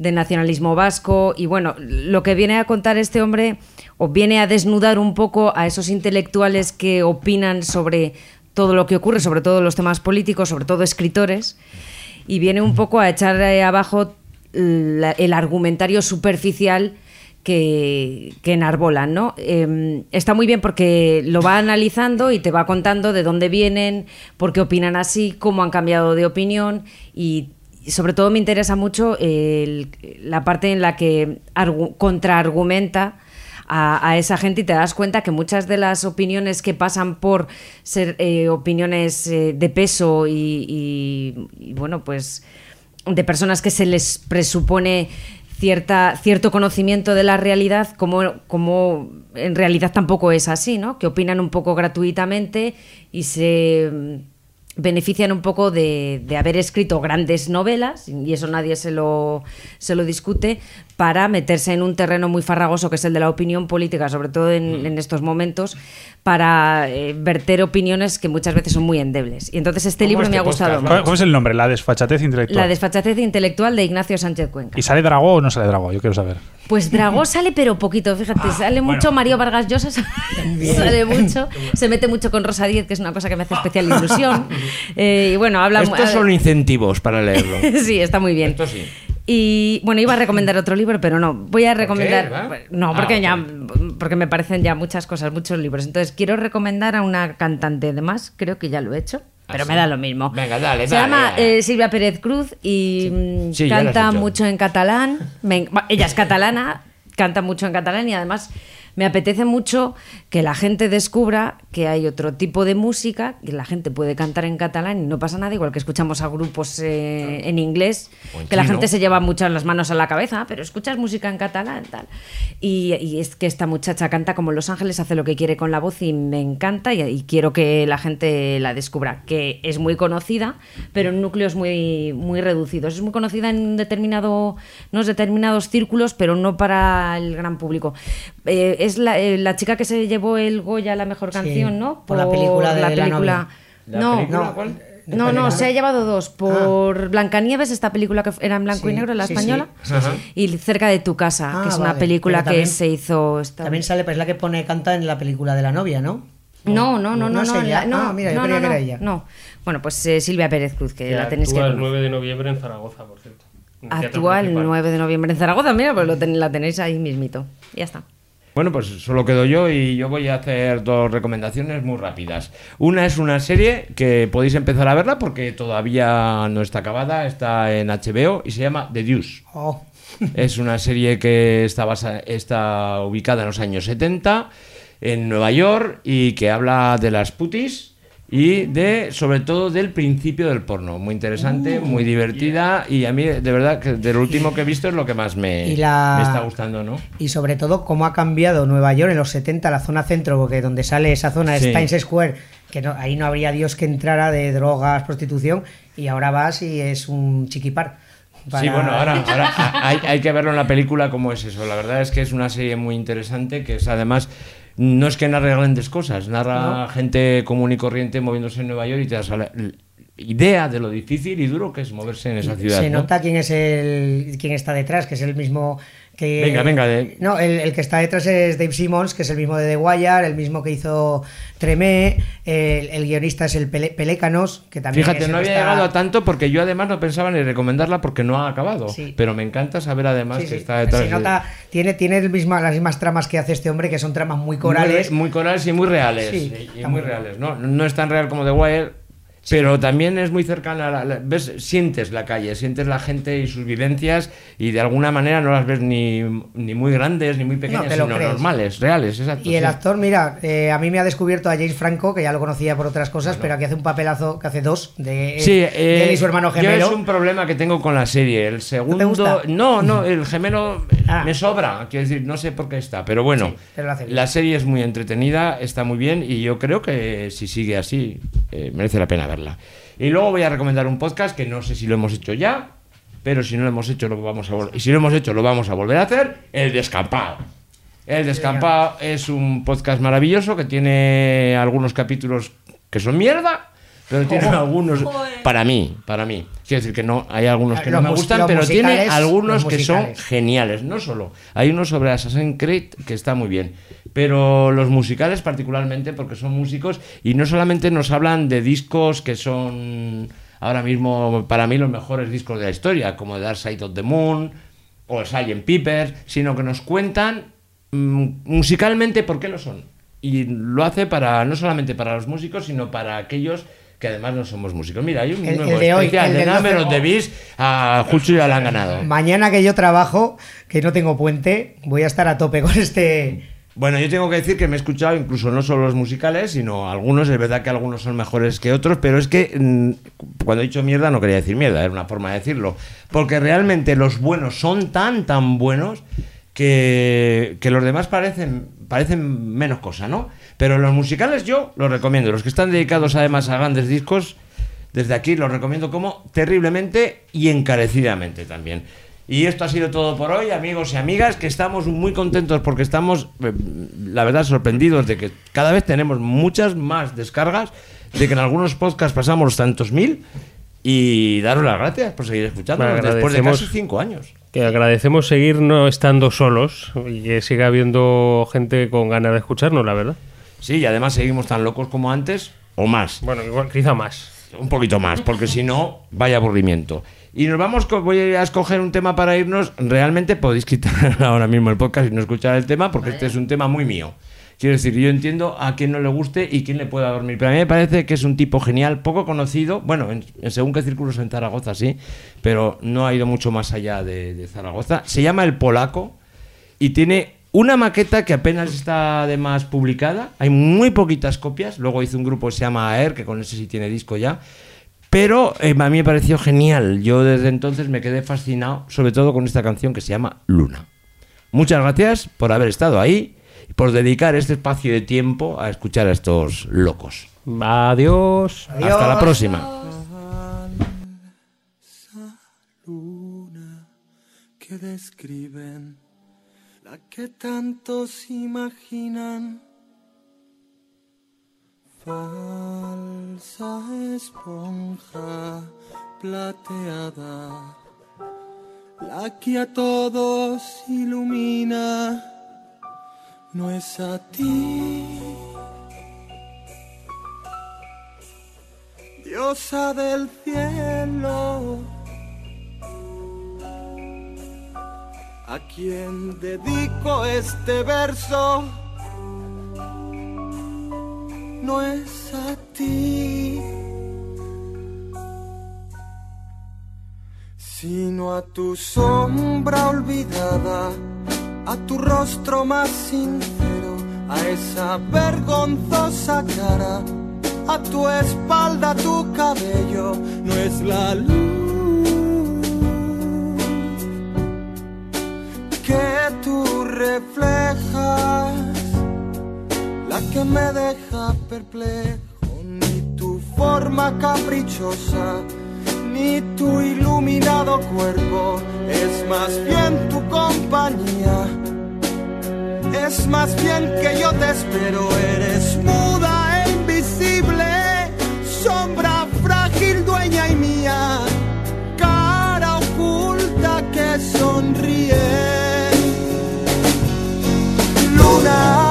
de nacionalismo vasco y bueno, lo que viene a contar este hombre o viene a desnudar un poco a esos intelectuales que opinan sobre todo lo que ocurre, sobre todo los temas políticos, sobre todo escritores y viene un poco a echar eh, abajo el argumentario superficial que, que enarbolan, ¿no? Eh, está muy bien porque lo va analizando y te va contando de dónde vienen, por qué opinan así, cómo han cambiado de opinión y, sobre todo me interesa mucho la parte en la que argu- contraargumenta a, esa gente y te das cuenta que muchas de las opiniones que pasan por ser eh, opiniones eh, de peso y, y- bueno, pues de personas que se les presupone cierta, cierto conocimiento de la realidad, como, como en realidad tampoco es así, ¿no? Que opinan un poco gratuitamente y se benefician un poco de, de haber escrito grandes novelas, y eso nadie se lo, se lo discute, para meterse en un terreno muy farragoso que es el de la opinión política, sobre todo en, en estos momentos, para eh, verter opiniones que muchas veces son muy endebles. Y entonces este libro me ha gustado ¿Cuál, mucho. cuál es el nombre? La desfachatez intelectual. La desfachatez intelectual de Ignacio Sánchez Cuenca. ¿Y sale Dragó o no sale Dragó? Yo quiero saber. Pues Dragó sale pero poquito, fíjate, sale mucho Mario Vargas Llosa, sale mucho, se mete mucho con Rosa Díez, que es una cosa que me hace especial ilusión. Eh, y bueno, habla Estos son incentivos para leerlo. sí, está muy bien. Esto sí. Y bueno, iba a recomendar otro libro, pero no. Voy a recomendar. va? No, Ah, porque ya porque me parecen ya muchas cosas, muchos libros. Entonces quiero recomendar a una cantante, además, creo que ya lo he hecho, pero ¿Ah, me da lo mismo. Venga, dale, Se dale, llama dale. eh, Silvia Pérez Cruz y mm, Sí, canta mucho en catalán. Me en- bueno, ella es catalana, canta mucho en catalán y además me apetece mucho que la gente descubra que hay otro tipo de música, que la gente puede cantar en catalán y no pasa nada, igual que escuchamos a grupos eh, en inglés, en que la gente se lleva muchas las manos a la cabeza, "Ah, pero escuchas música en catalán, tal. Y, y es que esta muchacha canta como Los Ángeles, hace lo que quiere con la voz y me encanta y, y quiero que la gente la descubra, que es muy conocida, pero en núcleos muy, muy reducidos. Es muy conocida en determinado, unos determinados círculos, pero no para el gran público. Eh, es la, eh, la chica que se llevó el Goya la mejor Sí, canción, ¿no? por la película de la novia. ¿La no, película no, cuál? no, no, película? se ha llevado dos. Por Blancanieves, esta película que era en blanco y negro, la sí, española, sí, sí, sí. y Cerca de tu casa, Ah, que es una vale, película pero que también- se hizo... esta- También sale, pues la que pone canta en la película de la novia, ¿no? No, no, no, no, es no, ella. la- no, Ah, mira, yo no, creía no, que era no, ella. No, bueno, pues eh, Silvia Pérez Cruz, que Que la tenéis que actúa el conocer. 9 de noviembre en Zaragoza, por cierto. Actúa el principal. 9 de noviembre en Zaragoza, mira, pues lo ten- la tenéis ahí mismito. Ya está. Bueno, pues solo quedo yo y yo voy a hacer dos recomendaciones muy rápidas. Una es una serie que podéis empezar a verla porque todavía no está acabada, está en HBO y se llama The Deuce. Oh. Es una serie que está, basa- está ubicada en los años 70 en Nueva York y que habla de las putis y de sobre todo del principio del porno. Muy interesante, Uh, muy divertida y a mí de verdad que de lo último que he visto es lo que más me, Y la- me está gustando, ¿no? Y sobre todo cómo ha cambiado Nueva York en los 70, la zona centro, porque donde sale esa zona Sí. es Times Square, que no- ahí no habría Dios que entrara de drogas, prostitución, y ahora vas y es un chiquipar. Sí, Para- bueno, ahora, ahora hay, hay que verlo en la película como es eso. La verdad es que es una serie muy interesante que es además... No es que narre grandes cosas, narra No. gente común y corriente moviéndose en Nueva York y te das a la idea de lo difícil y duro que es moverse en esa ciudad. Se ¿no? nota quién es el quién está detrás, que es el mismo que Venga, venga, de- No, el, el que está detrás es Dave Simmons, que es el mismo de The Wire, el mismo que hizo Tremé, el, el guionista es el Pele- Pelécanos, que también Fíjate, no había está- llegado a tanto porque yo además no pensaba ni recomendarla porque no ha acabado. Sí. Pero me encanta saber además Sí, que sí. está detrás. Se de- nota, tiene, tiene el misma, las mismas tramas que hace este hombre, que son tramas muy corales. Muy, muy corales y muy reales. Y- muy reales. No, no es tan real como The Wire, pero también es muy cercana a la, la- ves, sientes la calle, sientes la gente y sus vivencias y de alguna manera no las ves ni, ni muy grandes ni muy pequeñas, te lo sino crees. normales, reales, exacto. Y el sí. actor, mira, eh, a mí me ha descubierto a James Franco, que ya lo conocía por otras cosas, pero aquí hace un papelazo que hace dos de, Sí, de eh, él y su hermano yo gemelo. es un problema que tengo con la serie. El segundo. gusta? No, no, el gemelo Ah. me sobra. Quiero decir, no sé por qué está. Pero bueno, Sí, pero la serie es muy entretenida, está muy bien y yo creo que si sigue así, eh, merece la pena verla. Y luego voy a recomendar un podcast que no sé si lo hemos hecho ya, pero si no lo hemos hecho, lo vamos a y si lo hemos hecho, lo vamos a volver a hacer. El Descampado. El Descampado es un podcast maravilloso que tiene algunos capítulos que son mierda, pero tiene algunos para mí, para mí. Quiero decir que no hay algunos que Los no me gustan, pero tiene algunos que son geniales. No solo, hay uno sobre Assassin's Creed que está muy bien, pero los musicales particularmente porque son músicos y no solamente nos hablan de discos que son ahora mismo para mí los mejores discos de la historia, como Dark Side of the Moon o Sgt. Pepper, sino que nos cuentan mm, musicalmente por qué lo son. Y lo hace para no solamente para los músicos, sino para aquellos que además no somos músicos. Mira, hay un El- nuevo el de hoy, especial el de del Number 12. of the Beast a Juchu ya la han ganado. Mañana que yo trabajo, que no tengo puente, voy a estar a tope con este Bueno, yo tengo que decir que me he escuchado incluso no solo los musicales, sino algunos. Es verdad que algunos son mejores que otros, pero es que mm, cuando he dicho mierda no quería decir mierda, era una forma de decirlo. Porque realmente los buenos son tan, tan buenos que, que los demás parecen, parecen menos cosa, ¿no? Pero los musicales yo los recomiendo. Los que están dedicados además a grandes discos, desde aquí los recomiendo como terriblemente y encarecidamente también. Y esto ha sido todo por hoy, amigos y amigas, que estamos muy contentos porque estamos, eh, la verdad, sorprendidos de que cada vez tenemos muchas más descargas, de que en algunos podcasts pasamos los tantos mil. Y daros las gracias por seguir escuchando después de casi cinco años. Que agradecemos seguir no estando solos y que siga habiendo gente con ganas de escucharnos, la verdad. Sí, y además seguimos tan locos como antes, o más. Bueno, igual, quizá más. Un poquito más, porque si no, vaya aburrimiento. Y nos vamos, voy a escoger un tema para irnos. Realmente podéis quitar ahora mismo el podcast y no escuchar el tema, porque este es un tema muy mío. Quiero decir, yo entiendo a quien no le guste y quién le pueda dormir. Pero a mí me parece que es un tipo genial, poco conocido. Bueno, en, en según qué círculos en Zaragoza, sí, pero no ha ido mucho más allá de, de Zaragoza. Se llama El Polaco y tiene una maqueta que apenas está además publicada. Hay muy poquitas copias. Luego hizo un grupo que se llama AER, que con ese sí tiene disco ya. Pero eh, a mí me pareció genial. Yo desde entonces me quedé fascinado, sobre todo con esta canción que se llama Luna. Muchas gracias por haber estado ahí y por dedicar este espacio de tiempo a escuchar a estos locos. Adiós. Hasta la próxima. luna que describen, la que tantos imaginan. Falsa esponja plateada, la que a todos ilumina, no es a ti. Diosa del cielo, a quien dedico este verso, no es a ti, sino a tu sombra olvidada, a tu rostro más sincero, a esa vergonzosa cara, a tu espalda, tu cabello, no es la luz que tú reflejas, la que me deja perplejo, ni tu forma caprichosa, ni tu iluminado cuerpo, es más bien tu compañía. Es más bien que yo te espero, eres muda e invisible, sombra frágil, dueña y mía, cara oculta que sonríe. Luna,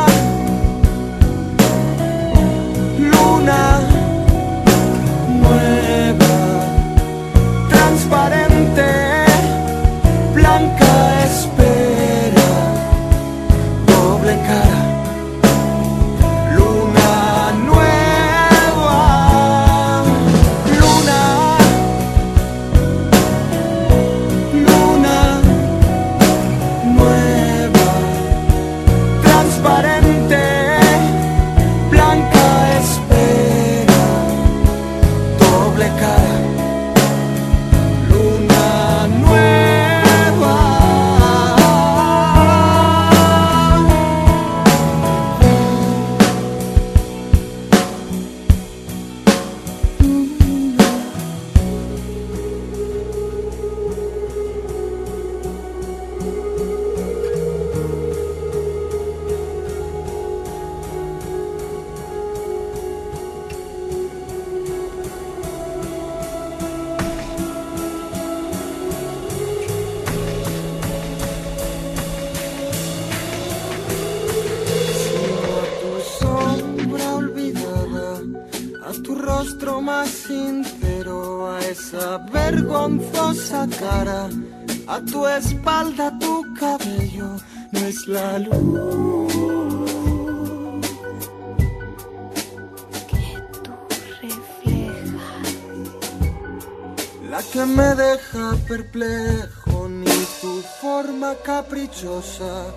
perplejo, ni tu forma caprichosa,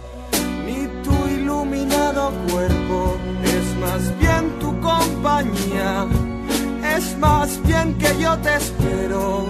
ni tu iluminado cuerpo es más bien tu compañía. Es más bien que yo te espero.